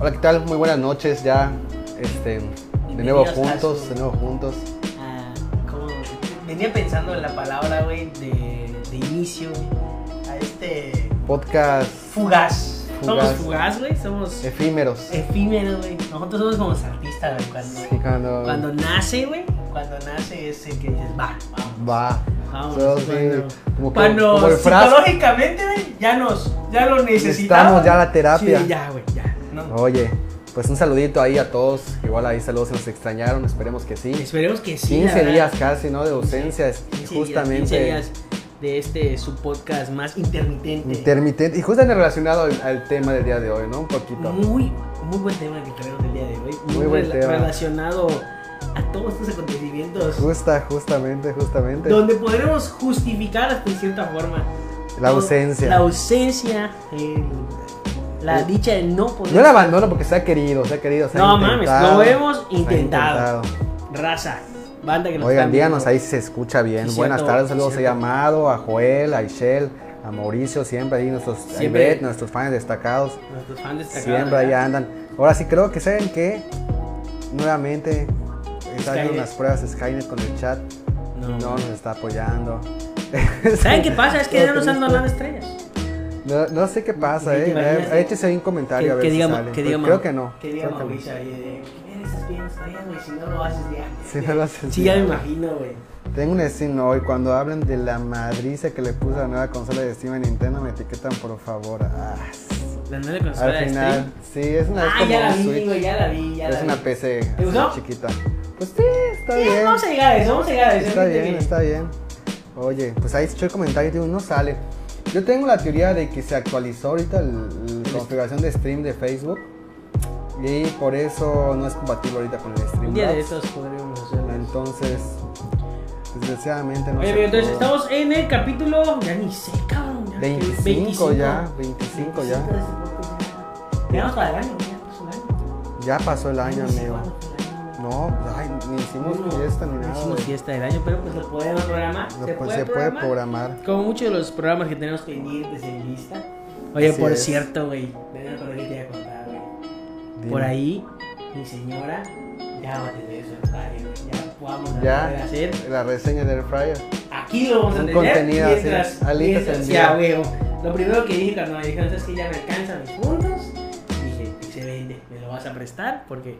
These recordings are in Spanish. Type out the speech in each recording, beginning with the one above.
Hola, ¿qué tal? Muy buenas noches ya. Este, de nuevo juntos, su- de nuevo juntos. Ah, ¿cómo? Venía pensando en la palabra, güey, de, de inicio, a este Podcast fugaz. Somos Fugaz. güey, somos efímeros. efímeros, güey. Nosotros somos como artistas, güey, cuando, Sí, cuando cuando nace, güey, cuando nace es el que dices, va, vamos. va. Vamos, So, sí, cuando, como que- cuando como el frasco. psicológicamente, güey, ya nos, ya lo necesitamos. Necesitamos ya la terapia. Sí, ya, güey, ya. ¿No? Oye, pues un saludito ahí a todos. Igual ahí saludos si nos extrañaron, esperemos que sí. Esperemos que sí. 15 la verdad. días casi, ¿no? De ausencia. es 15 días, justamente 15 días de este su podcast más intermitente. intermitente. Y justamente relacionado al, al tema del día de hoy, ¿no? Un poquito. Muy, muy buen tema que traemos el día de hoy. Muy buen rela- tema. Relacionado a todos estos acontecimientos. Justa, justamente, justamente. Donde podremos justificar hasta en cierta forma. La ausencia. La ausencia. el- la dicha de no poder. No el abandono porque se ha querido, se ha querido. se ha No mames, lo hemos intentado. intentado. Raza. Banda que nos Oigan, díganos ahí si se escucha bien. Sí, Buenas cierto, tardes, saludos a. Amado, a Joel, a Ishel, a Mauricio, siempre ahí nuestros, Siempre. Ivette, nuestros fans destacados. Nuestros fans destacados. Siempre ahí ¿verdad? andan. Ahora sí creo que saben que nuevamente está haciendo unas pruebas Skynet con el chat. No. No nos está apoyando. ¿Saben qué pasa? Es que ya nos han triste. donado estrellas. No, no sé qué pasa, ¿Te eh. Eh, Échese ahí un comentario Que- a ver que si diga- sale. que diga Pero creo que no. Que diga. Mauricio ahí de. ¿Qué estás bien estrellas, güey? Si no lo haces ya. Si no lo haces Sí, ya me imagino, güey. Tengo un stream hoy. Cuando hablen de la madriza que le puso a la nueva consola de Steam en Nintendo, me etiquetan por favor. Ah, La nueva consola al de final, stream. sí, es una, es Ah, ya la vi, güey, ya la vi, ya es la una vi. PC ¿Te gustó? chiquita. Pues sí, está Sí, bien. Vamos a llegar a eso, vamos a llegar a eso. Está bien, está bien. Oye, pues ahí echó el comentario y digo, no sale. Yo tengo la teoría de que se actualizó ahorita la configuración de stream de Facebook. Y por eso no es compatible ahorita con el stream. Un día de estos podríamos hacerlo. Entonces, desgraciadamente no Oye, se entonces pudo. estamos en el capítulo. Ya ni sé, cabrón. ya, 25 ya, 25 ya. de este podcast ya. Ya pasó el año. Ya pasó el año, amigo. No, ay, ni hicimos No, fiesta ni no nada. hicimos fiesta del año, pero pues lo podemos programar. No, se pues, puede se puede programar. programar. Como muchos de los programas que tenemos pendientes en lista. Oye, Así por es. cierto, güey. Ven por ahí te voy a contar, güey. Por ahí, mi señora ya va a tener su air güey. Ya vamos a Ya. poder hacer. La reseña del fryer. Aquí lo vamos a Un tener. contenido mientras, mientras- en ya, güey. Lo primero que dije cuando me dijeron es que ya me alcanzan mis puntos. Dije, excelente, me lo vas a prestar porque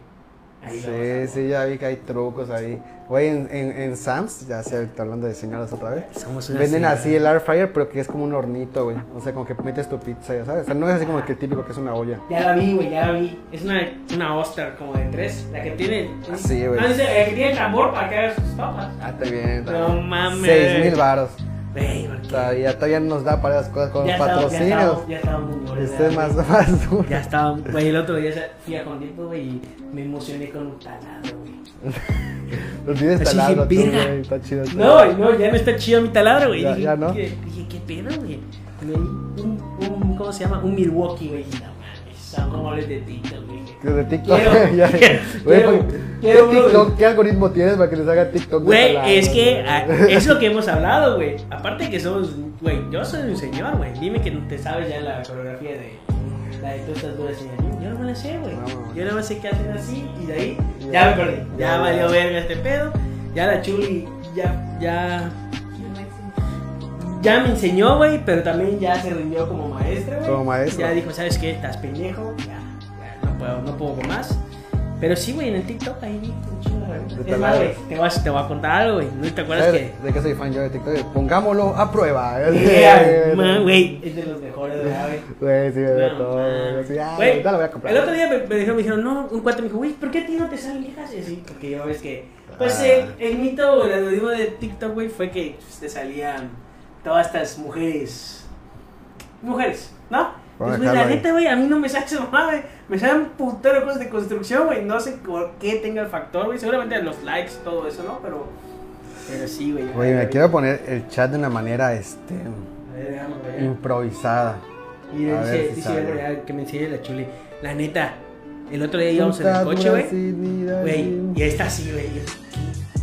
ahí Sí, sí, ya vi que hay trucos ahí. Güey, en, en, en Sam's, ya sé, hablando de señoras otra vez. Una Venden señora. así el air fryer, pero que es como un hornito, güey. O sea, como que metes tu pizza, ya sabes. O sea, no es así como que el típico que es una olla. Ya la vi, güey, ya la vi. Es una, una Oster como de tres. La que tiene. Sí, güey. No, dice, la que tiene tambor para que haga sus papas. Ah, está bien. está No mames. Seis mil varos. Güey. Todavía, todavía nos da para esas cosas con Ya los estaba- patrocinios. Ya estaba, ya estaba muy gordo, Este es ya, más, güey. más duro. Ya estaba, güey, el otro día fui a Condito, güey, y me emocioné con un taladro, güey. Los tienes taladro güey. Está chido. No, no, ya no está chido mi taladro, güey. Ya- dije, ya no. Dije, dije, ¿qué pedo, güey? Me di un, un, ¿cómo se llama? Un Milwaukee, güey. No mames, son como hables de TikTok, güey. Desde TikTok. Quiero- ya. quiero- Güey, quiero- ¿qué, quiero uno de- TikTok, ¿Qué algoritmo tienes para que les haga TikTok? de Güey, es que ah, es lo que hemos hablado, güey. Aparte que somos, güey, yo soy un señor, güey. Dime que te sabes ya la coreografía de la de tú estás dura señor. Yo no me la sé, güey. No. Yo no me sé qué hacen así y de ahí Ya. ya me perdí. Ya Ya, valió verga este pedo. Ya la chuli ya ya ya me enseñó, güey, pero también ya se rindió como maestra, güey. Como maestra. Ya dijo, ¿sabes qué? Estás pendejo. Ya, no puedo, no puedo con más. Pero sí, güey, en el TikTok ahí de De Es más, güey, taladros. te, te voy a contar algo, güey. ¿No te acuerdas ¿Sabes que...? de qué soy fan yo de TikTok? Pongámoslo a prueba. Yeah, man, güey, es de los mejores, ¿verdad, güey? Güey, sí, No, todo. ah, Güey, lo voy a comprar. El otro día me, me dijeron, me dijeron, no, un cuate me dijo, güey, ¿por qué a ti no te salen viejas? Y así, porque yo ves que, pues Ah. eh, el mito, el algoritmo de TikTok, güey, fue que pues, te salían todas estas mujeres, mujeres, ¿no? Pues, güey, la ahí. neta, güey, a mí no me sale mamá, güey. Me salen putero de cosas de construcción, güey. No sé por qué tenga el factor, güey. Seguramente los likes, todo eso, ¿no? Pero, pero sí, güey. Oye, me quiero poner el chat de una manera este, A ver, improvisada. Y A ver dice, si dice güey, que me enseñe la chuli. La neta, el otro día íbamos en el coche, güey. Güey, y está así, güey. yo,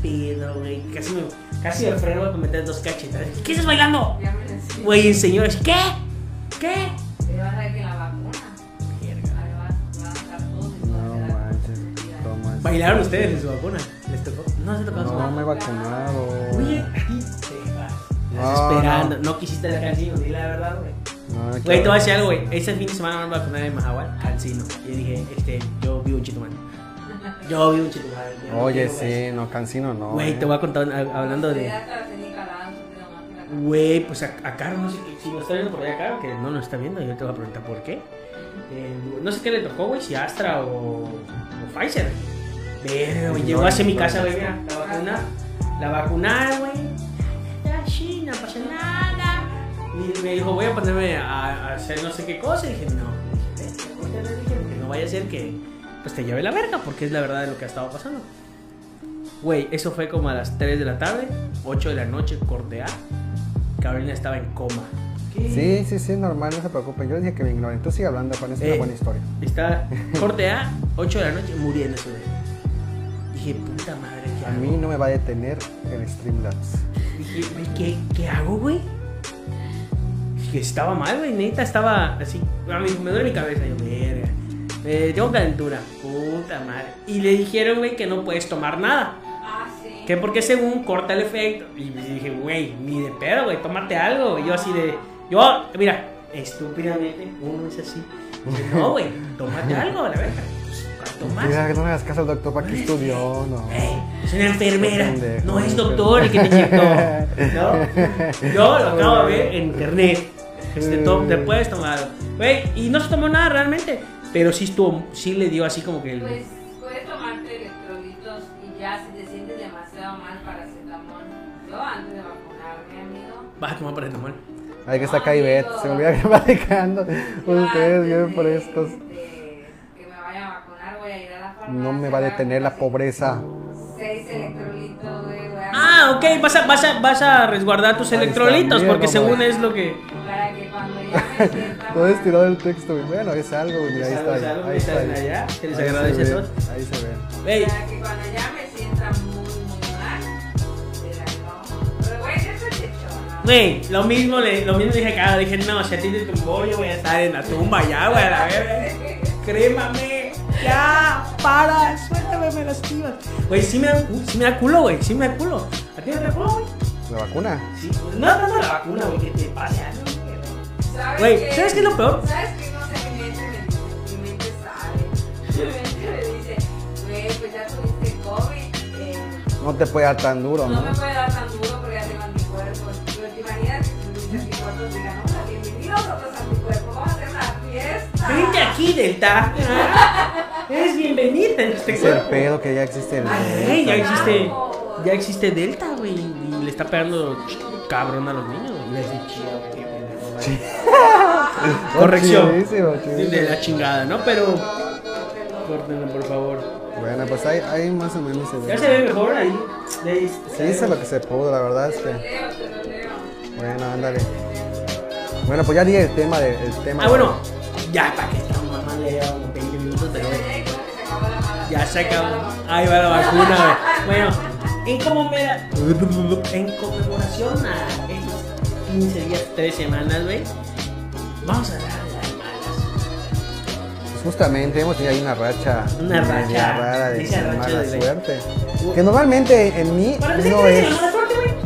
¿Qué pedo, güey? Casi me, casi me freno para meter dos cachetadas. ¿Qué estás bailando? Güey, señores, ¿qué? ¿Qué? Te vas a ver que la vacuna. Va, va afilaron ustedes en su vacuna? ¿Les tocó? No se tocó su No me he vacunado. Oye, te vas. Estás esperando. No, quisiste la cancino, di la verdad, güey. No, Güey, claro. te voy a decir algo, güey. Ese fin de semana me van a vacunar en Mahahual, cancino. Y yo dije, este, yo vivo en Chetumal. Yo vivo en Chetumal. yo no Oye, sí, no, cancino no. Güey, eh. te voy a contar hablando de. Güey, pues a, a Caro, no sé si lo está viendo por allá, Caro, que no lo está viendo, yo te voy a preguntar por qué. Eh, no sé qué le tocó, güey, si Astra o, o Pfizer. Verga, güey, No, llegó hacia mi casa, güey, mira, la vacuna. La vacunaron, güey. Sí, no pasa nada. Y me dijo, voy a ponerme a, a hacer no sé qué cosa. Y dije, no. Dije, "Vete, ¿por qué no vaya a ser que pues te lleve la verga, porque es la verdad de lo que ha estado pasando. Güey, eso fue como a las 3 de la tarde, 8 de la noche, corte A. Carolina estaba en coma. ¿Qué? Sí, sí, sí, normal, no se preocupen. Yo dije que me ignoren. Tú sigue hablando, Juan, es una Eh. buena historia. Está corte A, 8 de la noche, muriéndose, güey. Dije, puta madre, ¿qué A hago? mí no me va a detener el Streamlabs. Dije, güey, ¿qué, ¿qué hago, güey? Dije, estaba mal, güey, neta, estaba así. A mí me duele mi cabeza, yo, verga. Eh, tengo calentura, puta madre. Y le dijeron, güey, que no puedes tomar nada. Que porque según corta el efecto. Y dije, güey, ni de pedo, güey, tómate algo. Y yo así de. Yo, mira, estúpidamente, uno es así. No, güey, tómate algo, la verga. Pues, ¿Cuánto más? Mira, que no me hagas caso al doctor para que estudió, no. Ey, es una enfermera, Qué pendejo, no es qué doctor el que te inyectó. ¿no? Yo lo acabo de ver en internet. Este, to- te puedes tomar. Güey, y no se tomó nada realmente. Pero sí estuvo, sí le dio así como que el. Pues Vas a tomar paracetamol. Ay, que está acá Ivette. Se me olvida que va dejando. yo Ustedes bien de- por estos. de que me vaya a vacunar, voy a ir a la farmacia. No me va a detener la pobreza. Seis electrolitos, güey. voy a- Ah, ok, vas a, vas a, vas a resguardar tus Ahí electrolitos mira porque según es lo que. Para que cuando ya Todo estirado el texto, güey. Bueno, es algo, güey. Ahí está. Ahí está. Ahí agradece se ve. Ahí se ve. Ey, Para que cuando ya me sienta Güey, lo mismo, le, lo mismo dije acá, dije, no, si a ti te tumbó, yo voy a estar en la tumba ya, güey, a la verga. Crémame, ya, para, suéltame, me las pibas. Güey, sí me da, uh, sí me da culo, güey, sí me da culo. ¿A ti no te da culo, güey? ¿La vacuna? Sí, no tanto la vacuna, güey, que te pase algo, güey. ¿Sabes Güey, qué? ¿sabes qué es lo peor? ¿Sabes qué? No sé, mi mente me mi mente sabe. Mi mente me dice, güey, pues ya tuviste COVID. eh, No te puede dar tan duro, no ¿no? me puede dar tan duro porque ya tengo anticuerpos. Pero te imaginas que tus anticuerpos digan, hola, bienvenidos a otros anticuerpos, vamos a hacer una fiesta. Vente aquí, Delta. Eres bienvenida en este Es el pedo que ya existe el. Ay, ya existe, ya existe Delta, güey, y le está pegando cabrón a los niños. qué pendejo, güey. Corrección. Chidísimo, De la chingada, ¿no? Pero. Córtenlo, por favor. Bueno, pues ahí, ahí más o menos se Ya se ve mejor ahí. Sí, hice lo que se pudo, la verdad es que. Bueno, ándale. Bueno, pues ya di el tema de, el tema. Ah, bueno. Ya, para que estamos mamá le llevamos 20 minutos, pero. Ya se acabó. Ahí va la vacuna. Bueno, en, conmemora- en conmemoración a estos 15 días, 3 semanas, güey. Vamos a hablar de las malas. Pues justamente hemos tenido ahí una racha. Una racha, rara de mala de la- suerte. Que normalmente en mí ¿Para no es. la mala suerte, güey?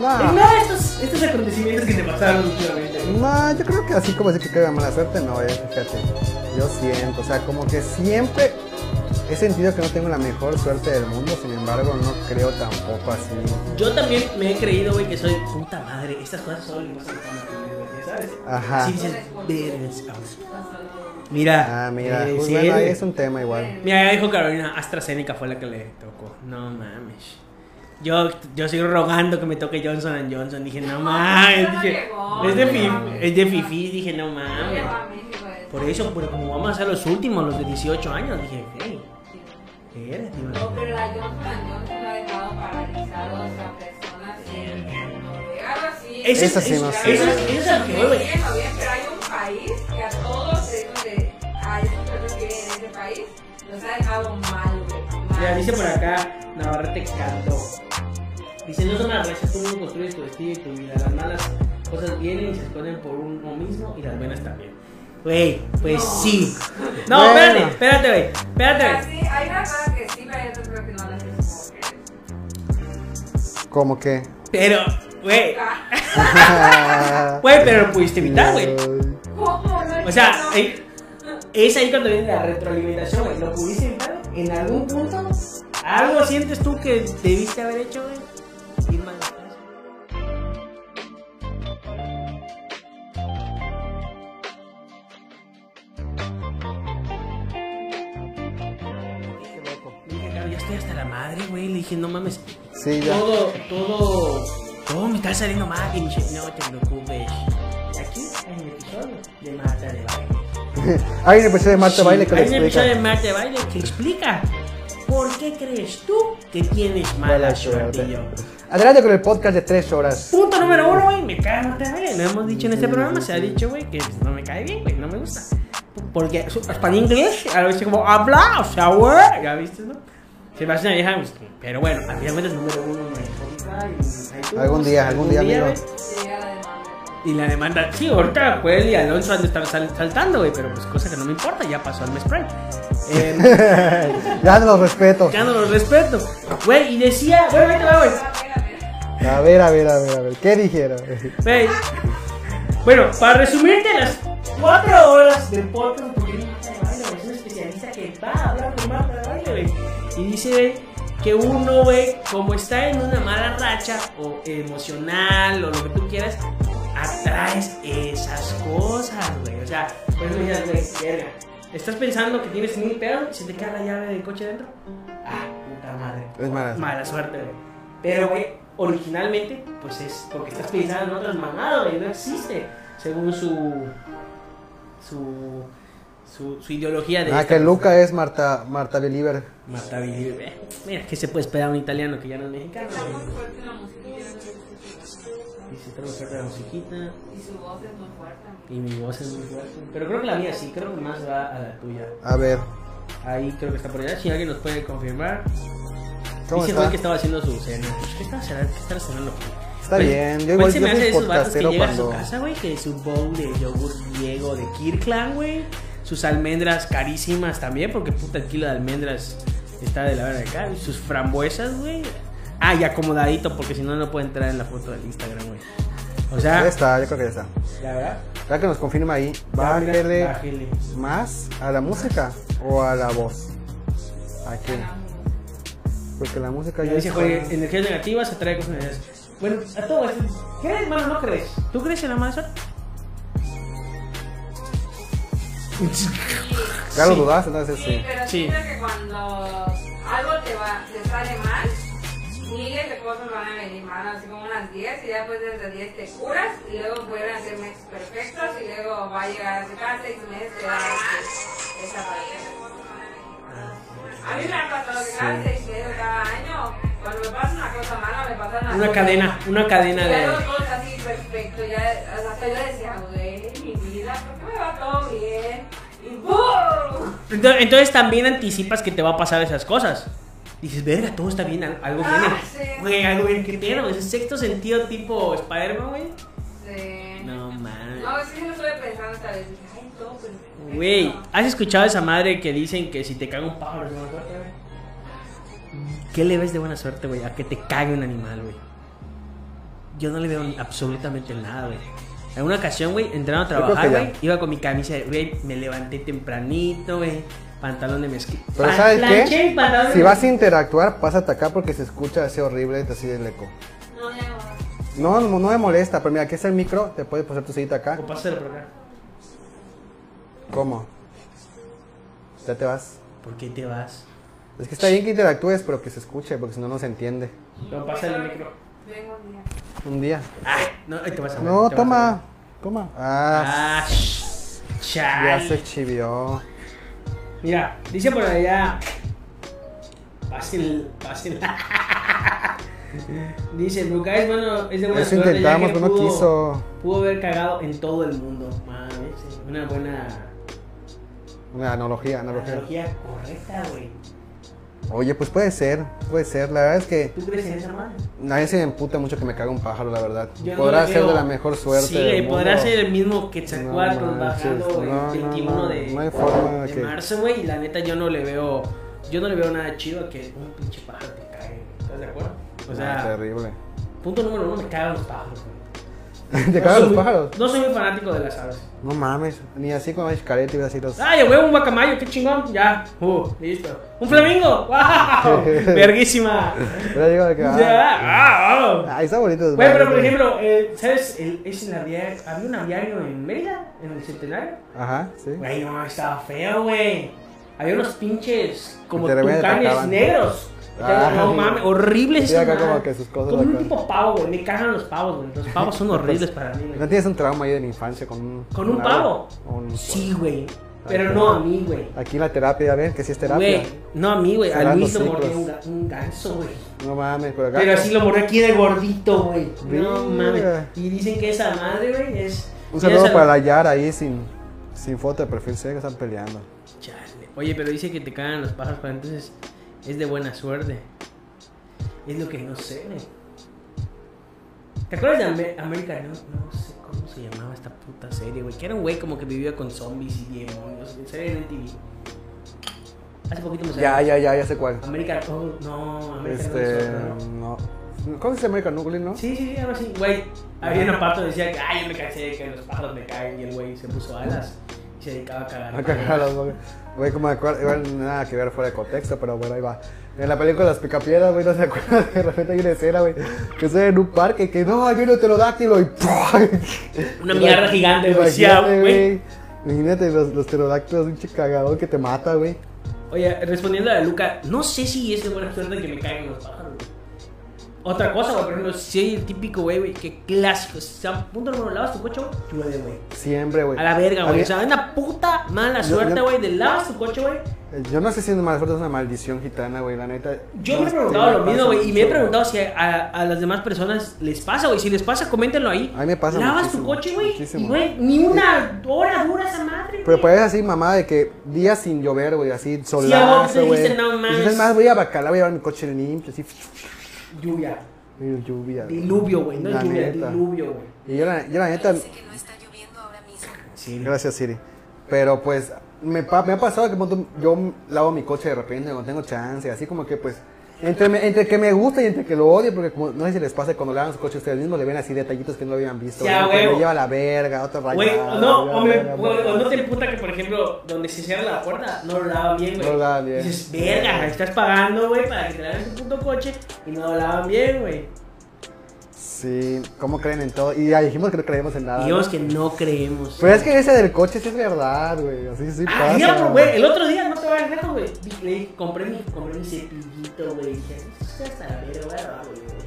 No. No, estos, estos acontecimientos que te pasaron últimamente. No, yo creo que así como decir que caiga mala suerte, no, eh, fíjate. Yo siento, o sea, como que siempre he sentido que no tengo la mejor suerte del mundo, sin embargo, no creo tampoco así. Yo también me he creído, güey, que soy puta madre. Estas cosas solo le pasan a ¿sabes? Ajá. Sí, dices, vergas. Mira. Ah, mira, eh, pues sí, bueno, ahí es un tema igual. Mira, ya dijo Carolina, AstraZeneca fue la que le tocó. No mames. Yo, yo sigo rogando que me toque Johnson Johnson. Dije, no mames. no Dije, llegó, es de, no fi- llegó. es de fifi. Dije, no mames. Por eso, pero como vamos a ser los últimos, los de 18 años, dije, hey, ¿qué eres, tío? No, pero la Johnson Johnson ha dejado paralizados a personas en Noruega, algo así. Ese es- Eso sí no sé. Eso es, eso es a lo que pero hay un país que a todos esos de, a personas que viven en ese país los ha dejado mal, güey. Mira, dice por acá, Navarrete Cantó. Dice, no son las raíces, tú mismo construyes tu destino y tu vida. Las malas cosas vienen y se esconden por uno mismo y las buenas también. Güey, pues sí. No, Bueno. espérate, espérate, güey. Espérate, güey. Sí, hay una cosa que sí, pero yo creo que no las es ¿Cómo que? Pero, güey. Ah, Güey, pero lo pudiste evitar, güey. O sea, eh, es ahí cuando viene la retroalimentación, güey. Lo pudiste evitar en algún punto. ¿Algo sientes tú que debiste haber hecho, güey? Güey. Le dije, no mames. Sí, ya. Todo, todo, todo me está saliendo mal. Dije, no te preocupes. Aquí hay un episodio de Marta de Baile. Hay un episodio de Marta Sí, Baile que lo hay un episodio de explica. Marta de Baile que explica por qué crees tú que tienes mala, Mala suerte. yo, Adelante con el podcast de tres horas. Punto número uno, güey, me cae Marta de Baile. Lo hemos dicho en este programa, se ha dicho, güey, que no me cae bien, güey, no me gusta. Porque español inglés, a veces como habla, o sea, güey, ya viste, ¿no? Se una vieja, pues, pero bueno, a final cuentas, número uno en Algún día, algún día, amigo. Y la demanda, sí, ahorita Joel y Alonso han de estar sal- saltando, güey, pero pues cosa que no me importa, ya pasó al mes Prime. Eh, ya no los respeto. ya no los respeto. Güey, y decía, güey, ahí te va, güey. A ver, a ver. A ver, a ver. ¿Qué dijeron? Güey. Bueno, para resumirte las cuatro horas del podcast, porque es un especialista que va a hablar con Marta de Baile, güey. Y dice, que uno, güey, como está en una mala racha, o emocional, o lo que tú quieras, atraes esas cosas, güey. O sea, por eso dices, güey, verga. Estás pensando que tienes mil pedos y se te queda la llave del coche dentro. Ah, puta madre. Es mala. Mala suerte, güey. Pero, güey, originalmente, pues es porque estás pensando en otras mamadas, güey. No existe. Según su. su. Su, su ideología de. Ah, que Luca es Marta, Marta Believer. Marta Billy, güey. Mira, ¿qué se puede esperar a un italiano que ya no es mexicano? Está güey? muy fuerte la musiquita. Dice, está muy fuerte la musiquita. Y su voz es muy fuerte. Y mi voz es muy fuerte. Pero creo que la mía sí, creo que más va a la tuya. A ver, Ahí creo que está por allá. Si alguien nos puede confirmar. ¿cómo Dice está? Que estaba haciendo su cena. ¿Qué estaba cenando? ¿Qué estaba cenando? Está Pues, bien, yo igual yo me hace soy podcastero llega a su cuando... casa, güey, que su bowl de yogur griego de Kirkland, güey. Sus almendras carísimas también, porque puta el kilo de almendras está de la verdad de acá. Y sus frambuesas, güey. Ah, y acomodadito, porque si no, no puede entrar en la foto del Instagram, güey. O sea, Ya está, yo creo que ya está. la verdad. Ya que nos confirma ahí, ya, bájele. más a la música o a la voz. Aquí. Porque la música Ya ya dice, energías negativas atrae cosas negativas. Bueno, a todo esto. ¿Crees, hermano, no crees? ¿Tú crees en la mala suerte? Ya lo Sí. dudas, entonces Sí, sí. pero Sí. sí. que cuando algo te va, te sale mal, miles de cosas van a venir mal, así como unas 10, y ya después de esas 10 te curas, y luego vuelven a ser meses perfectos, y luego va a llegar a cada 6 meses te da esa parte. A mí me ha pasado que cada 6 meses, cada año, cuando me pasa una cosa mala, me pasa una Una cosa cadena, una cadena Y de. luego todo está así perfecto, ya, hasta yo decía, güey, mi vida, ¿por qué me va todo bien? Y ¡boom! Entonces, entonces también anticipas que te va a pasar esas cosas. Dices, verga, todo está bien, al- algo Ah, viene. sí. Güey, algo viene, ¿qué pedo? Ese sexto sentido tipo Spider-Man, güey. Sí. No, man. No, sí lo estuve pensando esta vez. Dije, ay, todo perfecto. Güey, ¿has escuchado esa madre que dicen que si te caga un pájaro es de buena suerte, güey? ¿Qué le ves de buena suerte, güey? A que te cague un animal, güey. Yo no le veo absolutamente nada, güey. En una ocasión, güey, entrando a trabajar, güey, iba con mi camisa, de- güey, me levanté tempranito, güey, pantalón de mezclilla. Pero ¿sabes qué? Si vas a interactuar, pásate acá porque se escucha así horrible, así del eco. No, ya no. No, no, no me molesta, pero mira, aquí está el micro, te puedes pasar tu sillita acá. O pásalo por acá. ¿Cómo? Ya te vas. ¿Por qué te vas? Es que está bien que interactúes, pero que se escuche, porque si no, no se entiende. No, pásale el micro. Vengo un día. Un día. Ah, no, ahí te vas a ver, No, te vas a toma. ver. Toma. Ah, Ah, sh- ya chale. se chivió. Mira, dice por allá. Fácil, fácil. dice, Luca es bueno, es de buena Eso suerte, ya intentamos, que pero no pudo- quiso. Pudo haber cagado en todo el mundo. Mames, sí, una buena Una analogía, analogía. analogía correcta, güey. Oye, pues puede ser, puede ser. La verdad es que ¿Tú crees en esa madre? nadie se me emputa mucho que me caga un pájaro, la verdad. Yo Podrá ser de la mejor suerte. Sí, del güey, podrá mundo. ser el mismo que Quetzalcóatl No bajando el no, no, 21 no, de, hay forma de que- marzo, güey. Y la neta, yo no le veo. Yo no le veo nada chido a que un pinche pájaro te cague. ¿Estás de acuerdo? O sea, terrible. punto número uno, me cagan los pájaros, güey. ¿Te No cagan soy los muy- pájaros? No soy muy fanático de las aves. No mames, ni así con careta iba a decir los. ¡Ay, huevo, un guacamayo! ¡Qué chingón! Ya, uh, listo. ¡Un flamingo! ¡Wow! ¡Verguísima! Pero digo de que, ah, Ya, ah, ah. Ay, está bonito. Güey, pero por ejemplo, eh, ¿sabes? El, es el aviario, había un aviario en Mérida, en el Centenario. Ajá, sí. Güey, no, estaba feo, güey. Había unos pinches como tucanes negros. Ah, no mames, horribles Sí, acá como que sus cosas Como un tipo pavo, güey. Me cagan los pavos, güey. Los pavos son horribles para mí, ¿No güey. tienes un trauma ahí de la infancia con un. ¿Con un pavo? Un- Sí, güey. Pero no a mí, güey. Aquí la terapia, ven que sí es terapia. Güey, no a mí, güey. A Luis lo mordió un, ga- un ganso, güey. No mames, pero acá. Pero así lo mordió aquí de gordito, güey. No mames. Y dicen que esa madre, güey, es. Un saludo esa- para la Yara ahí sin, sin foto de perfil, sé que están peleando. Chale. Oye, pero dice que te cagan los pájaros, pero entonces es de buena suerte. Es lo que no sé. ¿Te acuerdas de Amer- American? No, no sé cómo se llamaba esta puta serie, güey. Que era un güey como que vivía con zombies y demonios. Serie en TV. Hace poquito me salió. Ya, ya, ya, ya sé cuál. American. Oh, no, American. Este. ¿no? ¿Cómo se llama American Nuclear, no? Sí, sí, sí, algo así. Güey, había una parte donde decía que, ay, yo me cansé de que los pájaros me caen. Y el güey se puso alas y se dedicaba a cagar. A cagar a los güey. Como me acuerdo, igual nada que ver fuera de contexto, pero bueno, ahí va. En la película Las Picapiedras, güey, no se acuerdan, de repente hay una escena, güey, que estoy en un parque, que no, hay un pterodáctilo y ¡pum! Una mierda gigante, güey. Sí, ah, Imagínate, güey. Imagínate los, los pterodáctilos, un chicagador que te mata, güey. Oye, respondiendo a Luca, no sé si es de buena suerte que me caigan los pájaros, güey. Otra cosa, güey, por ejemplo, si hay el típico, güey, güey, que clásico. O sea, punto número, lavas tu coche, güey, llueve, güey. Siempre, güey. A la verga, güey. O sea, una puta mala Yo- suerte, güey, de lavas tu coche, güey. Eh, Yo no sé si es mala suerte, es una maldición gitana, güey, la neta. Yo No me he preguntado lo mismo, güey, y me he preguntado si a, a las demás personas les pasa, güey. Si les pasa, coméntenlo ahí. A mí me pasa Lavas tu coche, güey, güey, ni una hora dura esa madre, Pero güey. pues es así, mamá, de que días sin llover, güey, así, solazo, güey. dijiste, no Y mames. dices, más, voy a Bacalao, voy a llevar mi coche limpio, así, Lluvia. lluvia. Diluvio, güey. No La es lluvia, neta. diluvio, güey. Y yo la, yo la neta, Dice que no está lloviendo ahora mismo. Sí. gracias Siri. Pero pues, me, pa- me ha pasado que yo lavo mi coche de repente cuando tengo chance, así como que pues, entre, entre que me gusta y entre que lo odio, porque como, no sé si les pasa cuando lavan su coche ustedes mismos, le ven así detallitos que no habían visto. Ya, güey, me lleva la verga, otro rayado. Güey, no, o, me, verga, güey, o no te emputa que, por ejemplo, donde se cierra la puerta, no lo lavan bien, güey. No lo lavan bien. Dices, verga, estás pagando, güey, para que te laven tu puto coche y no lo lavan bien, güey. Sí, ¿cómo creen en todo? Y ya dijimos que no creemos en nada. Digamos ¿no? que no creemos. Pero es que ese del coche sí es verdad, güey. Así sí Ah, pasa. güey, el otro día, no te vayas lejos, güey. Dije, le dije, compré mi, compré mi cepillito, güey. Dije, está hasta la verga, güey, güey.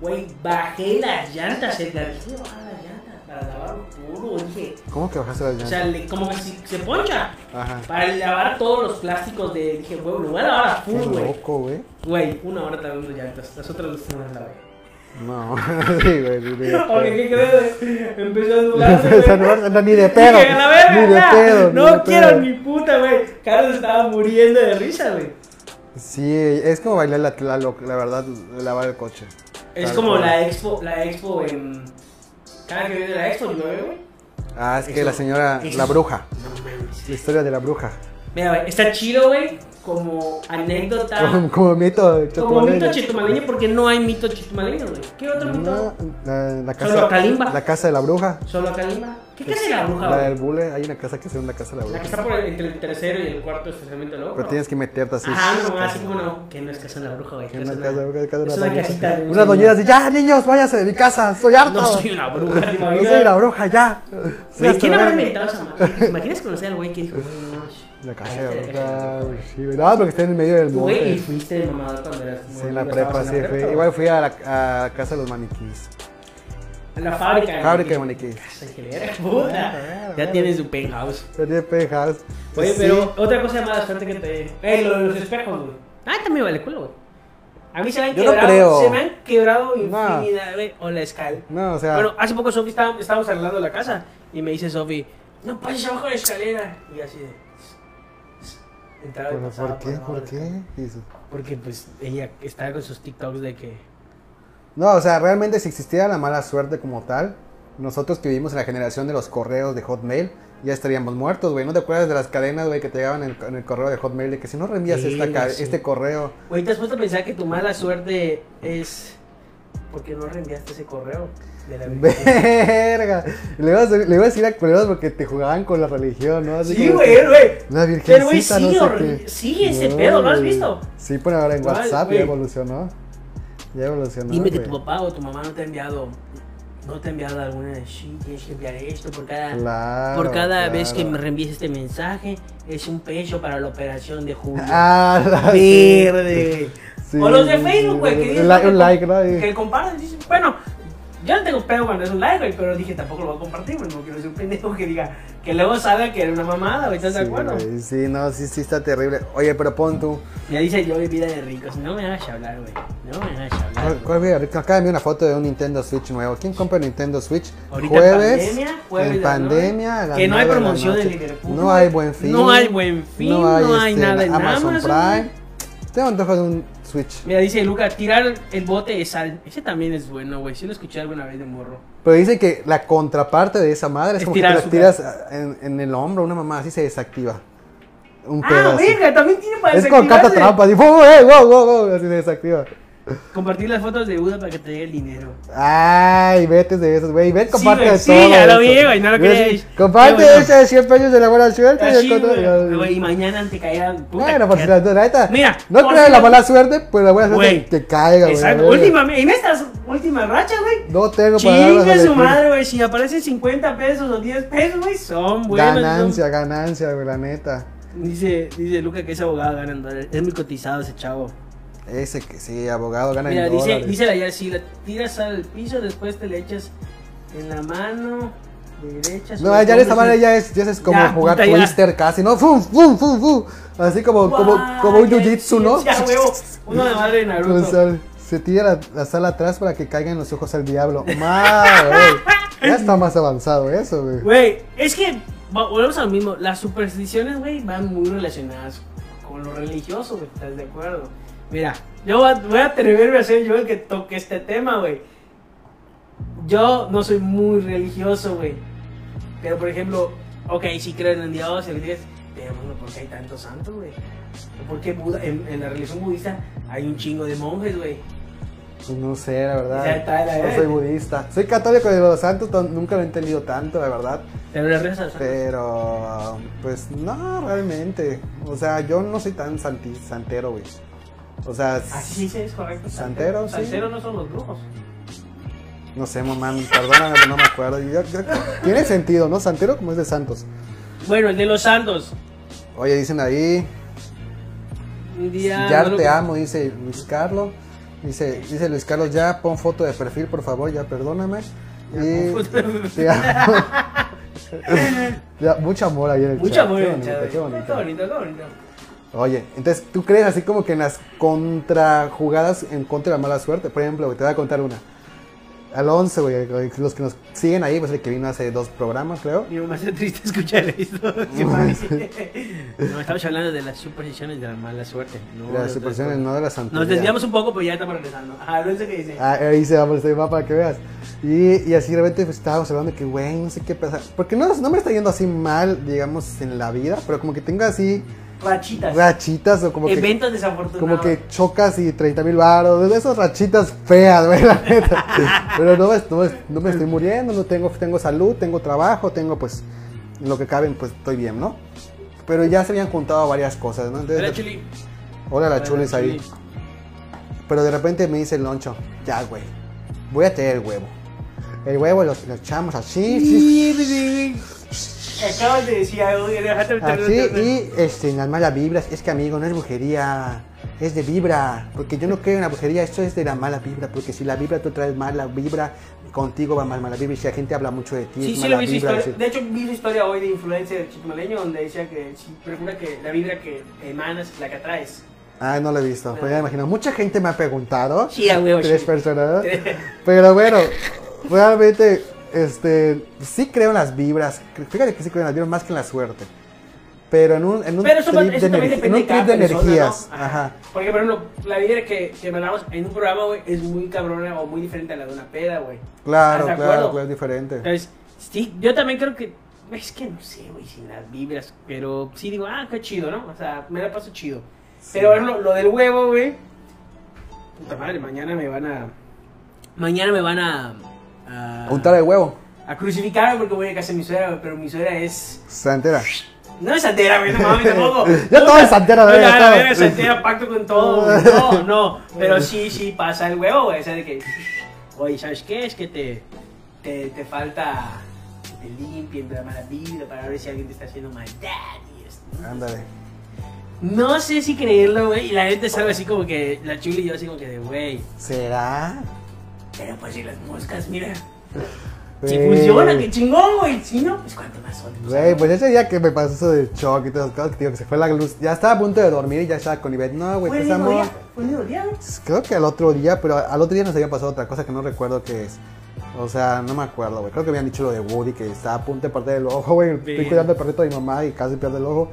Güey, bajé las llantas, bajar las llantas para lavarlo puro. Dije, ¿Cómo que bajaste las o llantas? sea, le- como que si se poncha. Ajá. Para lavar todos los plásticos de. Dije, güey, lo voy a lavar a Qué full, güey. loco, güey. Güey, una hora las llantas. Las otras dos no las lavé. No. ¿qué crees? Empezó a güey. no, no, ni de pedo. Ni de pedo. No quiero ni puta, güey. Carlos estaba muriendo de risa, güey. Sí, es como bailar la, la, la verdad, lavar el coche. Es como la expo, la expo en. Cada que viene la expo llueve, güey. Ah, es que la señora, la bruja. No. La historia de la bruja. Mira, güey, está chido, güey. Como anécdota. Como, como mito. Como mito chetumaleño, porque no hay mito chetumaleño, güey. ¿Qué otro mito? La, la Solo casa, Kalimba. la casa de la bruja. Solo en Lima. ¿Qué casa de la bruja, La güey? del bule, hay una casa que se llama la casa de la La bruja. que está por el- entre el tercero y el cuarto estacionamiento del Pero tienes que meterte así. Ajá, no, así como no. Que no es casa de la bruja, güey. Que es casa, una- es una casita de un Una doñera así, ya niños, váyanse de mi casa, estoy harto. No soy una bruja, ¿te No imaginas? soy la bruja, ya. Soy Güey, hasta ¿quién la habrá verga. inventado esa madre? ¿Te imaginas conocer al güey que dijo, güey, no, La la güey, sí, güey. No, porque está en el medio del Güey, y monte. fuiste de mamador cuando eras Sí, en la prepa, la sí, fui. güey. Igual fui a la, a la casa de los maniquís. La fábrica. de Fábrica de maniquíes. maniquís. Puta. Ya tienes su penthouse. Yo tenía penthouse. Oye, Sí. pero otra cosa mala suerte que te. Eh, lo de los espejos, güey. Ah, también vale culo, güey. A mí se me han Yo no quebrado. creo. Se me han quebrado infinidad, güey. O la escala. No, o sea, Bueno, hace poco Sofi estábamos arreglando la casa y me dice Sofi, no pases abajo de la escalera. Y así de. Entraba y ¿Pero pasaba ¿Por qué? debajo ¿Por qué? Dices. Porque pues ella estaba con sus TikToks de que... No, o sea, realmente si existiera la mala suerte como tal, nosotros que vivimos en la generación de los correos de Hotmail, ya estaríamos muertos, güey. ¿No te acuerdas de las cadenas, güey, que te llegaban en, en el correo de Hotmail? De que si no reenvías esta sí. este correo, Güey, ¿te has puesto a pensar que tu mala suerte es porque no reenviaste ese correo de la verga. Le ibas, a- le ibas a decir a culeros porque te jugaban con la religión, ¿no? Así Sí, güey, que, güey. La Pero, güey, virgencita, no sé qué. sigue ese pedo, ¿lo has visto? Sí, pero ahora en ¿Cuál, WhatsApp ya evolucionó. Ya evolucionó. Dime que tu papá o tu mamá no te ha enviado, no te ha enviado alguna de sí, tienes que enviar esto por cada, Claro, por cada vez que me reenvíes este mensaje, es un peso para la operación de Julio. Ah, la- Verde. sí, o los de sí, Facebook, güey, sí, que dicen like- que like, ¿no? Y- Que comparten, dicen, bueno, yo no tengo pedo cuando es un like, güey, pero dije tampoco lo voy a compartir, güey, no quiero ser un pendejo que diga, que luego salga que era una mamada, güey, ¿estás de acuerdo? güey, sí, no, sí, sí está terrible. Oye, pero pon tú. Ya dice yo vida de ricos, no me hagas hablar, güey, no me hagas hablar. Acá vi una foto de un Nintendo Switch nuevo. ¿Quién compra Nintendo Switch? Ahorita jueves. pandemia, jueves en pandemia. a que no hay de promoción de. Liverpool. No hay buen fin. No hay buen fin, no hay este, nada en Amazon, Amazon. Prime. Tengo antojo de un Switch. Mira, dice Luca, tirar el bote de sal. Ese también es bueno, güey. Sí lo escuché alguna vez de morro. Pero dice que la contraparte de esa madre es, Es como que te la tiras en, en el hombro, una mamá así se desactiva. Un Ah, verga, también tiene para Es como trampa, así. ¡eh! ¡wow, wow, wow! Así se desactiva. Compartir las fotos de Buda para que te llegue el dinero. Ay, vete de esos, güey. Ven, comparte güey, sí, todo. ya lo eso. vi, güey, no lo creéis. Comparte bueno. ese de 100 pesos de la buena suerte. Así, güey, güey, y mañana te caerá. puta, Bueno, pues que- la neta. Mira, no por creo en si la mala suerte, pero la buena suerte que caiga, güey. Exacto. a ver. Última, en estas últimas rachas, güey. No tengo para darlas a Chingue su madre, güey. Si aparecen 50 pesos o 10 pesos, güey, son buenos. son- Ganancia, ganancia, güey, la neta. Dice, dice Luca que es abogado gana en dólares. Es muy cotizado ese chavo. Ese que sí, abogado gana Mira, en dice, dólares. dice la ya, si la tiras al piso, después te le echas en la mano derecha. No, ya el esta manera ya es, ya es como Ya, jugar puta. Twister casi, ¿no? ¡Fum, fum, fum, fum! Así como, como, como un jiu-jitsu, ¿no? Ya, huevo. Uno de madre de O Naruto. sea, se tira la, la sala atrás para que caigan los ojos al diablo. ¡Madre! Ya está más avanzado eso, güey. Güey, es que volvemos a lo mismo. Las supersticiones, güey, van muy relacionadas con lo religioso, güey. ¿Estás de acuerdo? Mira, yo voy a, atreverme a ser yo el que toque este tema, güey. Yo no soy muy religioso, güey. Pero, por ejemplo, ok, sí creo en Dios, y le dices, pero bueno, ¿por qué hay tantos santos, güey? Porque Buda, en, en la religión budista hay un chingo de monjes, güey. Pues no sé, la verdad. Ya está, la No soy budista. Soy católico de los santos, to- nunca lo he entendido tanto, la verdad. Pero le rezas. Pero, pues no, realmente. O sea, yo no soy tan santi- santero, güey. O sea, Así sí, es correcto. Santero, sí. Santero no son los brujos. no sé, mamá, perdóname, no me acuerdo. Yo- yo- tiene sentido, ¿no? Santero como es de santos. Bueno, el de los santos. Oye, dicen ahí, ya no lo- te amo, dice Luis Carlos. Dice, dice Luis Carlos, ya pon foto de perfil, por favor, ya perdóname. Y pon foto de perfil. te amo. Ya, mucho amor ahí en el Mucho chat. amor Qué en el chat. qué bonito. Qué bonito, qué bonito. Oye, entonces, ¿tú crees así como que en las contrajugadas en contra de la mala suerte? Por ejemplo, te voy a contar una. Al 11, güey, los que nos siguen ahí, pues el que vino hace dos programas, creo. Mi mamá se triste escuchar esto. No, estamos hablando de las supersticiones de la mala suerte. No, Las supersticiones, no de la santería. Nos desviamos un poco, pero ya estamos regresando. Ah, no sé qué dice. Ah, ahí se va por este mapa para que veas. Y, y así de repente pues, estábamos hablando que, güey, no sé qué pasa. Porque no, no me está yendo así mal, digamos, en la vida, pero como que tengo así Rachitas. rachitas o como que, Eventos desafortunados. como que chocas y 30 mil baros. De esas rachitas feas, güey, la neta. Pero no, me- no, no me estoy muriendo, no tengo, tengo salud, tengo trabajo, tengo pues en lo que caben, pues estoy bien, ¿no? Pero ya se habían juntado varias cosas, ¿no? Entonces, Hola, Chuli. Hola, la chulis ahí. Pero de repente me dice el loncho, ya, güey, voy a traer el huevo. El huevo lo, lo echamos así, sí, Acabas de decir algo, y este, las malas vibras, es que amigo, no es brujería, es de vibra, porque yo no creo en la brujería, esto es de la mala vibra, porque si la vibra tú traes mala vibra, contigo va más mala vibra, y si la gente habla mucho de ti, Sí, es sí, mala vibra. historia. De hecho, vi su historia hoy de influencer chiquimaleño donde decía que si procura que la vibra que emanas es la que atraes. Ah, no lo he visto, pero ya me imagino, mucha gente me ha preguntado, Sí, a huevo, tres sí. personas, Pero bueno, realmente, este, sí creo en las vibras. Fíjate que sí creo en las vibras más que en la suerte. Pero en un, en un Pero eso, trip eso de, en un trip de energías. ¿no? Ajá. Porque, por ejemplo, la vida que, que mandamos en un programa, güey, es muy cabrona o muy diferente a la de una peda, güey. Claro, ¿Estás de claro, acuerdo? claro, es diferente. Entonces, sí, yo también creo que. Es que no sé, güey, sin las vibras. Pero sí digo, ah, qué chido, ¿no? O sea, me la paso chido. Pero, por ejemplo, lo del huevo, güey. Puta madre, mañana me van a. Mañana me van a. A, Untar el huevo. a crucificar porque voy a casa de mi suegra, pero mi suegra es. Santera. No es santera, güey, no mames, tampoco. Ya todo es santera, güey. La todo. verga, santera, pacto con todo, güey. No, no. Pero sí, sí pasa el huevo, güey. O sea, de que. Oye, ¿sabes qué? Es que te. Te, te falta. Que te limpien de la mala vibra para ver si alguien te está haciendo maldad y esto. Ándale. No sé si creerlo, güey. Y la gente sabe así como que. La chula y yo así como que de, güey. ¿Será? Pero pues si las moscas, mira. Si Güey. funciona, qué chingón, güey. Si no, pues cuánto más son. Güey, pues ese día que me pasó eso del shock y todas esas cosas, que digo que se fue la luz, ya estaba a punto de dormir y ya estaba con Ivette. No, güey, Fue pues el mismo amor. día. Fue el mismo día, güey. Creo que al otro día, pero al otro día nos había pasado otra cosa que no recuerdo qué es. O sea, no me acuerdo, güey. Creo que habían dicho lo de Woody, que estaba a punto de perder el ojo, güey. Estoy cuidando el perrito de mi mamá y casi pierde el ojo.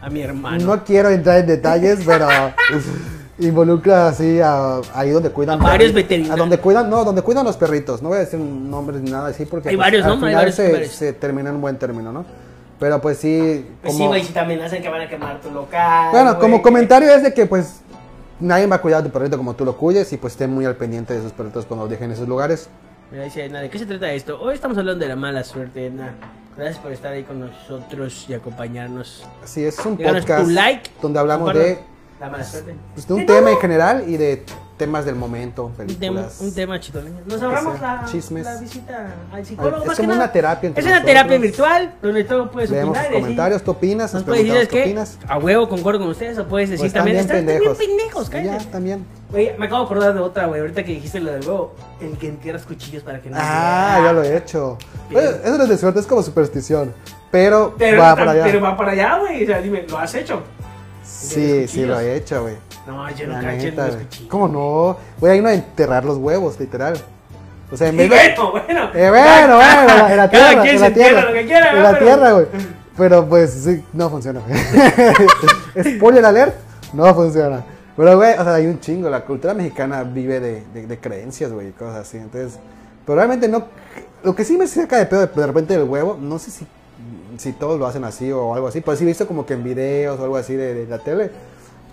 A mi hermano. No quiero entrar en detalles, pero involucra así a, ahí donde cuidan. A varios veterinarios. A donde cuidan, no, donde cuidan los perritos. No voy a decir nombres ni nada así porque Hay pues, varios, al ¿no? Hay final varios, se, se termina en un buen término, ¿no? Pero pues sí, Pues sí, güey, si te amenazan que van a quemar tu local. bueno, güey, como comentario es de que pues nadie va a cuidar de tu perrito como tú lo cuides y pues estén muy al pendiente de sus perritos cuando los dejen en esos lugares. Mira, dice Edna, ¿de qué se trata esto? Hoy estamos hablando de la mala suerte, Edna. Gracias por estar ahí con nosotros y acompañarnos. Así es un Déjanos podcast like. donde hablamos de, La mala suerte. pues, de un tema en general y de temas del momento, Un tema, películas. un tema chitoleño. Nos ahorramos la, chismes. la visita al psicólogo. Es más como que una nada. terapia entre Es una terapia virtual donde todo puedes Leemos opinar. comentarios, ¿tú opinas? Nos puedes decir, qué opinas. a huevo concuerdo con ustedes o puedes decir Pues también. también "Están bien pendejos. cállate. También. Me acabo de acordar de otra, güey. Ahorita que dijiste lo del huevo, el que entierras cuchillos para que no Ah, ya lo he hecho. Eso no es de suerte, es como superstición. Pero, Pero va para allá. Pero va para allá, güey. O sea, dime, ¿lo has hecho? Sí, sí lo he hecho, güey. No, yo La hecho neta, los güey. cuchillos. ¿Cómo no? Voy a irnos a enterrar los huevos, literal. O sea, en vez de. bueno, bueno. Eh, bueno, bueno, en la, en la Cada tierra, quien en se la tierra. entierra lo que quiera, en ¿no? la Pero- tierra, güey. Pero pues sí, no funciona. güey. Spoiler alert, no funciona. Pero, güey, o sea, hay un chingo. La cultura mexicana vive de, de, de creencias, güey, y cosas así. Entonces, pero realmente no. Lo que sí me saca de pedo de, de repente del huevo, no sé si, si todos lo hacen así o algo así. Pero sí he visto como que en videos o algo así de, de la tele.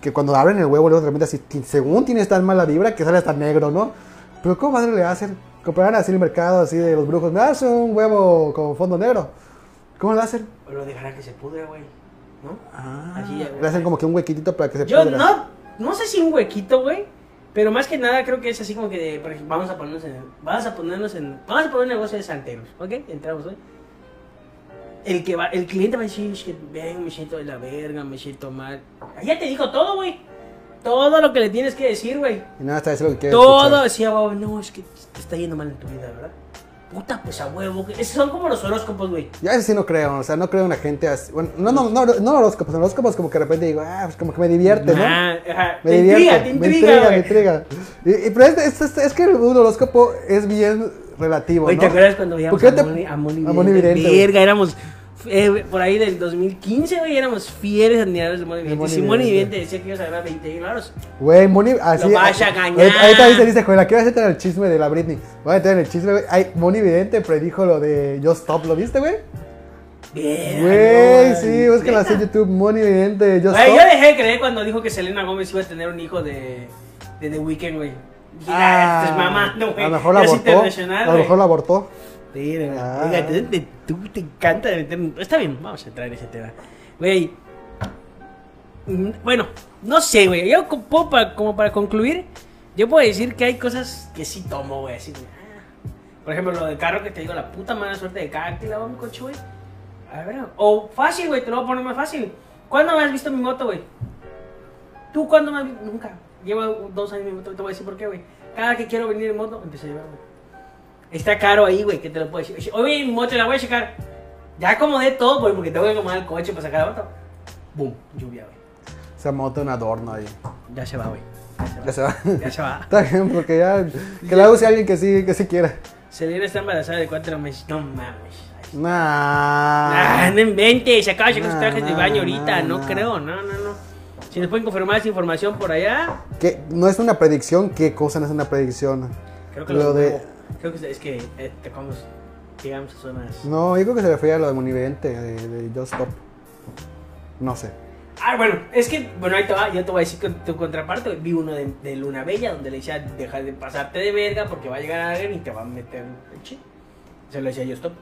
Que cuando abren el huevo, luego de repente así, según tienes tan mala vibra, que sale hasta negro, ¿no? Pero ¿cómo madre le hacen? Comprarán así en el mercado, así de los brujos. Me das un huevo con fondo negro. ¿Cómo lo hacen? Lo dejará que se pudre, güey. ¿No? Ah, Así ya, le hacen como que un huequitito para que se Yo pudra. no, no sé si un huequito, güey. Pero más que nada creo que es así como que, de, vamos a ponernos en, vamos a ponernos en, vamos a poner un negocio de santeros, ¿ok? Entramos, güey. El que va, el cliente va a decir, "Es ven, me siento de la verga, me siento mal. Ya te dijo todo, güey. Todo lo que le tienes que decir, güey. Y nada, está diciendo lo que quieres Todo, escuchar. decía, "Wow, no, es que te está yendo mal en tu vida, ¿verdad? Puta, pues a huevo. Esos son como los horóscopos, güey. Ya ese sí no creo, o sea, no creo en la gente así. Bueno, no, no, no, no horóscopos, horóscopos como que de repente digo, ah, pues como que me divierte, ¿no? Ah, ajá. Me Te divierte, intriga, te me intriga, intriga, me güey. intriga. Y, y pero es, es, es- es que un horóscopo es bien relativo, Oye, ¿no? ¿te acuerdas cuando veíamos ¿Por qué a Moni, a Moni a Moni Vidente? Verga, éramos eh, por ahí del 2015, güey, éramos fieles admiradores de Moni De Vidente. Si Moni Vidente. Decía que ibas a ganar 20 mil baros, Güey, Moni, así. Lo vas a engañar. Ahorita, dice, dice, joder, quiero hacerte el chisme de la Britney. Voy a meter en el chisme, güey. Ay, Moni Vidente predijo lo de Just Stop, ¿lo viste, güey? bien. Güey, sí, búscala en YouTube, Moni Vidente, Just Güey, Stop. yo dejé de creer cuando dijo que Selena Gómez iba a tener un hijo de, de The Weeknd, güey. Ah, estás mamando, güey. a lo mejor la abortó. A lo mejor la abortó. Sí, güey. Ah. Fíjate, te- tú te encanta meter. Está bien, vamos a entrar en ese tema. Güey. mm, Bueno, no sé, güey. Yo co- puedo pa- como para concluir, yo puedo decir que hay cosas que sí tomo, güey. Así. Ah. Por ejemplo, lo del carro que te digo, la puta mala suerte de cada que lavo mi coche, güey. A ver, o fácil, güey, te lo voy a poner más fácil. ¿Cuándo me has visto mi moto, güey? ¿Tú cuándo me has visto? Nunca. Llevo dos años en moto, te voy a decir por qué, güey. Cada que quiero venir en moto, empiezo a llevar, güey. Está caro ahí, güey, que te lo puedo decir. Oye, mi moto la voy a checar. Ya acomodé todo, güey, porque tengo que acomodar el coche para sacar la moto. Boom, lluvia, güey. Esa moto un adorno ahí. Ya se va, güey. Ya se va. Ya se va. Está bien, porque ya. Que la use alguien que sí, que sí quiera. Selena está embarazada de cuatro meses. No mames. Nah. Ah, no inventes, se acaba de checar sus Nah, trajes de nah, baño ahorita, nah, no nah. creo, no, no, no. Si nos pueden confirmar esa información por allá, ¿Qué? No es una predicción, ¿qué cosa no es una predicción? creo que Lo lo de-. Creo que es que eh, te vamos, llegamos a zonas... No, yo creo que se refería a lo de Monivente, de, de Just Stop. No sé. Ah, bueno, es que, bueno, ahí te va, yo te voy a decir con tu contraparte. Vi uno de, de Luna Bella donde le decía, deja de pasarte de verga porque va a llegar alguien y te va a meter el chi. Se lo decía yo, stop.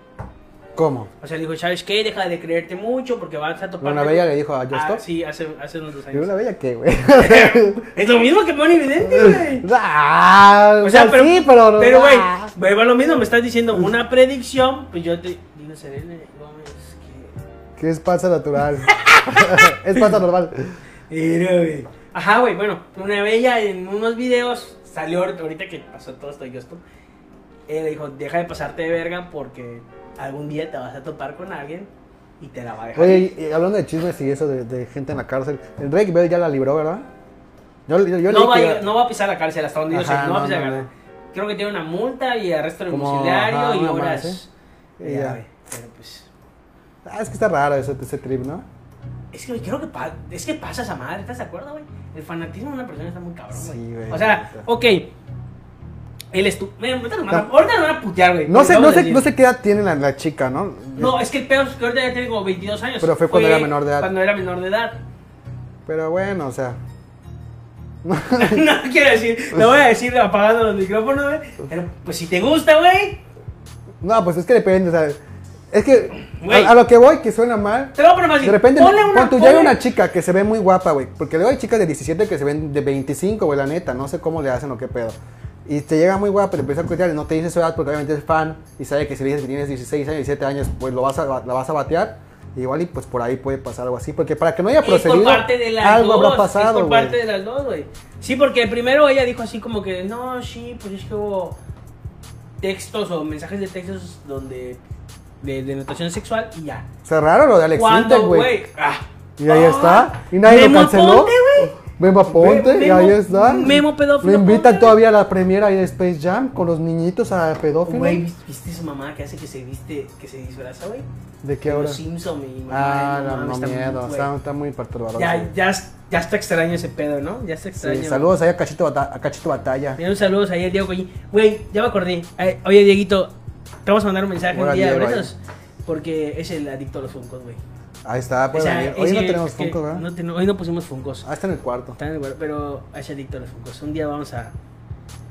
¿Cómo? O sea, le dijo, ¿sabes qué? Deja de creerte mucho porque vas a topar. ¿Luna Bella le dijo a Just ah? Sí, hace, hace unos dos ¿Y años. una bella qué, güey? es lo mismo que Moni Evidente, güey. ah, O sea, pero, sí, pero. pero, güey, ah. güey, va lo mismo, me estás diciendo una predicción, pues yo te. Dino Serena Gómez, que. Que es pasa natural. es pasa normal. Mira, güey. Ajá, güey, bueno, una bella en unos videos salió ahorita que pasó todo esto y esto. Él le dijo, deja de pasarte de verga porque algún día te vas a topar con alguien y te la va a dejar. Oye, y, y hablando de chismes y eso de, de gente en la cárcel, el Drake Bell ya la libró, ¿verdad? Yo, yo, yo no, va a, que- llegar- no va a pisar la cárcel hasta donde yo sé, Ajá, no va a no, pisar la no, cárcel. Creo que tiene una multa y arresto domiciliario y horas. más, ¿eh? Ya, pero pues. Ah, es que está raro ese, ese trip, ¿no? Es que, creo que, pa- es que pasa esa madre, ¿estás de acuerdo, güey? El fanatismo de una persona está muy cabrón, güey. Sí, güey, O sea, ok. Él es tu. Mira, ahorita nos van a- ahorita nos van a putear, güey. No sé, no sé, no sé qué edad tiene la, la chica, ¿no? No, es que el peor es que ahorita ya tengo 22 años. Pero fue cuando era menor de edad. Cuando era menor de edad. Pero bueno, o sea. no quiero decir, lo voy a decir apagando los micrófonos, güey. Pero pues si te gusta, güey. No, pues es que depende, o sea. Es que Güey. a, a lo que voy, que suena mal. Te lo voy a poner más De repente, Ponle una. pon tú, ya hay ponle- una chica que se ve muy guapa, güey. Porque luego hay chicas de 17 que se ven de 25, güey, la neta. No sé cómo le hacen o qué pedo. Y te llega muy guapa, te empieza a y no te dice su edad porque obviamente es fan y sabe que si le dices que tienes 16 años, 17 años, pues lo vas a, la vas a batear. Igual y pues por ahí puede pasar algo así. Porque para que no haya procedido, algo dos. habrá pasado, es por güey. parte de las dos, güey. Sí, porque primero ella dijo así como que, no, sí, pues es que hubo textos o mensajes de textos donde. de denotación sexual y ya. Raro lo de Alex Cuando, Intec, güey. ah, Y ahí ah, está. Y nadie lo canceló. Aponte, güey. Memo Aponte, Memo- y ahí está. Memo pedófilo Lo invitan todavía a la premiera ahí de Space Jam con los niñitos a pedófilo. Güey, ¿viste- ¿viste su mamá que hace que se viste, que se disfraza, güey? ¿De qué hora? Los Simpson, mi mamá. Ah, no, mames, no, está muy- miedo. Está, está muy perturbador. Ya, güey. ya, ya está extraño ese pedo, ¿no? Ya está Sí, extraño. saludos ahí a Cachito, Bata- a Cachito Batalla. Un saludo ahí a Diego Collín. Güey, ya me acordé. Ay, Oye, Dieguito, te vamos a mandar un mensaje un día de. Porque es el adicto a los funcos, güey. Ahí está, O sea, venir. Hoy no que- tenemos Funko, ¿verdad? no ten- hoy no pusimos funcos. Ah, está en el cuarto. Está en el lugar, pero es adicto a los funcos. Un día vamos a.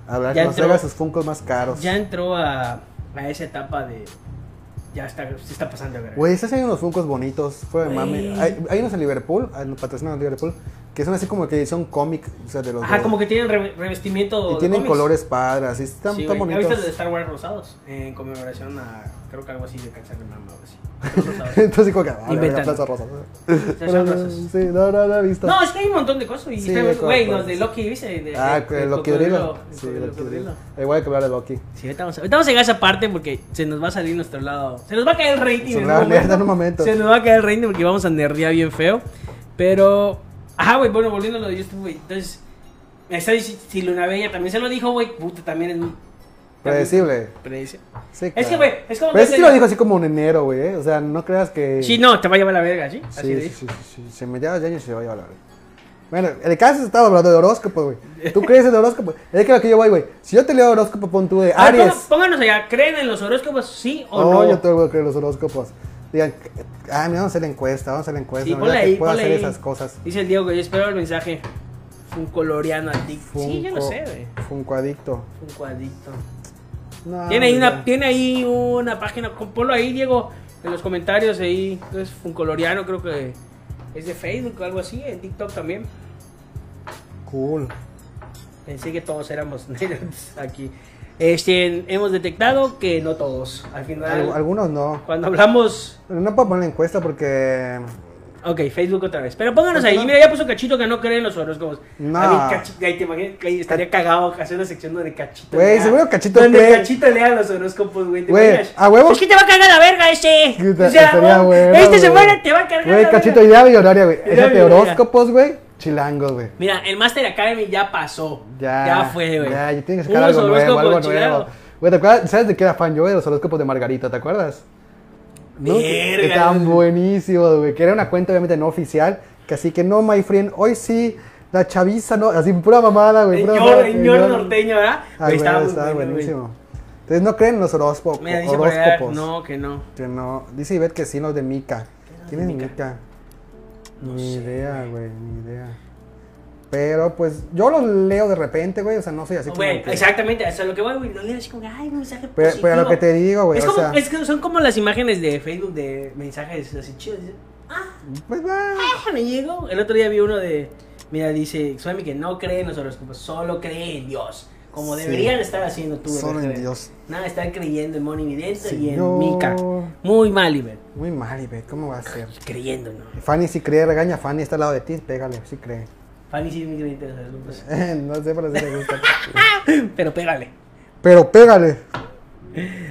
A ver, Ya que nos entró- traiga sus Funkos más caros. Ya entró a, a esa etapa de. Ya está, se está pasando a ver. Güey, estás haciendo unos Funkos bonitos. Fue de mame. Hay, hay unos en Liverpool, unos patrocinan en Liverpool, que son así como que son cómic, o sea, de los Ajá, dos. como que tienen re- revestimiento. Y tienen cómics. colores padres, están, Sí, están güey. ¿Has bonitos. visto los de Star Wars rosados? En conmemoración a. Creo que algo así de cáncer de mama o algo así. Entonces, como que, ah, verga. Plaza Rosa. No. Sí, no, no, no he visto. No, es que hay un montón de cosas. Y Sí, güey, los de Loki, ¿viste? De- Ah, el Sí, cocodrilo. Loki Drilo. Igual hay que hablar de Loki. Sí, ahorita vamos, a, ahorita vamos a llegar a esa parte porque se nos va a salir nuestro lado. Se nos va a caer el rating. Se nos va a en un momento. Se nos va a caer el rating porque vamos a nerdear bien feo. Pero. Ajá, güey, bueno, volviendo a lo de YouTube, güey. Entonces. Me está diciendo, si Luna Bella también se lo dijo, güey. Puta, también es muy. Predecible. Predecible. Sí, Es claro. que, güey, es como. Pero que sí lo dijo así como en enero, güey. ¿eh? O sea, no creas que. Sí, no, te va a llevar la verga, ¿sí? Así Sí, de sí, sí, sí, sí. Se me lleva de años y se va a llevar la verga. Bueno, el caso estaba hablando de horóscopos, güey. ¿Tú crees en horóscopos? Es que lo que yo voy, güey. Si yo te leo horóscopo, pon tú de ver, Aries. Pónganos allá, ¿creen en los horóscopos, sí o Oh, no? yo te voy a creer los horóscopos. Digan, ah, mira, vamos a hacer la encuesta, vamos a hacer la encuesta. Sí, ¿no? ponle Ya que ahí, puedo hacer ahí. esas cosas. Dice el Diego que yo espero el mensaje. Un coloriano adicto. Sí, yo lo sé, güey. Funko adicto. No, Tiene ahí, una, tiene ahí una página. Ponlo ahí, Diego, en los comentarios. Ahí. Es un coloriano, creo que es de Facebook o algo así. En TikTok también. Cool. Pensé que todos éramos nerds aquí. Este, hemos detectado que no todos. Al final, Al- algunos no. cuando hablamos. No puedo poner la encuesta porque. Ok, Facebook otra vez. Pero pónganos ¿Por qué ahí. Mira, ya puso Cachito que no cree en los horóscopos. No. A mí, Cachito, ahí te imaginas que estaría cagado hacer una sección donde Cachito. Güey, seguro Cachito Donde cree. Cachito lea los horóscopos, güey. ¿te Güey, a huevo. Es que te va a cagar la verga ese. O sea, estaría oh, bueno, este se güey. muere, te va a cargar Güey, la cachito, verga. idea millonaria, güey. Échate horóscopos, güey. Chilangos, güey. Mira, el Master Academy ya pasó. Ya. Ya fue, güey. Ya, ya tienes que sacar Unos algo nuevo, algo nuevo. Güey, ¿te acuerdas? ¿Sabes de qué era fan yo? De los horóscopos de Margarita, ¿te acuerdas? ¿No? Verga, estaban güey. buenísimos, güey. Que era una cuenta obviamente no oficial. Que así que no, my friend, hoy sí, la chaviza, no, así pura mamada, güey. pura Ñor, mamada, ñor ñor. norteño, ¿verdad? Güey, estaba estaba bueno, güey. buenísimo. Entonces no creen en los horóscopos. Mira, dice horóscopos. no, que no. Que no. Dice Ivette que sí, los de Mika. ¿Quién es Mika? Mika? No ni sé, idea, güey, ni idea. Pero pues yo los leo de repente, güey, o sea, no soy así como. Que- exactamente, eso es lo que voy, güey. No lees así como, ay, mensaje Pero, positivo. pero lo que te digo, güey, es, o como, sea, es que son como las imágenes de Facebook de mensajes así chidos. Dices, pues va. Ah, me llegó. El otro día vi uno de, mira, dice, Suami que no cree en los horóscopos, solo cree en Dios. Como Sí. deberían estar haciendo tú. Solo en. Dios. Nada, estar creyendo en Moni Vidente y en. Mika. Muy mal, Iber. Muy mal, Ivette, ¿cómo va a ser? Creyendo, ¿no? Fanny sí cree, regaña a Fanny, está al lado de ti, pégale, sí cree. Fanny sí es muy creyente de no sé, pero sí le gusta. Pero pégale. Pero pégale.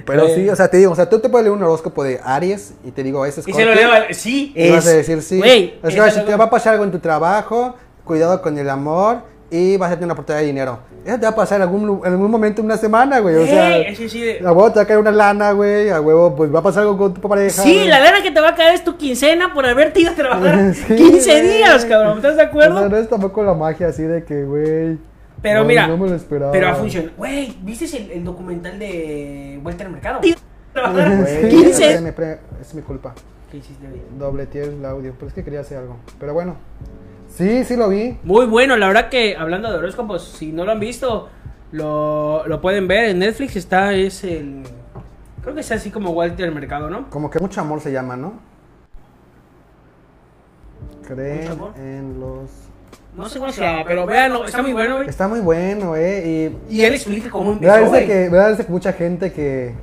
Pero Eh. sí, o sea, te digo, o sea, tú te puedes leer un horóscopo de Aries y te digo, ese es Y se lo leo, al- sí, Y vas a decir sí. Güey, es que vas a- te va a pasar algo en tu trabajo, cuidado con el amor y vas a tener una oportunidad de dinero. Eso te va a pasar en algún, en algún momento, una semana, güey. O sea, sí, sí, de- a huevo te va a caer una lana, güey. A huevo, pues va a pasar algo con tu pareja. Sí, güey. la lana que te va a caer es tu quincena por haberte ido a trabajar Sí, 15 güey. días, cabrón. ¿Estás de acuerdo? sea, no es tampoco la magia así de que, güey. Pero no, mira, No me lo esperaba. pero ha funcionado. Güey, ¿viste el, el documental de Vuelta al Mercado? Güey, Trabajar 15. 15. Es mi culpa. ¿Qué hiciste, güey? Dobleteé el audio. Pero es que quería hacer algo. Pero bueno. Sí, sí lo vi. Muy bueno, la verdad que hablando de horóscopos, si no lo han visto, lo, lo pueden ver en Netflix. Está, es el. Creo que es así como Walter Mercado, ¿no? Como que mucho amor se llama, ¿no? ¿Mucho Creen amor? en los. No sé cómo se llama, pero véanlo, está muy bueno, güey. Está muy bueno, eh. Y. Y él explica cómo empezó, risa güey. que, me da risa que mucha gente que.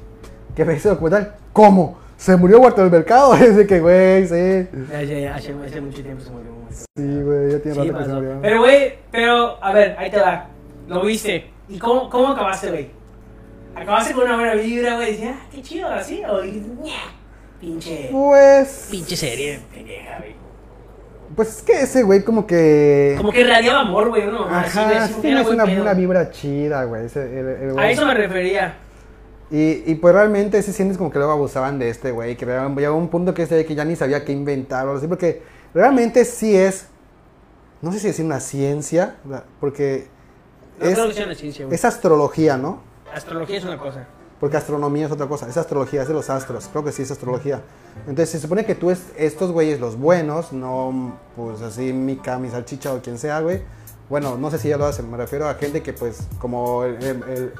Que ve ese documental. ¿Cómo? ¿Se murió Walter del Mercado? De que, güey, sí. Ya, ya, ya, hace, hace mucho tiempo se murió. Sí, güey, ya tiene Sí, rato que se murió. Pero, güey, pero, a ver, ahí te va. Lo viste. ¿Y cómo, cómo acabaste, güey? ¿Acabaste con una buena vibra, güey? Decías, ah, qué chido, así. O pinche, Pues. pinche serie, pendeja, güey. Pues es que ese güey, como que. Como que irradiaba amor, güey, ¿no? Ajá, sí, era es buen una, una vibra chida, güey. ese- el- el A eso me refería. Y, y pues realmente sí sientes como que luego abusaban de este güey, que llegaba un punto que este que ya ni sabía qué inventar o así, porque realmente sí es, no sé si decir una ciencia, porque No es, creo que sea una ciencia, güey. es astrología, ¿no? Astrología es una cosa. Porque astronomía es otra cosa, es astrología, es de los astros, creo que sí es astrología. Entonces se supone que tú es estos güeyes, los buenos, no pues así Mika, mi salchicha o quien sea, güey. Bueno, no sé si ya lo hacen, me refiero a gente que pues, como el, el,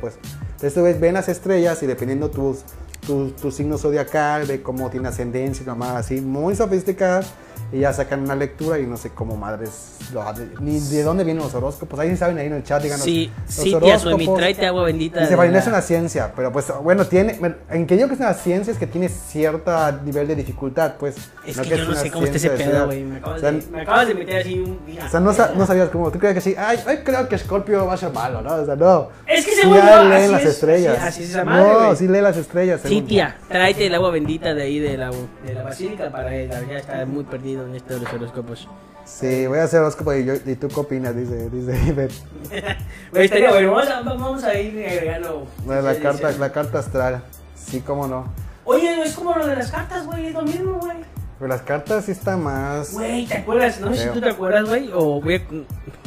pues. Entonces güey, ven las estrellas y dependiendo tus, tu, tu signo zodiacal, ve cómo tiene ascendencia y nomás así, muy sofisticadas. Y ya sacan una lectura y no sé cómo madres, lo ni de dónde vienen los horóscopos. Ahí saben ahí en el chat, díganos. Sí, los sí, tía horóscopos. tráete agua bendita. Dice, Marina, la- es una ciencia, pero pues bueno, tiene, en que digo que es una ciencia es que tiene cierto nivel de dificultad, pues. Es no que yo no una sé cómo está ese pedo, güey. Me acabas O sea, de- me acabas de meter así un... o sea, no, sa- no sabías cómo, tú creías que sí, ay, ay, creo que Scorpio va a ser malo, ¿no? O sea, no. Es que Sí, según ya yo, leen así las es, estrellas. así- así es esa madre, no, güey. sí lee las estrellas. Sí, tía, tráete el agua bendita de ahí de la, de la basílica para él. Ya está muy perdido en esto de los horóscopos. Sí, voy a hacer horóscopo y, yo, y tú qué opinas, dice, dice. Güey, estaría bueno. Vamos a, vamos a ir agregando. La, la carta, la carta astral, sí, cómo no. Oye, es como lo de las cartas, güey. Es lo mismo, güey. Pero las cartas sí están más. Güey, ¿te acuerdas? No sé si tú te acuerdas, güey. O voy a.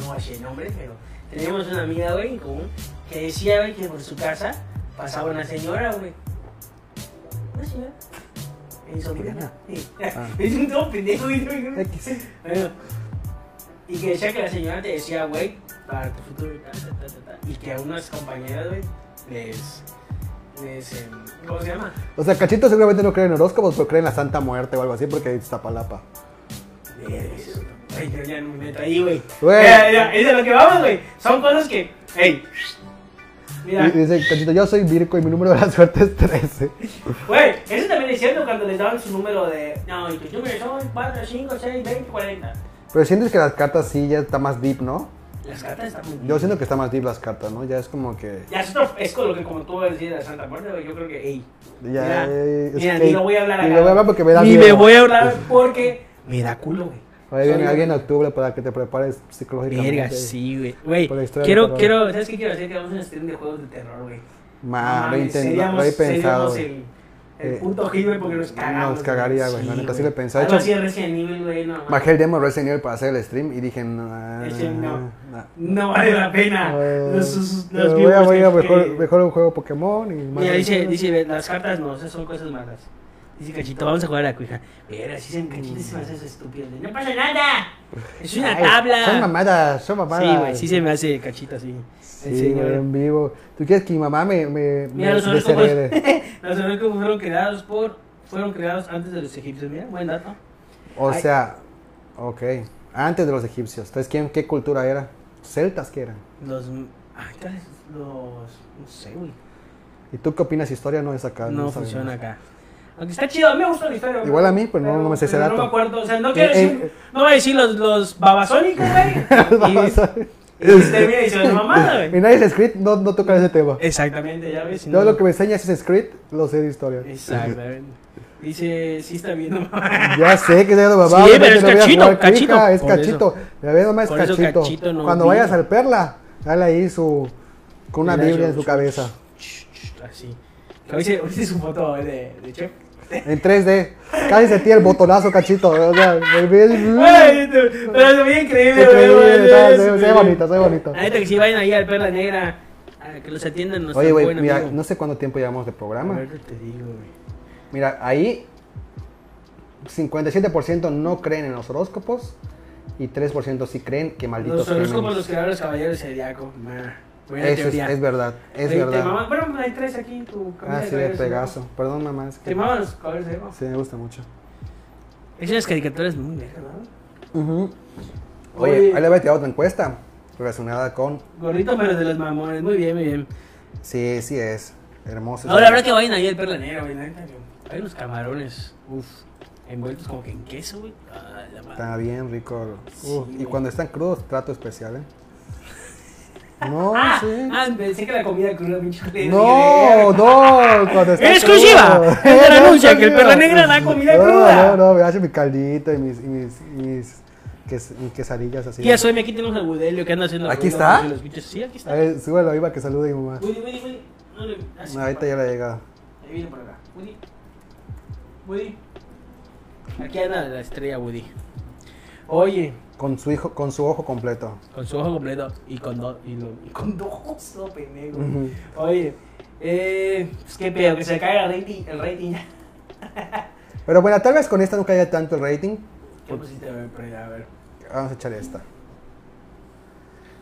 No sé el nombre, pero. Teníamos una amiga, güey, en común. Que decía, güey, que por su casa pasaba una señora, güey. Una señora. Sí. Ah. Es un todo pendejo, y que decía que la señora te decía, güey, para tu futuro y tal, tal, tal, tal, tal, y que a unas compañeras, güey, les, les, em, ¿cómo se llama? O sea, Cachito seguramente no cree en horóscopos, pero cree en la Santa Muerte o algo así, porque es Iztapalapa. Ay, yo ya no me meto ahí, güey. Güey. Mira, mira, es de lo que vamos, güey. Son cosas que, mira, dice, Cachito, yo soy Virgo y mi número de la suerte es 13. güey, eso también es cierto cuando les daban su número de, no, y tus números son 4, 5, 6, 20, 40. Pero sientes que las cartas sí ya está más deep, ¿no? Las cartas están muy Yo siento que está más deep las cartas, ¿no? Ya es como que... Ya, es, otro- es con lo que como tú vas a decir de Santa Muerte, güey, yo creo que, hey, Ya, Mira, es mira, que- ni lo voy a hablar acá. Ni lo voy a hablar porque me da Ni miedo. me voy a hablar porque me da culo, güey. Ahí viene alguien en octubre para que te prepares psicológicamente. Verga, sí, güey. Güey, quiero, quiero, ¿sabes qué quiero hacer? Que hagamos un stream de juegos de terror, güey. Ma, No lo, he lo pensado. el, El hit, güey, porque nos cagamos. Nos cagaría, güey. La neta sí le pensé. Algo así de Resident Evil, güey, no. bajé el demo de Resident Evil para hacer el stream y dije, no. No. no. No vale la pena. Eh, Los, los, voy a, a mejor, mejor un juego Pokémon y más. Mira, dice, dice, las cartas no, esas son cosas malas. Dice Cachito, vamos a jugar a la cuija. Pero así se Cachito se me hace eso estúpido. de, No pasa nada. Es una Ay, tabla. Son mamadas, son mamadas. Sí, güey, sí se me hace Cachito así. El Sí, señor. güey, en vivo. ¿Tú quieres que mi mamá me, me, Mira, me los horóscopos, los horóscopos fueron creados por, fueron creados antes de los egipcios. Mira, buen dato. O Ay. sea, ok. Antes de los egipcios. Entonces, ¿quién, ¿qué cultura era? ¿Celtas qué eran? Los, ay, los, no sé, güey. ¿Y tú qué opinas? Historia no es acá. No sabemos. funciona acá. Aunque está chido, a mí me gusta la historia. güey. Igual a mí, pero no- no me sé ese pero dato. No me acuerdo, o sea, no quiero Eh, decir, eh. no voy a decir los, los babasónicos, güey. y, y termina diciendo mamada, Y güey. nadie es Creed, no, no toca ese tema. Exactamente, ya ves. Todo no- lo que me enseñas es Creed, lo sé de historia. Exactamente. Dice, sí está viendo mamá. Ya sé que es de mamá. Sí, pero es cachito, jugar cachito. Es cachito. La verdad nomás es eso cachito. no Cuando vayas al Perla, dale ahí su. con una Biblia en su cabeza. Así. Hoy hice su foto güey, de, de Chef. En 3D. Casi sentí el botonazo, cachito. O sea, me vi- Ay, Pero se ve increíble, güey, se ve- bonito, se ve bonito. Neta que si vayan ahí al Perla Negra, a que los atiendan nuestro Oye, güey, mira, amigo. no sé cuánto tiempo llevamos de A programa. ver, te digo, güey. Mira, ahí 57% no creen en los horóscopos y 3% sí creen que malditos Los horóscopos los creadores caballeros zodiaco. Buena Eso es, teoría. es verdad, es te verdad. Bueno, hay tres aquí en tu camisa Ah, de sí, de Pegaso. Perdón, mamá. Es que... Te maman los caballeros zodiaco. Sí, me gusta mucho. Es unas caricaturas muy viejas, ¿no? Oye, Oye. ahí le voy a tirar otra encuesta relacionada con. Gordito, pero de los mamones. Muy bien, muy bien. Sí, sí es. Hermoso. Ahora habrá que vayan ahí al Perla Negra, güey. Hay unos camarones, uff, envueltos como que en queso, güey. Ah. Está bien rico. Sí, Uf, y güey. cuando están crudos, trato especial, ¿eh? No, Ah, sí. ah, pensé que la comida cruda, pinche. No, no, cuando está ¡Exclusiva! Es el anuncio, que el. Perla Negra da comida no, cruda. No, no, me hace mi caldito y mis, y mis, y mis, ques- mis quesadillas así. Ya soy, aquí tenemos al Budelio que anda haciendo. ¿Aquí ruido está? los bichos. Sí, aquí A está. ver, súbelo ahí para que salude a mi mamá. Woody, Woody, Woody. No, no, ahorita ya le ha llegado. Ahí viene por acá. Woody. Woody. Aquí anda la estrella Woody. Oye, Con su hijo, con su ojo completo. con su ojo completo y con dos. Y, lo- y con dos ojos, no pendejo. Oye, eh, pues qué pedo, que se caiga el rating. El rating ya. Pero bueno, tal vez con esta no caiga tanto el rating. ¿Qué pusiste a ver, por ahí? A ver. Vamos a echar esta.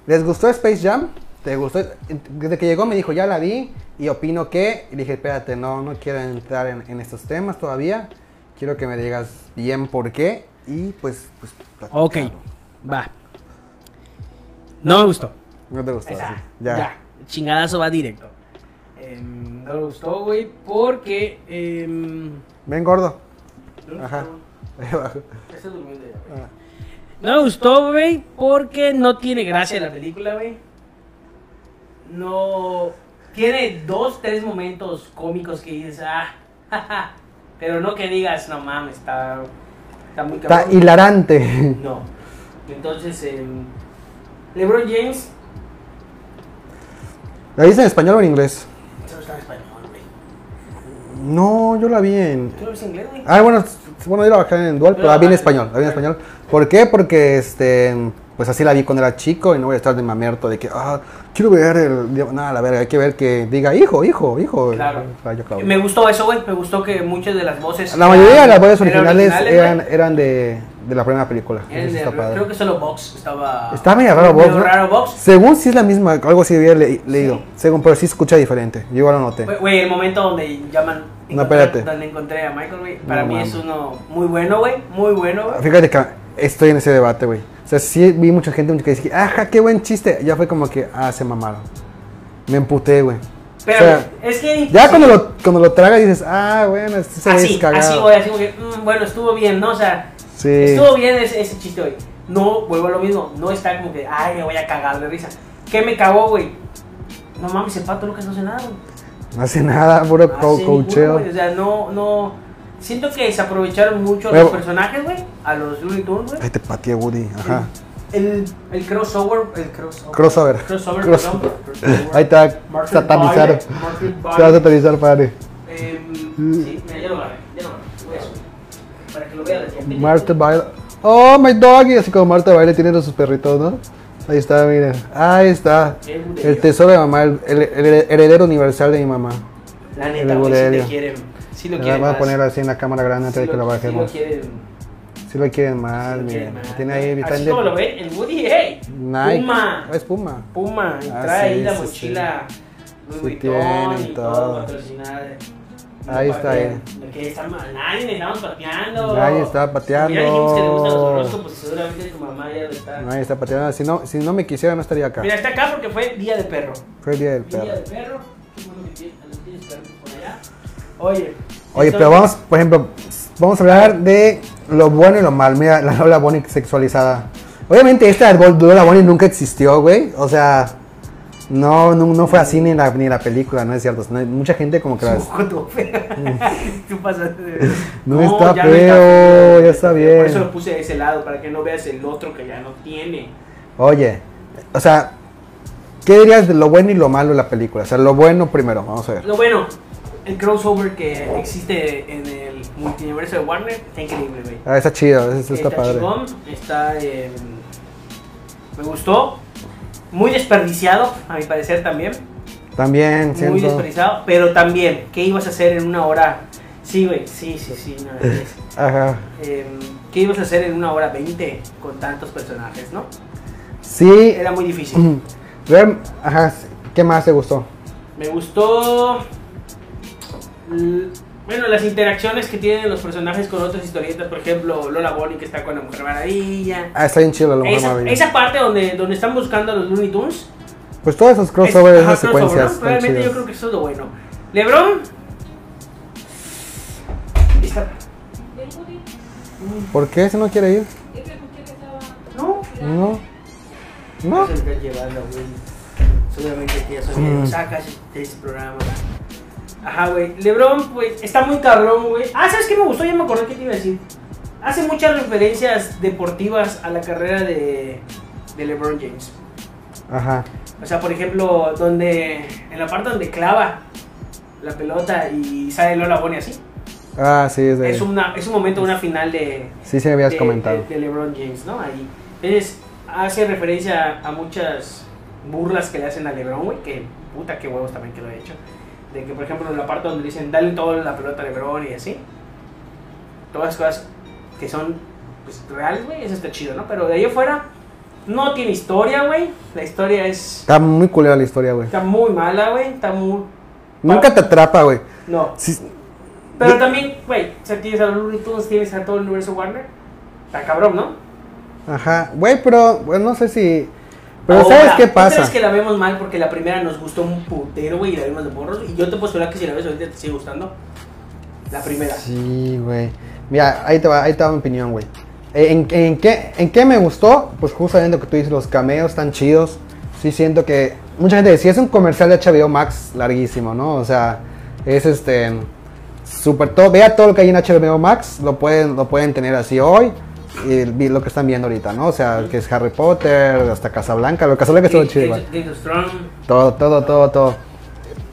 ¿Les gustó Space Jam? ¿Te gustó? Desde que llegó me dijo, ya la vi y opino que... Y dije, espérate, no, no quiero entrar en, en estos temas todavía. Quiero que me digas bien por qué. Y pues... pues Ok, va. No me gustó. No te gustó. Esa, sí. ya. Ya. Chingadazo va directo. Em, no me gustó, güey, porque. em, Ven, gordo. Ajá. Ahí abajo. durmiendo ya, güey. Ah. No me gustó, güey, porque no tiene gracia la película, güey. No. Tiene dos, tres momentos cómicos que dices, ah, jaja. Pero no que digas, no mames, está. Está muy Está cabrón. hilarante. No. Entonces, em, LeBron James. ¿La viste en español o en inglés? Eso está en español, güey. No, yo la vi en... ¿Tú lo ves en inglés, güey? Ah, bueno, bueno, yo la bajé en dual, pero la vi en español, la vi en español. ¿Por qué? Porque, este, pues así la vi cuando era chico y no voy a estar de mamerto de que, ah, quiero ver el... Nada, la verga, hay que ver que diga, hijo, hijo, hijo. Claro. Rayo Claudio. Me gustó eso, güey. Me gustó que muchas de las voces. La mayoría de las voces eran originales eran, eran de, de la primera película. De- creo que solo Vox estaba. Está medio raro Vox. Según sí es la misma, algo así había le- leído. Según, pero sí escucha diferente. Yo igual lo noté. Güey, el momento donde llaman. No, espérate. Donde encontré a Michael, güey. Para No mí es uno muy bueno, güey. Muy bueno, güey. Fíjate que estoy en ese debate, güey. O sea, sí vi mucha gente que decía, ajá, qué buen chiste. Ya fue como que, ah, se mamaron. Me emputé, güey. Pero o sea, es que. Ya cuando lo, cuando lo tragas dices, ah, bueno, este se ve Así, cagado. así, güey. Así, como que, mm, bueno, estuvo bien, ¿no? O sea, Sí. estuvo bien ese, ese chiste, güey. No, vuelvo a lo mismo. No está como que, ay, me voy a cagar de risa. ¿Qué me cagó, güey? No mames, el pato Lucas no hace nada, güey. No hace nada, puro No co- ninguno, coacheo. güey, O sea, no, no. Siento que se aprovecharon mucho los personajes, güey. A los Looney Tunes, güey. Ay, te pateé, Woody. Ajá. El, el crossover. El crossover. Crossover. Crossover, crossover. Ahí está Martin Se va a satanizar, padre. Em, Sí, mira, ya lo agarré, ya lo agarré. Voy a subir. Para que lo. Marta baila. Oh, my doggy. Así como Marta baila tiene a sus perritos, ¿no? Ahí está, miren. Ahí está. El tesoro de mamá, el, el- el heredero universal de mi mamá. La El neta, güey, sí budelio. te quieren. Sí lo quieren. voy a poner así en la cámara grande antes Sí de que lo Sí lo bajemos. quieren. Si lo quieren sí lo miren. quieren más. Tiene ahí Así en de- como lo ven, el Woody, hey. Nike. Puma. Es Puma. Puma. Y Ah, trae sí, ahí la sí, mochila. Louis Sí Vuitton y todo. todo patrocinada. Ahí está, para ahí. que- que está mal. Nadie le estamos pateando. Nadie está pateando. Ya dijimos que le gustan los horóscopos y seguramente tu mamá ya lo está. Nadie está pateando. Si no, si no me quisiera, no estaría acá. Mira, está acá porque fue Día de Perro. Fue día del Día perro. de Perro. Qué bueno que tienes, lo tienes perro por allá. Oye. Oye, pero vamos, por ejemplo, vamos a hablar de lo bueno y lo malo. Mira, la Lola Bonnie sexualizada. Obviamente esta de Lola Bonnie nunca existió, güey. O sea, no, no, no fue así ni la, ni la película, no es cierto. No, mucha gente como que las... Tú pasaste de- No está ya feo, ya está Por bien. eso lo puse de ese lado, para que no veas el otro que ya no tiene. Oye, o sea, ¿qué dirías de lo bueno y lo malo de la película? O sea, lo bueno primero, vamos a ver. Lo bueno, el crossover que existe en el multiverso de Warner está increíble, güey. Ah, está chido, eso está, padre. chingón, está. eh, me gustó. Muy desperdiciado, a mi parecer también. También Muy siento... desperdiciado, pero también, ¿qué ibas a hacer en una hora? Sí, güey, sí, sí, sí. no, es- Ajá. eh, ¿Qué ibas a hacer en una hora 20 con tantos personajes, no? Sí. Era muy difícil. Ajá, ¿qué más te gustó? Me gustó. Bueno, las interacciones que tienen los personajes con otras historietas, por ejemplo, Lola Bonnie que está con la Mujer Maravilla. Ah, está bien chido la Mujer Esa, Maravilla. esa parte donde, donde están buscando a los Looney Tunes. Pues todos esos es- crossovers, ajá, esas crossover, secuencias Realmente yo creo que eso es lo bueno. LeBron. está- ¿Por qué ese no quiere ir? Es. No, No. No. Seguramente que ya son Mm. sacas de ese programa. Ajá, güey. LeBron, pues, está muy cabrón, güey. Ah, ¿sabes qué me gustó? Ya me acordé qué te iba a decir. Hace muchas referencias deportivas a la carrera de, de LeBron James. Ajá. O sea, por ejemplo, donde en la parte donde clava la pelota y sale Lola Bonnie así. Ah, sí, es de... Es, una, es un momento, una final de, Sí, sí habías de, comentado. de- de LeBron James, ¿no? Ahí. Entonces, hace referencia a muchas burlas que le hacen a LeBron, güey, que puta, qué huevos también que lo he hecho. De que, por ejemplo, en la parte donde dicen, dale toda la pelota a LeBron y así. Todas las cosas que son pues, reales, güey, eso está chido, ¿no? Pero de ahí afuera, no tiene historia, güey. La historia es. Está muy culera la historia, güey. Está muy mala, güey. Está muy. Nunca te atrapa, güey. No. Sí, Pero también, güey, o sea, tienes a los tienes a todo el universo Warner. Está cabrón, ¿no? Ajá. Güey, pero, bueno, no sé si... Pero Ahora, ¿sabes qué ¿tú pasa? crees que la vemos mal porque la primera nos gustó un putero, güey, y la vimos de morros? Y yo te puedo asegurar que si la ves ahorita te sigue gustando. La primera. Sí, güey. Mira, ahí te va, ahí te va mi opinión, güey. ¿En, en qué, ¿En qué me gustó? Pues justamente lo que tú dices, los cameos están chidos. Sí siento que... Mucha gente decía, es un comercial de HBO Max larguísimo, ¿no? O sea, es este... Super todo, vea todo lo que hay en HBO Max, lo pueden, lo pueden tener así hoy. Y lo que están viendo ahorita, ¿no? O sea, que es Harry Potter, hasta Casablanca. Lo de Casablanca estuvo chido. Todo, todo, todo, todo.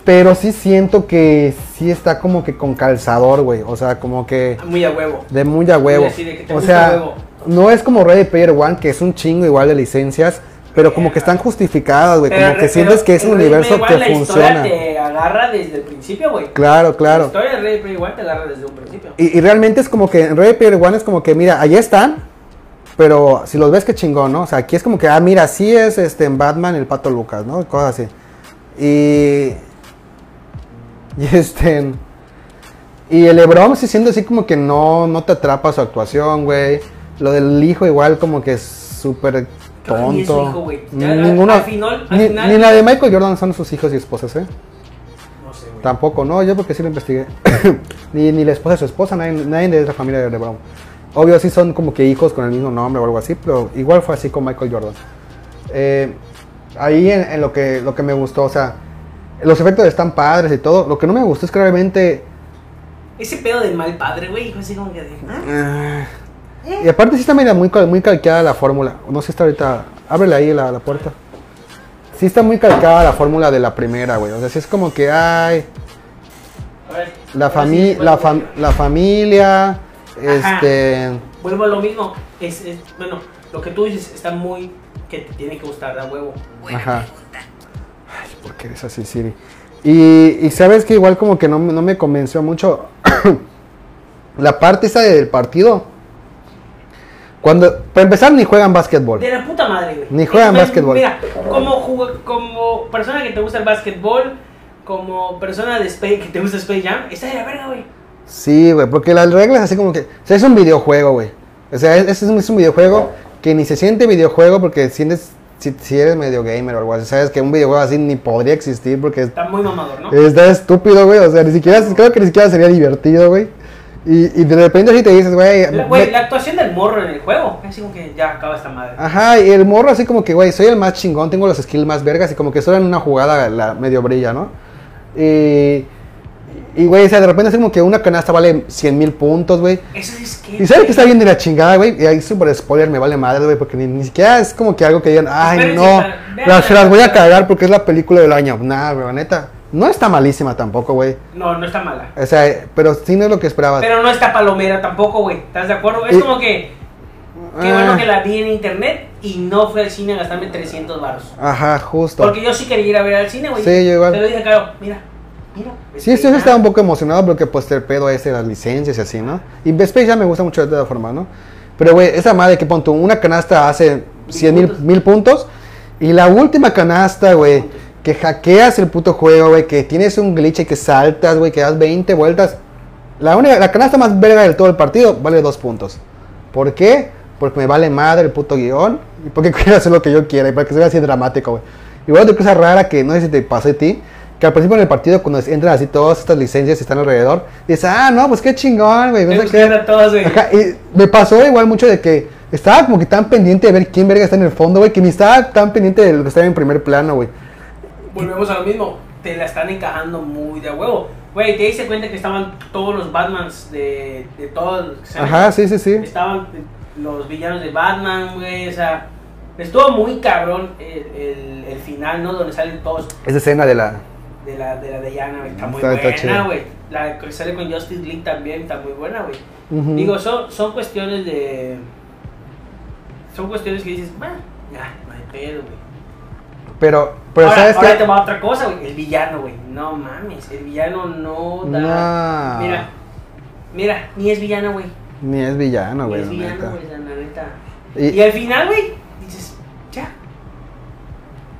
Pero sí siento que sí está como que con calzador, güey. O sea, como que Muy a huevo. de muy a huevo. Muy así de que te O gusta sea, huevo. no es como Ready Player One, que es un chingo igual de licencias, pero como que están justificadas, güey. Como que pero sientes que es un universo Player que La funciona. te agarra desde el principio, güey. Claro, La claro. historia de Ready Player One te agarra desde un principio. Y, y realmente es como que en Ready Player One es como que, mira, allí están, pero si los ves, que chingón, ¿no? O sea, aquí es como que, ah, mira, así es este, en Batman el pato Lucas, ¿no? Cosas así. Y. Y este. Y el Lebron sí siendo así como que no, no te atrapa su actuación, güey. Lo del hijo igual como que es súper tonto. ninguno- al final- al ni, final- ni la de Michael Jordan son sus hijos y esposas, ¿eh? No sé, güey. Tampoco, no, yo porque sí lo investigué. ni, ni la esposa de su esposa, nadie, nadie de esa familia de LeBron. Obvio, sí son como que hijos con el mismo nombre o algo así, pero igual fue así con Michael Jordan. Eh, ahí en, en lo, que, lo que me gustó, o sea, los efectos están padres y todo. Lo que no me gustó es que realmente. Ese pedo del mal padre, güey, hijo así como que de. ¿ah? Ah, y aparte sí está media muy, muy calqueada la fórmula. No sé si está ahorita. Ábrele ahí la, la puerta. Sí está muy calcada la fórmula de la primera, güey. O sea, sí es como que, ay. A ver, La, fami sí, la, fam- la familia, este... Vuelvo a lo mismo. Es, es- bueno, lo que tú dices está muy. que te tiene que gustar, da huevo. Buena Ajá. pregunta. Ay, ¿por qué eres así, Siri? Y, y sabes que igual como que no, no me convenció mucho la parte esa del partido. Cuando, para empezar, ni juegan básquetbol. De la puta madre, güey. Ni juegan Es- básquetbol. Mira, como, como persona que te gusta el básquetbol, como persona de Space, que te gusta Space Jam, está de la verga, güey. Sí, güey, porque las reglas así como que... O sea, es un videojuego, güey. O sea, es, es un, videojuego que ni se siente videojuego porque sientes... Si, si eres medio gamer o algo así, sabes que un videojuego así ni podría existir porque Está muy mamador, ¿no? está estúpido, güey. O sea, ni siquiera... Creo que ni siquiera sería divertido, güey. Y, y de repente así te dices, güey... La- Güey, me- la actuación morro en el juego, es como que ya acaba esta madre. Ajá, y el morro así como que, güey, soy el más chingón, tengo los skills más vergas y como que solo en una jugada la medio brilla, ¿no? Y, y güey, o sea, de repente así como que una canasta vale 100 mil puntos, güey. Eso es que. Y sabes que está bien de la chingada, güey. Y ahí súper spoiler me vale madre, güey, porque ni, ni siquiera es como que algo que digan, ay, Espérense, no, para- las, se la- las voy a cagar porque es la película del año. Nah, güey, neta. No está malísima tampoco, güey. No, no está mala. O sea, pero sí no es lo que esperaba. Pero no está palomera tampoco, güey. ¿Estás de acuerdo? Es Y- como que. Qué Ah. bueno que la vi en internet y no fui al cine a gastarme 300 baros. Ajá, justo. Porque yo sí quería ir a ver al cine, güey. Sí, yo igual. Te lo dije, claro, mira, mira. Sí, sí, yo estaba un poco emocionado porque pues el pedo ese de las licencias y así, ¿no? Y Space ya me gusta mucho de todas formas, ¿no? Pero, güey, esa madre que pon una canasta hace 100 mil, puntos. mil puntos y la última canasta, güey. Que hackeas el puto juego, güey, que tienes un glitch y que saltas, güey, que das 20 vueltas. La, única, la canasta más verga del todo el partido vale dos puntos. ¿Por qué? Porque me vale madre el puto guion y porque quiero hacer lo que yo quiera y para que sea así dramático, güey. Igual otra cosa rara que no sé si te pasó a ti, que al principio en el partido cuando entran así todas estas licencias y están alrededor, dices, ah, no, pues qué chingón, güey. Me sé buscan qué". a todos, güey. Ajá, y me pasó igual mucho de que estaba como que tan pendiente de ver quién verga está en el fondo, güey, que ni estaba tan pendiente de lo que estaba en primer plano, güey. Volvemos a lo mismo. Te la están encajando muy de huevo. Güey, te diste cuenta que estaban todos los Batmans de, de todos. salen? Ajá, sí, sí, sí. Estaban los villanos de Batman, güey. O sea, estuvo muy cabrón el, el, el final, ¿no? Donde salen todos Esa escena de la... de la, de la Diana, güey. Está muy Está- está buena, güey. La que sale con Justice League también está muy buena, güey. Digo, son, son cuestiones de. Son cuestiones que dices, bueno, ya, no hay pedo, güey. Pero, pero ahora, ¿sabes ahora qué? te va otra cosa, güey. El villano, güey. No mames, el villano no da. No. Mira, mira, ni es villano, güey. Ni es villano, Ni güey, es la villano, güey, la neta. Y- Y, al final, güey, dices, ya.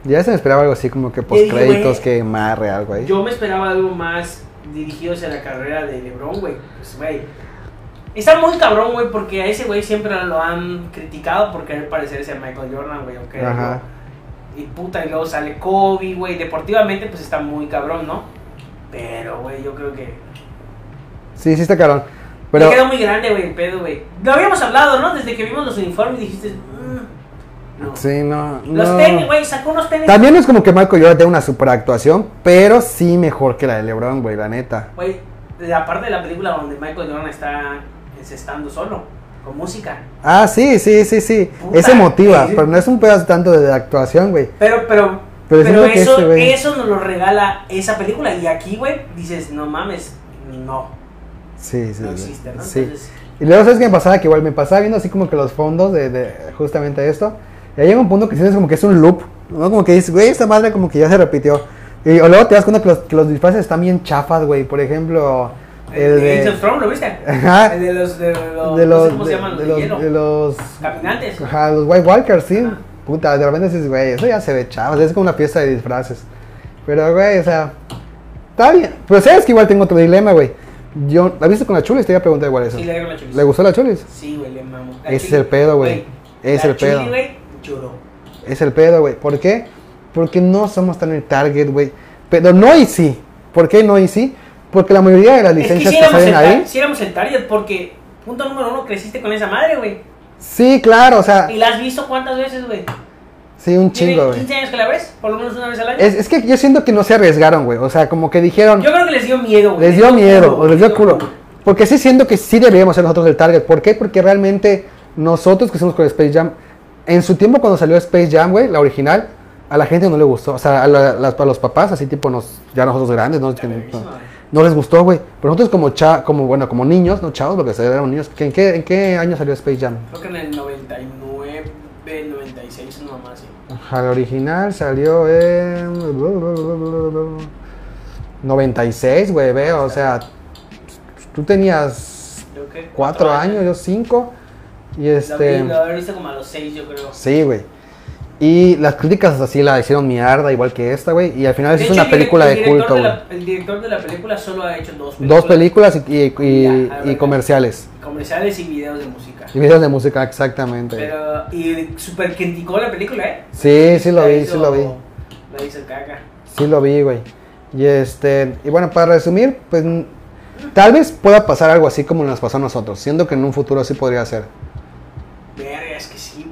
Ya se me esperaba algo así como que post créditos, güey, que marre algo ahí. Yo me esperaba algo más dirigido hacia la carrera de LeBron, güey. Pues, güey. Está muy cabrón, güey, porque a ese güey siempre lo han criticado por querer parecerse a Michael Jordan, güey. quererlo. Ajá. Y puta, y luego sale Kobe, güey. Deportivamente, pues está muy cabrón, ¿no? Pero, güey, yo creo que. Sí, sí está cabrón. Pero... Pero, quedó muy grande, güey, el pedo, güey. Lo habíamos hablado, ¿no? Desde que vimos los uniformes dijiste. "Mm, no. sí, no. Los no. tenis, güey, sacó unos tenis. También es como que Michael Jordan tenga una super actuación, pero sí mejor que la de LeBron, güey, la neta. Güey, la parte de la película donde Michael Jordan está estando solo, con música. Ah, sí, sí, sí, sí. Puta, Ese motiva, pero no es un pedazo tanto de actuación, güey. Pero, pero, Pero eso, este, eso nos lo regala esa película. Y aquí, güey, dices, no mames, no, Sí, sí. no existe, ¿no? Sí. Entonces, Y luego, ¿sabes qué me pasaba? Que igual me pasaba viendo así como que los fondos de, de justamente esto. Y ahí llega un punto que sientes como que es un loop, ¿no? Como que dices, güey, esta madre como que ya se repitió. Y o luego te das cuenta que los, que los disfraces están bien chafas, güey. Por ejemplo, el de Age de... of Thrones, ¿lo viste? Ajá. El de los, de los, De no sé los, cómo se de, llaman, los de de, los, hielo. de los, Caminantes. ajá, los White Walkers, sí. Ajá. Puta, de repente dices, güey, eso ya se ve chavas, es como una fiesta de disfraces. Pero, güey, o sea, está bien. Pero sabes que igual tengo otro dilema, güey. Yo, ¿la viste con la chulis? Te iba a preguntar igual eso. Sí, le la chulis. ¿Le gustó la chulis? Sí, güey, le mamo. La Ese es el pedo, güey. Es la el pedo. chuli, güey, lloró. Es el pedo, güey. ¿Por qué? Porque no somos tan el target, güey. Pero no y sí. ¿Por qué no y sí? Porque la mayoría de las Es que licencias si que, salen el ahí. sí éramos el target porque, punto número uno, creciste con esa madre, güey. Sí, claro, o sea, ¿Y la has visto cuántas veces, güey? sí, un ¿Tiene chingo, güey. 15 años que la ves? Por lo menos una vez al año. Es, es que yo siento que no se arriesgaron, güey. O sea, como que dijeron. Yo creo que les dio miedo, güey. Les dio miedo, o les dio culo. Porque sí siento que sí deberíamos ser nosotros el target. ¿Por qué? Porque realmente nosotros que somos con Space Jam, en su tiempo cuando salió Space Jam, güey, la original, a la gente no le gustó. O sea, a, la- a los papás, así tipo, nos, ya nosotros grandes, ¿no? No les gustó, güey. Pero nosotros como cha, como bueno, como niños, no chavos, porque eran niños. ¿En qué, ¿En qué año salió Space Jam? Creo que en el 99, 96, no más, sí. Ajá, el original salió en 96, güey, veo, o sea, tú tenías Creo que cuatro años, yo cinco. Y Lo, este. vi, lo habré visto como a los 6, yo creo. Sí, güey. Y las críticas así la hicieron mierda, igual que esta, güey. Y al final De es hecho, una película el de culto, de güey. la- El director de la película solo ha hecho dos películas. Dos películas y, y- y- Ya, a y ver. comerciales. Comerciales y videos de música. Y videos de música, exactamente. Pero, y super criticó la película, ¿eh? Sí, sí lo vi, hizo- sí lo vi. La hizo caca. Sí lo vi, güey. Y este, y bueno, para resumir, pues tal vez pueda pasar algo así como nos pasó a nosotros, siendo que en un futuro sí podría ser.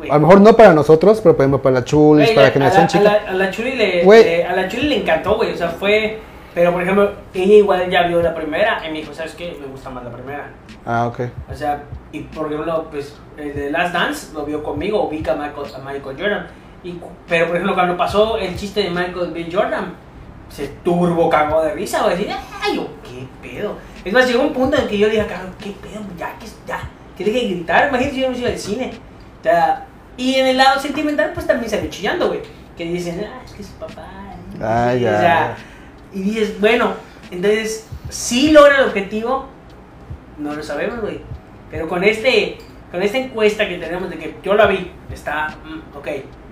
Güey. A lo mejor no para nosotros, pero por ejemplo para la Chulis, para a- la generación a, chica. la, a la Chuli le, le- a la Chuli le encantó, güey. O sea, fue. Pero por ejemplo, ella igual ya vio la primera y me dijo, ¿sabes qué? Me gusta más la primera. Ah, ok. O sea, y por ejemplo, pues el de Last Dance lo vio conmigo, ubica a Michael, a Michael Jordan. Y, pero por ejemplo, cuando pasó el chiste de Michael B. Jordan, se turbo cagó de risa, güey. Así, ay, yo, qué pedo. Es más, llegó un punto en que yo dije, cabrón, qué pedo, ya, que ya, que deje de gritar. Imagínate si yo no iba al cine. O sea, y en el lado sentimental, pues también salió chillando, güey. Que dicen, ah, es que su papá. Ah, ya. O sea, y dices, bueno, entonces, sí logra el objetivo, no lo sabemos, güey. Pero con este con esta encuesta que tenemos de que yo la vi, está, mm, ok,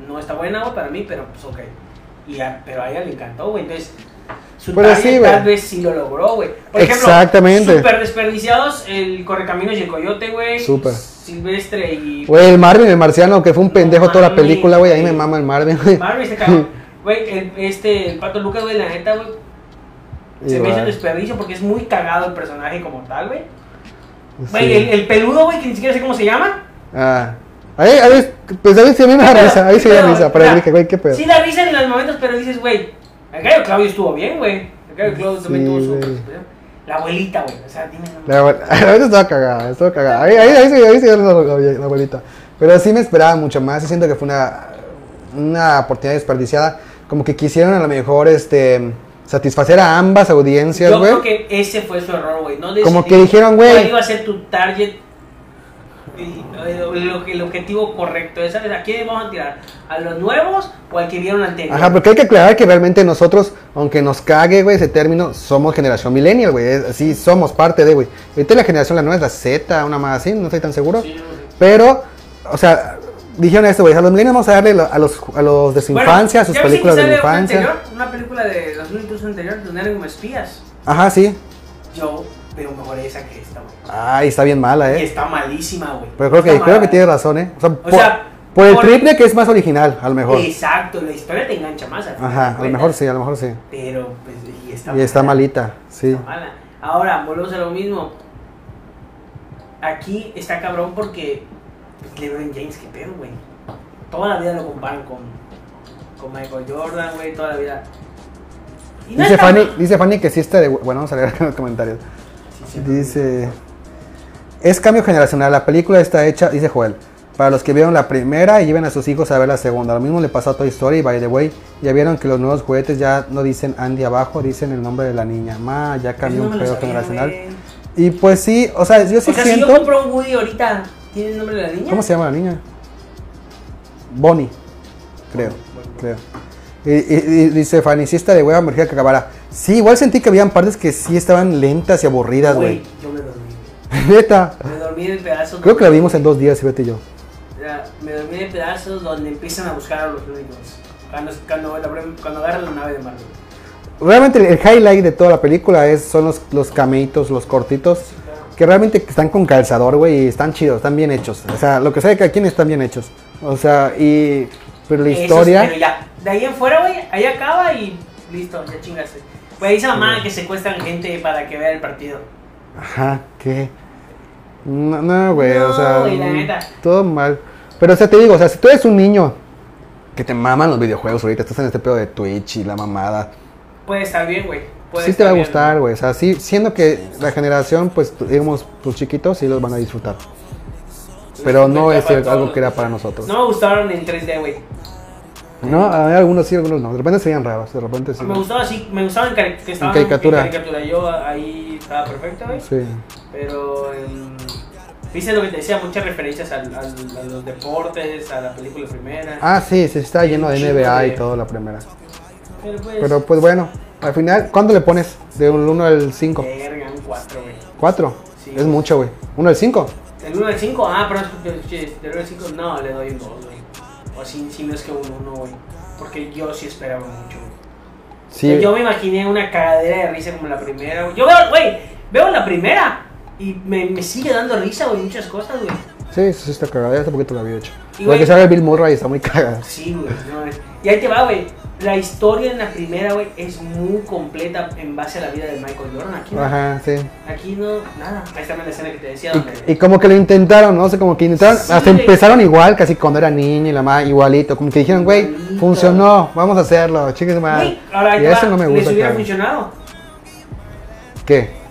no está buena para mí, pero pues ok. Y a- pero a ella le encantó, güey. Entonces, su Pero target sí, tal vez sí lo logró, güey. Por ejemplo, Exactamente. super desperdiciados, el Correcaminos y el Coyote, güey. Súper. Silvestre y... Güey, el Marvin, el marciano, que fue un No pendejo toda la película, güey. A mí me mama el Marvin, güey. Marvin se cagó. Güey, el, este, el Pato Lucas, güey, la neta, güey, se me hizo un desperdicio porque es muy cagado el personaje como tal, güey. Güey, Sí. el, el peludo, güey, que ni siquiera sé cómo se llama. Ah. Ahí, ahí, pues a ver si a mí me da risa, ahí sí me da risa, dije, güey, qué pedo. Sí da risa en los momentos, pero dices, güey, el gallo Claudio estuvo bien, güey. El gallo Claudio también Sí, tuvo su... La abuelita, güey, o sea, dime. no. La abue- a veces estaba cagada, estaba cagada. Ahí, ahí, ahí sí, ahí sí, la, abuelita. Pero sí me esperaba mucho más y siento que fue una, una oportunidad desperdiciada. Como que quisieron a lo mejor este satisfacer a ambas audiencias, Yo güey. creo que ese fue su error, güey. No Como que dijeron, güey. cuál iba a ser tu target. Y- lo que- el objetivo correcto es, ¿sabes? ¿A quién vamos a tirar? ¿A los nuevos o al que vieron anterior? Ajá, porque hay que aclarar que realmente nosotros, aunque nos cague, güey, ese término, somos generación millennial, güey. Así somos parte de, güey. Ahorita la generación la nueva es la Z, una más así, no estoy tan seguro. Sí, no sé. Pero, o sea, dijeron esto, güey. A los millennials vamos a darle lo- a los, a los de su Bueno, infancia, a sus ¿ya viste películas de infancia. anterior? Una película de 2012 anterior, donde eran como espías. Ajá, sí. Yo veo mejor esa que esta, güey. Ay, está bien mala, Y eh. está malísima, güey. Pero creo que, creo que tiene razón, eh. O sea, por, sea, por el por- triple que es más original, a lo mejor. Exacto, la historia te engancha más. al Ajá, a lo mejor sí, a lo mejor sí. Pero, pues, y está Y está malita, sí. Está mala. Ahora, volvemos a lo mismo. Aquí está cabrón porque pues, LeBron James, qué pedo, güey. Toda la vida lo comparan con, con Michael Jordan, güey, toda la vida. No Dice Fanny, dice Fanny que sí está de... Bueno, vamos a leer acá en los comentarios. Sí, sí. Dice... Es cambio generacional. La película está hecha, dice Joel, para los que vieron la primera y lleven a sus hijos a ver la segunda. Lo mismo le pasó a Toy Story, by the way. Ya vieron que los nuevos juguetes ya no dicen Andy abajo, dicen el nombre de la niña. Ma, ya cambió no un pedo generacional. Y pues sí, o sea, yo sí o sea, si siento... yo compro un Woody ahorita, ¿tiene el nombre de la niña? ¿Cómo se llama la niña? Bonnie, creo, creo. Y, y- y dice Fanny, si esta de hueva me urgía que acabara. Sí, igual sentí que habían partes que sí estaban lentas y aburridas, güey. Neta. Me dormí en pedazos. Creo que la vimos en dos días, Ivete y yo. Ya, me dormí en pedazos donde empiezan a buscar a los únicos. Cuando, cuando, cuando agarran la nave de Marvel. Realmente el highlight de toda la película es, son los, los cameitos, los cortitos, que realmente están con calzador, güey, y están chidos, están bien hechos. O sea, lo que sea de cada quien están bien hechos. O sea, y... Pero la historia... pero ya, de ahí en fuera, güey, ahí acaba y listo, ya chingaste. Güey, esa mamá que secuestran gente para que vea el partido. Ajá, ¿qué? No, no, güey, o sea, güey, la neta. todo mal. Pero, o sea, te digo, o sea, si tú eres un niño que te maman los videojuegos ahorita, estás en este pedo de Twitch y la mamada, Puede estar bien, güey. sí te va a gustar, güey. O sea, sí, siendo que la generación, pues, digamos, tus chiquitos, sí los van a disfrutar. Pero no es algo que era para nosotros. No me gustaron en 3D, güey. No, hay algunos sí, algunos no. De repente se veían raros, de repente sí. Me gustaba así, me gustaba en cari- que estaban caricatura. en caricatura. Yo ahí estaba perfecto, güey. Sí. Pero en... Viste lo que te decía, muchas referencias al- al- a los deportes, a la película primera. Ah, sí, sí, está lleno de NBA y de- todo la primera. Pero pues, Pero pues bueno, al final, ¿cuánto le pones? De un 1 al 5. verga, un 4, güey. 4. Sí. Es mucho, güey. 1 al 5. ¿El 1 al 5? Ah, pero es que del 1 al 5 no, le doy un 2, güey. O si, si no es que un 1, güey. Porque yo sí esperaba mucho, güey. Sí. Yo me imaginé una cagadera de risa como la primera, güey. Yo veo, güey, veo la primera y me, me sigue dando risa, güey, muchas cosas, güey. Sí, sí, sí está cagada. Ya hace poquito lo había hecho. Y, güey- sale Bill Murray y está muy cagada. Sí, güey. no, y ahí te va, güey. La historia en la primera, güey, es muy completa en base a la vida de Michael Jordan. Aquí no, Ajá, sí. aquí no, nada. Ahí está la escena que te decía. donde- Y, y como que lo intentaron, ¿no? O sea, como que intentaron, Sí, hasta güey. empezaron igual, casi cuando era niño y la más igualito. Como que dijeron, güey, Igualito. funcionó, vamos a hacerlo, chicos, más. Y te eso no me les gusta. hubiera claro. funcionado ¿Qué?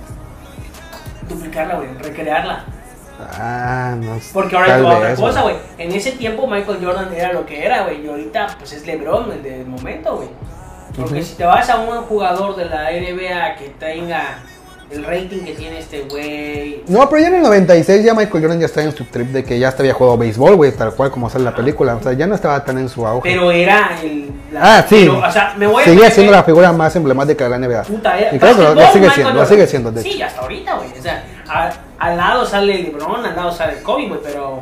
Duplicarla, güey, recrearla. Ah, no sé. Porque ahora tal otra cosa, güey. En ese tiempo Michael Jordan era lo que era, güey. Y ahorita, pues es LeBron el del momento, güey. Porque si te vas a un jugador de la NBA que tenga el rating que tiene este güey. No, pero ya en el 96 ya Michael Jordan ya estaba en su trip de que ya hasta había jugado béisbol, güey, tal cual como sale la película. O sea, ya no estaba tan en su auge. Pero era el. la- ah, sí. pero, o sea, me voy a. Seguía siendo la figura más emblemática de la NBA. Puta, era. Y creo que lo- sigue siendo, lo sigue siendo, de Sí, hecho. hasta ahorita, güey. O sea, a- al lado sale LeBron, al lado sale Kobe, güey, pero.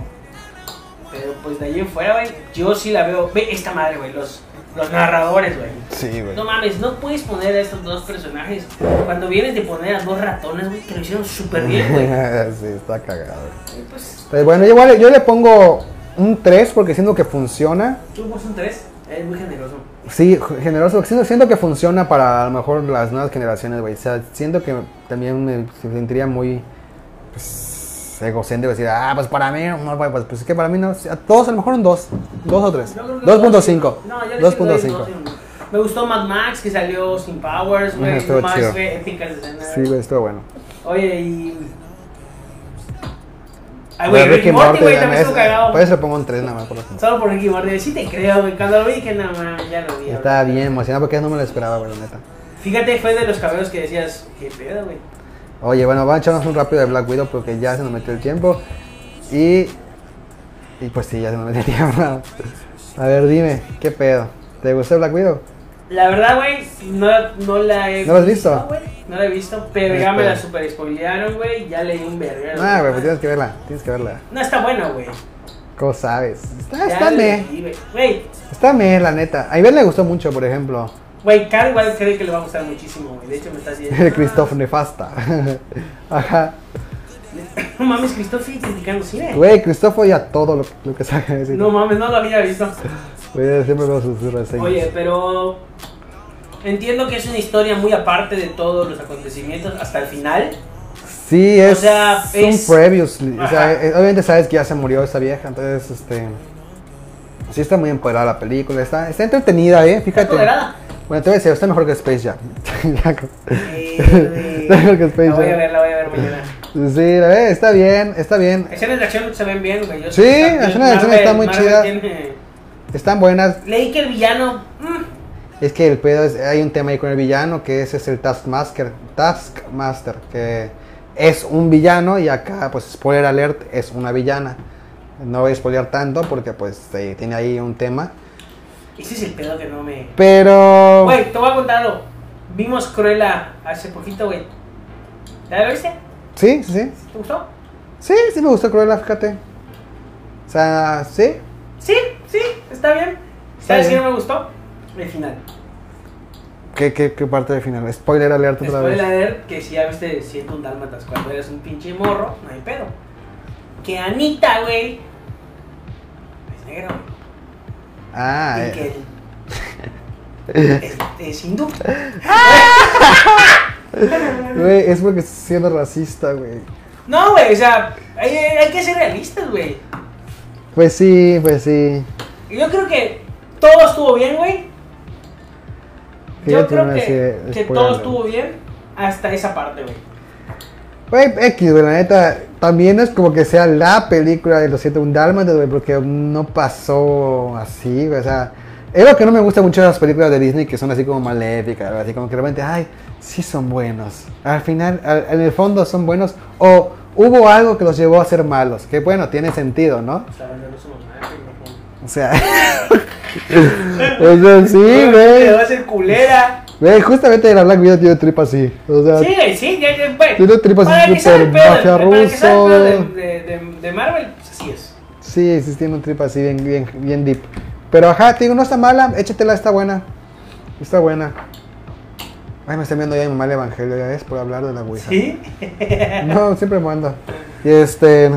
Pero pues de allí en fuera, güey, yo sí la veo. Ve esta madre, güey, los, los narradores, güey. Sí, güey. No mames, no puedes poner a estos dos personajes cuando vienes de poner a dos ratones, güey, que lo hicieron súper bien, güey. sí, está cagado. Pues, Pero bueno, yo, igual- yo le pongo un 3 porque siento que funciona. tú pones un 3, es muy generoso. Sí, generoso. Siento, siento que funciona para a lo mejor las nuevas generaciones, güey. O sea, siento que también me sentiría muy pues, egocéntrico decir, ah, pues para mí, no, güey, pues, pues es que para mí no. A todos a lo mejor un 2, 2 o 3. Yo creo que 2.5. No, yo le sigo dando 2.5. dos y uno. Me gustó Mad Max que salió sin powers, güey. estuvo más chido. épicas escenas. Sí, güey, estuvo bueno. Oye, y. Ay, güey, Ricky Morty, güey, también estuvo cagado. Por eso le pongo un 3 nada más. Por tanto. Solo por Ricky Morty, sí te creo, güey. Cuando lo vi dije, no, man, ya lo vi. Estaba ahora". bien emocionado porque no me lo esperaba, güey, neta. Fíjate, fue de los cabellos que decías, qué pedo, güey. Oye, bueno, vamos a echarnos un rápido de Black Widow porque ya se nos metió el tiempo. Y. Y pues sí, ya se nos metió el tiempo. A ver, dime, ¿qué pedo? ¿Te gustó Black Widow? La verdad, güey, no, no la he ¿No la has visto? No la he visto, pero ya me la espera. super spoilearon, güey. Ya leí un verguero. Ah, güey, pues tienes que verla, tienes que verla. No está bueno, güey. ¿Cómo sabes? Está, Ya está me. Güey, Está me, la neta. A Iván le gustó mucho, por ejemplo. Güey, Car igual cree que le va a gustar muchísimo, güey. De hecho, me está haciendo. El Christoph Nefasta. Ajá. No mames, Christoph sigue criticando cine. Güey, Christoph odia todo lo, lo que sabe decir. No mames, no lo había visto. Güey, siempre veo sus reseñas. Oye, pero entiendo que es una historia muy aparte de todos los acontecimientos hasta el final. Sí, es O sea, un es- previously. O sea, obviamente sabes que ya se murió esa vieja, entonces, este... Sí está muy empoderada la película, está, está entretenida, ¿eh? Está Fíjate. tolerada. Bueno, te voy a decir, está mejor que Space Jam. Eh, Está mejor que Space la voy a Jam. ver, la voy a ver mañana. Sí, la ve, está bien, está bien. Escenas de acción se ven bien, güey. Yo Sí, está- las escenas de acción están muy chidas. tiene- Están buenas. Leí que el villano. mm, Es que el pedo es, hay un tema ahí con el villano que ese es el Taskmaster, Taskmaster, que es un villano y acá, pues, spoiler alert, es una villana. No voy a spoilear tanto porque, pues, eh, tiene ahí un tema. ese es el pedo que no me. Pero... Güey, te voy a contar algo. Vimos Cruella hace poquito, güey. ¿Ya lo viste? Sí, sí, sí. ¿Te gustó? Sí, sí me gustó Cruella, fíjate. O sea, sí. Sí, sí, está bien. Está ¿Sabes qué no me gustó? El final. ¿Qué, qué, qué parte del final? Spoiler alert otra vez. leer que si ya viste siento un dálmatas cuando eres un pinche morro, no hay pedo. Que Anita, güey, Ah, y eh. que es, es hindú. Güey, es porque estoy siendo racista, güey. No, güey, o sea, hay, hay que ser realistas, güey. Pues sí, pues sí. Yo creo que todo estuvo bien, güey. Yo creo que, que todo estuvo bien hasta esa parte, güey. Güey, X, güey, la neta, también es como que sea la película de los siete un dálmatas, güey, porque no pasó así, güey, o sea, Es lo que no me gusta mucho de las películas de Disney que son así como maléficas, así como que realmente, ay, sí son buenos. Al final, al- en el fondo son buenos. O hubo algo que los llevó a ser malos. Que bueno, tiene sentido, ¿no? O sea, no somos güey, no. O sea. o sea, sí, Te va güey. a ser culera. Güey, justamente la Black Widow tiene tripa así. O sea, Sí, sí, ya, ya, güey. Tiene tripas Para así súper mafia ruso. De, de, de, de Marvel, pues así es. sí, sí, tiene un tripa así bien, bien, bien deep. Pero ajá, te digo, no está mala. Échatela, está buena. Está buena. Ay, me está viendo ya mi mamá el evangelio, ya ves, por hablar de la Ouija. ¿Sí? No, siempre manda. Y este.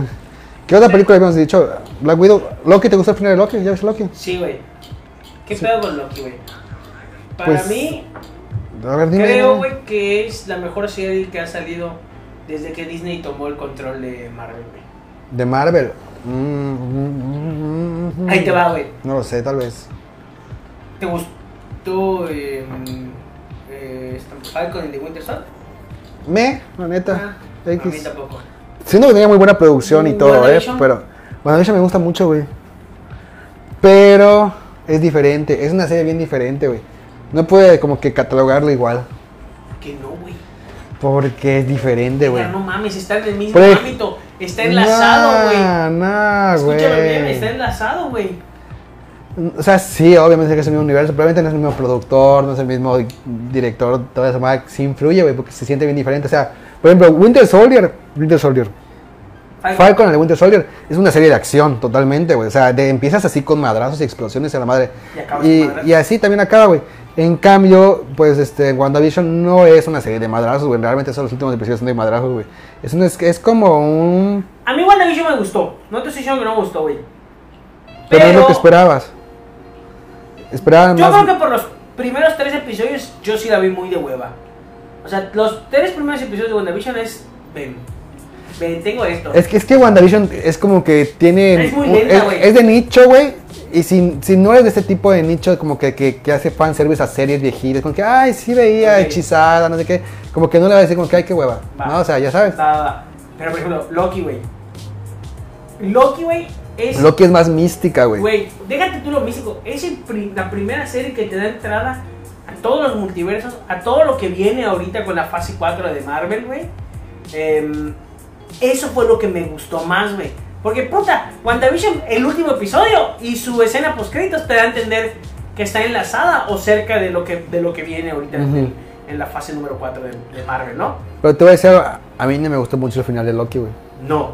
¿Qué otra película habíamos dicho? Black Widow. Loki, ¿te gustó el final de Loki? ¿Ya ves Loki? Sí, güey. ¿Qué pedo con Loki, güey? Para Pues, mí, A ver, dime. creo, güey, que es la mejor serie que ha salido desde que Disney tomó el control de Marvel, güey. De Marvel. Mm, mm, mm, mm, Ahí te va, güey. No lo sé, tal vez. ¿Te gustó eh, eh, Falcon y The Winter Soldier? Me, la neta. Ah, a mí tampoco. Siento que tenía muy buena producción y Mm, todo, ¿eh? Pero. WandaVision me gusta mucho, güey. Pero. Es diferente. Es una serie bien diferente, güey. No puede como que catalogarlo igual. Que no, güey. Porque es diferente, güey. No mames, está en el mismo ámbito. Está enlazado, güey. Nah, nah, güey. Escúchalo bien, está enlazado, güey. O sea, sí, obviamente es el mismo universo, probablemente no es el mismo productor, no es el mismo director, toda esa madre sí influye, güey, porque se siente bien diferente. O sea, por ejemplo, Winter Soldier, Winter Soldier, Falcon and the Winter Soldier es una serie de acción totalmente, güey. O sea, de- empiezas así con madrazos y explosiones a la madre. Y Y, y así también acaba, güey. En cambio, pues este, WandaVision no es una serie de madrazos, güey. Realmente son los últimos episodios son de madrazos, güey. Es, un- es, es como un... A mí WandaVision me gustó. No te estoy diciendo que no me gustó, güey. Pero, es lo que esperabas. Esperaban Yo más... creo que por los primeros tres episodios yo sí la vi muy de hueva. O sea, los tres primeros episodios de WandaVision es. Ven, ven, tengo esto. Es que, es que WandaVision es como que tiene. Es muy lenta, es, güey. es de nicho, güey. Y si, si no eres de este tipo de nicho, como que, que, que hace fanservice a series viejitas, como que, ay, sí veía hechizada, no sé qué. Como que no le va a decir, como que, ay, qué hueva. Va. No, o sea, ya sabes. Va, va, va. Pero por ejemplo, Loki, güey. Loki, güey, es. Loki es más mística, güey. Güey, déjate tú lo místico. Es la primera serie que te da entrada a todos los multiversos, a todo lo que viene ahorita con la fase 4 de Marvel, güey. Em, eso fue lo que me gustó más, güey. Porque, puta, WandaVision, el último episodio y su escena post créditos te da a entender que está enlazada o cerca de lo que, de lo que viene ahorita el- en la fase número 4 de, de Marvel, ¿no? Pero te voy a decir, a mí no me gustó mucho el final de Loki, güey. No.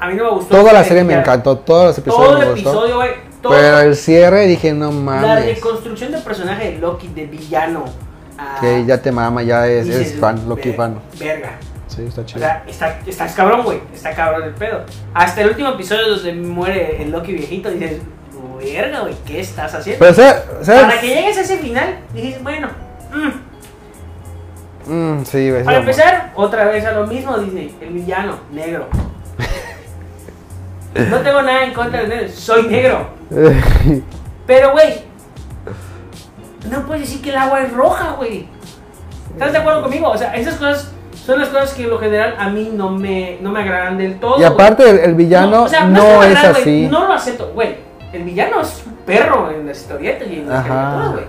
A mí no me gustó. Toda la serie me encantó, todos los episodios Todo me el gustó. episodio, güey. Pero el cierre dije, no La mames. reconstrucción del personaje de Loki, de villano. a- Que ya te mama, ya es, dices, es fan, Loki "Ver- fan. Verga. Sí, está O chido. sea, está, está cabrón, güey. Está cabrón el pedo. Hasta el último episodio donde muere el Loki viejito, dices, verga, güey, ¿qué estás haciendo? Pero, ¿sabes? Para que llegues a ese final, dices, bueno, mm. Mm, sí, güey. para empezar, otra vez a lo mismo, Disney, el villano, negro. No tengo nada en contra de él, soy negro. Pero, güey, no puedes decir que el agua es roja, güey. ¿Estás de acuerdo conmigo? O sea, esas cosas son las cosas que en lo general a mí no me, no me agradan del todo. Y aparte, el, el villano o sea, no, es agrada, así. No lo acepto, güey. El villano es un perro en las historietas y en las caricaturas, güey.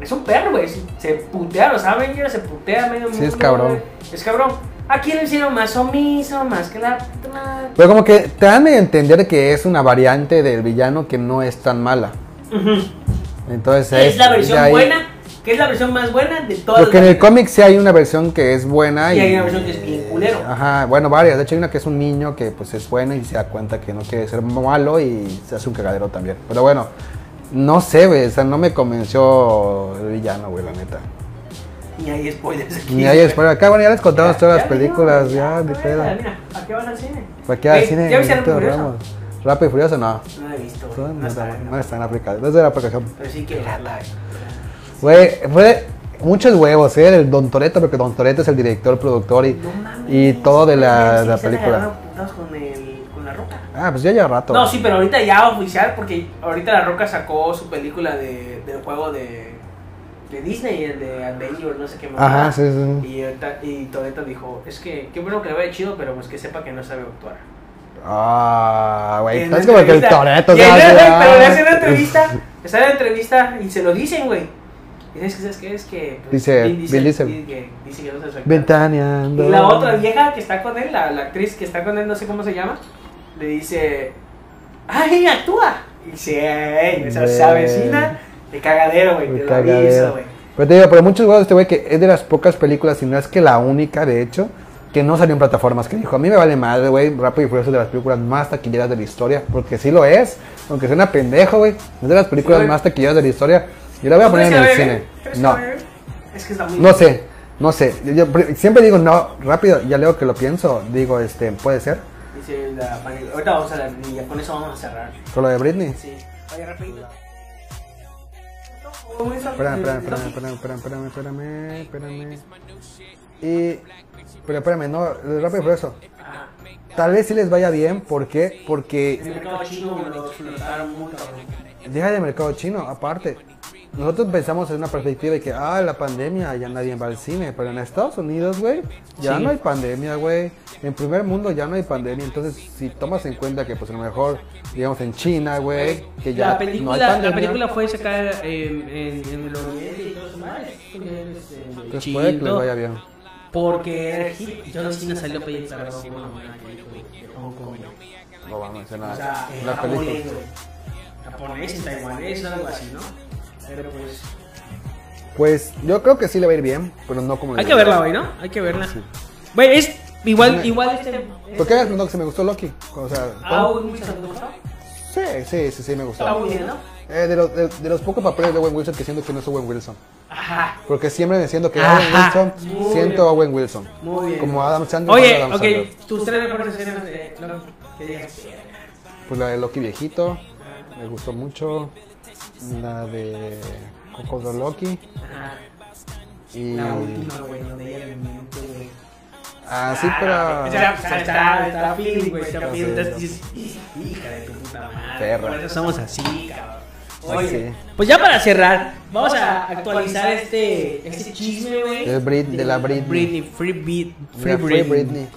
Es un perro, güey. Se putea a los Avengers, se putea medio Sí, mundo. es cabrón. güey. Es cabrón. Aquí le hicieron más omiso, más que la. Pero como que te dan a entender que es una variante del villano que no es tan mala. Ujú. Entonces Es la de versión buena, que es la versión más buena de todas Porque en el cómic sí hay una versión que es buena Y y, hay una versión que es bien culero. Ajá, bueno, varias. De hecho hay una que es un niño que pues es bueno y se da cuenta que no quiere ser malo y se hace un cagadero también. Pero bueno, no sé, güey, o sea, no me convenció el villano, güey, la neta. Ni hay spoilers aquí. Ni hay güey. spoiler. Acá, bueno, ya les contamos todas las películas, ya, de güey, pedo. Mira, ¿a qué van al cine? ¿Para qué al cine? ¿Ya viste Rápido y Ramos? ¿Rápido y Furioso? No. No la he visto, No, güey. No está, está- no. no está en África, no es de la aplicación. Pero sí quiero verla. Güey, fue muchos huevos, ¿eh? El Don Toreto, porque Don Toreto es el director, productor y, No mames, y todo de la, sí, la película. con, el, con la roca. Ah, pues ya lleva rato. No, sí, pero ahorita ya oficial, porque ahorita la roca sacó su película de, del juego de, de Disney, el de Avengers, no sé qué más. Ajá, sí, sí. Y, y Toretto dijo, es que qué bueno que le vaya chido, pero pues que sepa que no sabe actuar. Ah, güey, es como que el Toreto Pero le hace una entrevista está en la entrevista y se lo dicen, güey. Y es que, ¿sabes qué? Es que. pues, Dice, Vin Diesel. dice que- dice que no se. Ventaneando. Y la otra vieja que está con él, la, la actriz que está con él, no sé cómo se llama, le dice, ¡ay, actúa! Y dice, ¡ey! Esa se Ve. avecina de cagadero, güey, De te lo cagadero. aviso, güey. Pero te digo, pero muchos juegos este güey que es de las pocas películas, si no es que la única, de hecho, que no salió en plataformas. Que dijo, a mí me vale madre, güey, Rápido y Furioso es de las películas más taquilleras de la historia. Porque sí lo es, aunque suena pendejo, güey. Es de las películas Sí, más taquilleras de la historia. Yo la voy a ¿Tú poner en el cine. No, la ve? Es que está muy no sé, no sé. Yo, siempre digo no, rápido, ya luego que lo pienso, digo, este, puede ser. Dice la Ahorita vamos a la niña, con eso vamos a cerrar. Con lo de Britney. Sí. Oye, rapidito. Espérame, espérame, espérame, espérame, espérame, espérame, espérame. Y, pero espérame, no, rápido Furioso. Ajá. Tal vez sí les vaya bien, ¿por qué? Porque El mercado chino me lo explotaron cabrón. deja de mercado chino, aparte. Nosotros pensamos en una perspectiva de que, ah, la pandemia, ya nadie va al cine, pero en Estados Unidos, güey, ya Sí. no hay pandemia, güey. En primer mundo ya no hay pandemia, entonces si tomas en cuenta que, pues a lo mejor, digamos, en China, güey, que ya La no hay película, pandemia, la película fue sacada en, en, en el Oriente y todo eso más. En pues puede que les vaya bien. Porque era hit. John Cena salió a pedir perdón por película de Hong Kong. No vamos a mencionar O sea, en la película. Japonés, taiwanés, algo así, ¿no? Pero pues. Pues yo creo que sí le va a ir bien, pero no como Hay que verla, güey, ¿no? Hay que verla. Güey, es igual, igual este. ¿Por qué preguntó que se me gustó Loki? O sea, Ah, sí, sí, sí, sí, me gustó. Está muy bien, ¿no? Eh, de, los, de, de los pocos papeles de Owen Wilson que siento que no es Owen Wilson. Ajá. Porque siempre me siento que Ajá. Owen Wilson, Muy siento bien. a Owen Wilson. Muy bien. Como Adam Sandler. Oye, Adam ok, Sandler. tus tres mejores escenas de Loki. Pues la de Loki viejito, me gustó mucho. La de Coco de Loki. Ajá. Y... La última, güey, donde ella le miente, güey. Ah, sí, pero... Sea, está, feeling, güey, está feeling. Entonces dices, hija de tu puta madre. Perra. Por eso somos así, cabrón. Sí. Oye, pues ya para cerrar, vamos a actualizar este, este chisme, güey. De Brit- de la Britney. Britney, Free, Beat, free Britney. Britney.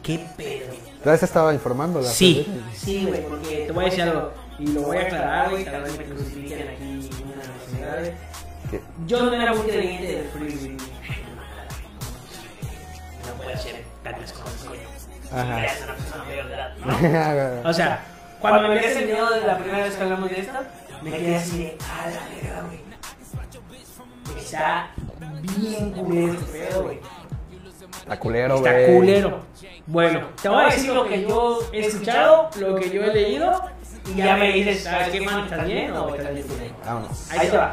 ¿Qué pedo? Ya se estaba informando la Sí, Britney. sí, güey, porque te voy a decir algo. Y lo voy a aclarar, güey, tal vez me crucifiquen aquí una necesidad. ¿Qué? Yo no era muy creyente del Free. No puede ser tantas cosas, coño. Ajá. Eres una persona mayor de edad, ¿no? O sea, cuando me habías enseñado de la primera vez que hablamos de esto, me quedé así de, a la verga, güey. Está bien culero este pedo, güey. Está culero, Está güey. culero. Bueno, te voy a decir lo que yo he escuchado, lo que yo he leído, y ya me dices, ¿sabes qué, man? ¿Estás bien o estás bien? Vámonos. Ahí te va.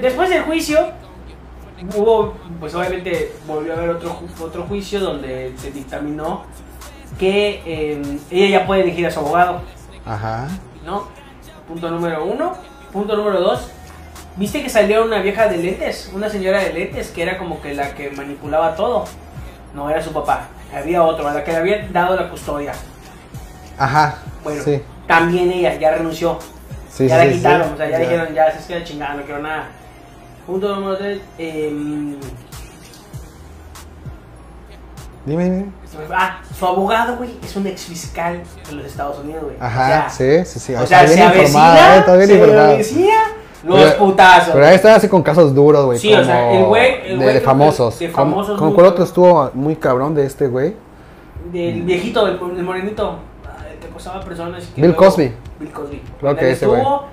Después del juicio, hubo, pues obviamente volvió a haber otro, ju- otro juicio donde se dictaminó que eh, ella ya puede elegir a su abogado, Ajá. ¿no? Punto número uno. Punto número dos. ¿Viste que salió una vieja de lentes? Una señora de lentes que era como que la que manipulaba todo. No era su papá, había otro, a la que le habían dado la custodia. Ajá. Bueno, Sí. También ella ya renunció. Sí, ya sí, la quitaron, sí. o sea, ya, dijeron, ya se queda chingada, no quiero nada. Punto número 3. Dime, dime. ah, su abogado, güey, es un ex fiscal de los Estados Unidos, güey. Ajá, o sea, sí, sí, sí. O Está sea, se bien informada, eh, avecina, está bien se informada. avecina los Pero- putazos. Pero ahí está así con casos duros, güey. Sí, o sea, como el güey- el de, güey de famosos. de Como- famosos como muy cuál otro estuvo muy cabrón de este güey. Del viejito, del, del morenito, acosaba personas. que Bill luego- Cosby. Bill Cosby. Creo que ese estuvo,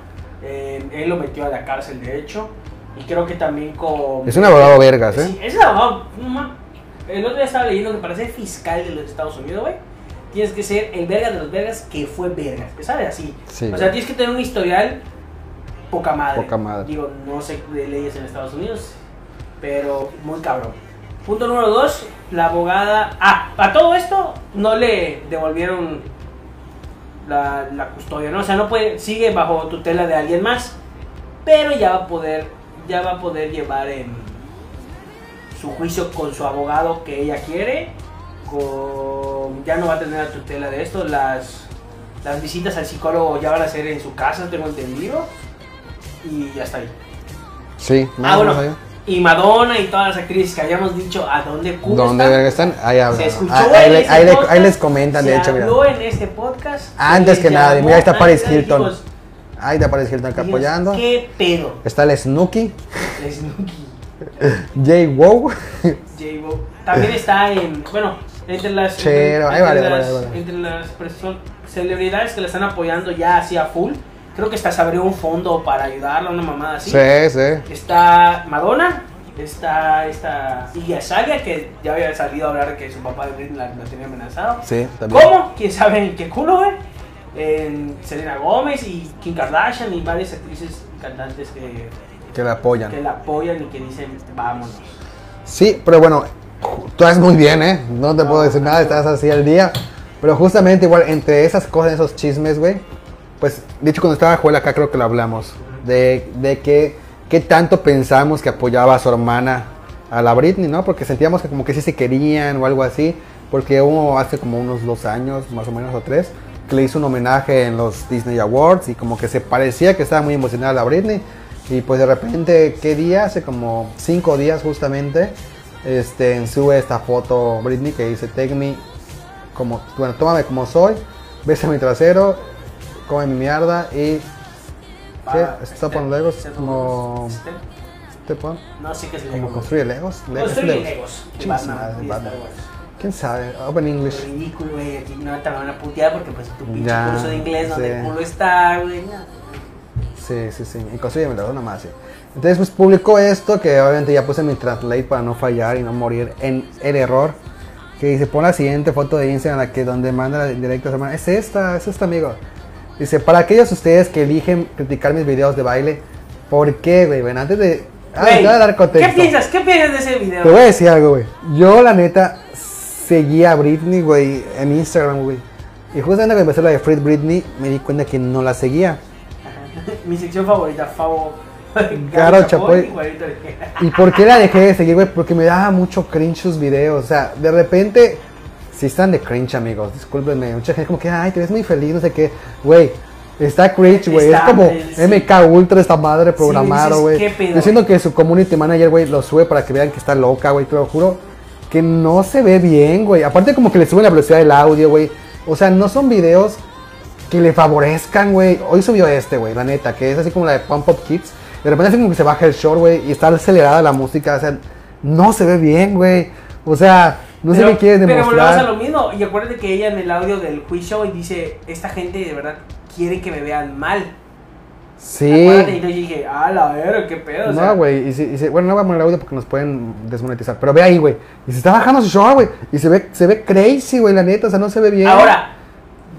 eh, él lo metió a la cárcel, de hecho. Y creo que también con. Es un abogado vergas, Sí, ¿eh? es un abogado. El otro día estaba leyendo que para ser fiscal de los Estados Unidos, güey, tienes que ser el verga de los vergas que fue vergas. Que sabe así. Sí. O sea, tienes que tener un historial poca madre. Poca madre. Digo, no sé de leyes en Estados Unidos, pero muy cabrón. Punto número dos, la abogada. Ah, a todo esto no le devolvieron la, la custodia, ¿no? O sea, no puede, sigue bajo tutela de alguien más, pero ya va a poder, ya va a poder llevar en su juicio con su abogado que ella quiere. Con, ya no va a tener la tutela de esto. Las, las visitas al psicólogo ya van a ser en su casa, tengo entendido. Y ya está ahí. Sí, Ah, más bueno. o menos Y Madonna y todas las actrices que habíamos dicho a dónde ¿Dónde están? Ahí. Se escuchó Ah, ahí, en le- este ahí podcast, ahí les comentan, se de hecho, mira. habló en este podcast. Antes que nada, mira, ahí está Paris antes Hilton. dijimos, Ahí te aparece Hilton acá Dijimos, apoyando. ¿Qué pedo? Está el Snooki, El Snooki. Jay Wow. J-Bo. También está en. Bueno, entre las. Chero, entre, ahí vale, entre vale, las, vale. entre las celebridades que le están apoyando ya así a full. Creo que hasta se abrió un fondo para ayudarla, una mamada así. Sí, sí. Está Madonna, está esta Iggy Azalea, que ya había salido a hablar que su papá de Britney la, la tenía amenazado. Sí, también. ¿Cómo? ¿Quién sabe en qué culo, güey? En Selena Gómez y Kim Kardashian y varias actrices y cantantes que, Que la apoyan. que la apoyan y que dicen, vámonos. Sí, pero bueno, tú estás muy bien, ¿eh? No te puedo decir nada, estás así al día. Pero justamente igual, entre esas cosas, esos chismes, güey, pues, dicho cuando estaba Joel acá, creo que lo hablamos. De, de que, qué tanto pensamos que apoyaba a su hermana, a la Britney, ¿no? Porque sentíamos que como que sí se querían o algo así. Porque hubo hace como unos dos años, más o menos, o tres, que le hizo un homenaje en los Disney Awards y como que se parecía que estaba muy emocionada la Britney. Y pues de repente, ¿qué día? Hace como cinco días justamente, este, sube esta foto Britney que dice, take me, como, bueno, tómame como soy, besa mi trasero, come mi mierda y... ¿Qué? Ah, Stop este, Legos, como... este, ¿Te pon? No sé qué es Como Legos. construye Legos. Legos, Construye Legos. Legos. y Batman. Star Wars. ¿Quién sabe? Open English. Ridículo, güey. Aquí no te van a putear porque pues tu pinche curso de inglés donde sí. el culo está, güey. Sí, sí, sí. Y construye Legos nomás, sí. Entonces, pues publicó esto, que obviamente ya puse mi translate para no fallar y no morir en el error. Que dice, pon la siguiente foto de Instagram, la que donde manda la directa. Es esta, es esta, amigo. Dice, para aquellos de ustedes que eligen criticar mis videos de baile, ¿por qué, güey? Bueno, antes de... Ah, Güey, te voy a dar contexto. ¿Qué piensas? ¿Qué piensas de ese video? Te voy a decir algo, güey. Yo, la neta, seguía a Britney, güey, en Instagram, güey. Y justamente cuando empecé la de Free Britney, me di cuenta que no la seguía. Mi sección favorita, Favo. Claro, Chapoy. ¿Y por qué la dejé de seguir, güey? Porque me daba mucho cringe sus videos. O sea, de repente, si están de cringe, amigos, discúlpenme. Mucha gente como que, ay, te ves muy feliz, no sé qué. Güey, está cringe, güey. Es como sí. MK Ultra esta madre programado, dices, güey. ¿qué pedo, Diciendo que su community manager, güey, lo sube para que vean que está loca, güey. Te lo juro que no se ve bien, güey. Aparte como que le suben la velocidad del audio, güey. O sea, no son videos que le favorezcan, güey. Hoy subió este, güey, la neta, que es así como la de Pump Up Kids. De repente así como que se baja el short, güey, y está acelerada la música. O sea, no se ve bien, güey. O sea, no Pero- qué quiere Pero volvemos a demostrar. lo mismo. Y acuérdate que ella en el audio del quiz show dice: Esta gente de verdad quiere que me vean mal. Sí. Acuérdate, y yo dije: Ah, la verga, qué pedo. No, güey, y si- y si- bueno, no voy a poner el audio porque nos pueden desmonetizar, pero ve ahí, güey, y se está bajando su short, güey, y se ve, se ve crazy, güey, la neta, o sea, no se ve bien. Ahora,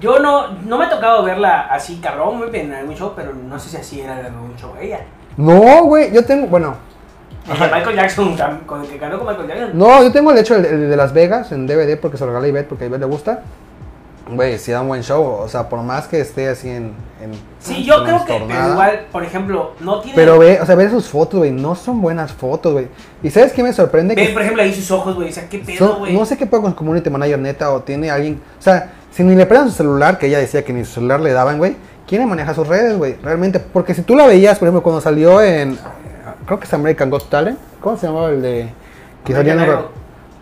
yo no, no me ha tocado verla así cabrón, muy bien en algún show, pero no sé si así era en algún show ella. No, güey, yo tengo, bueno, El de Michael Jackson, con el que ganó con Michael Jackson. no, yo tengo el hecho el, el de Las Vegas en DVD porque se lo regalé a Ivette porque a Ivette le gusta. Güey, sí da un buen show, o sea, por más que esté así en... en Sí, yo creo que, pero igual, por ejemplo, no tiene. Pero ve, o sea, ve sus fotos, güey, no son buenas fotos, güey. ¿Y sabes qué me sorprende? Ve, Que por ejemplo, ahí sus ojos, güey. O sea, qué pedo, güey. no sé qué puedo con su community manager neta o tiene alguien. O sea, si ni le prestan su celular, que ella decía que ni su celular le daban, güey. ¿Quién maneja sus redes, güey? Realmente. Porque si tú la veías, por ejemplo, cuando salió en. Creo que es American Got Talent. ¿Cómo se llamaba el de.? Que el-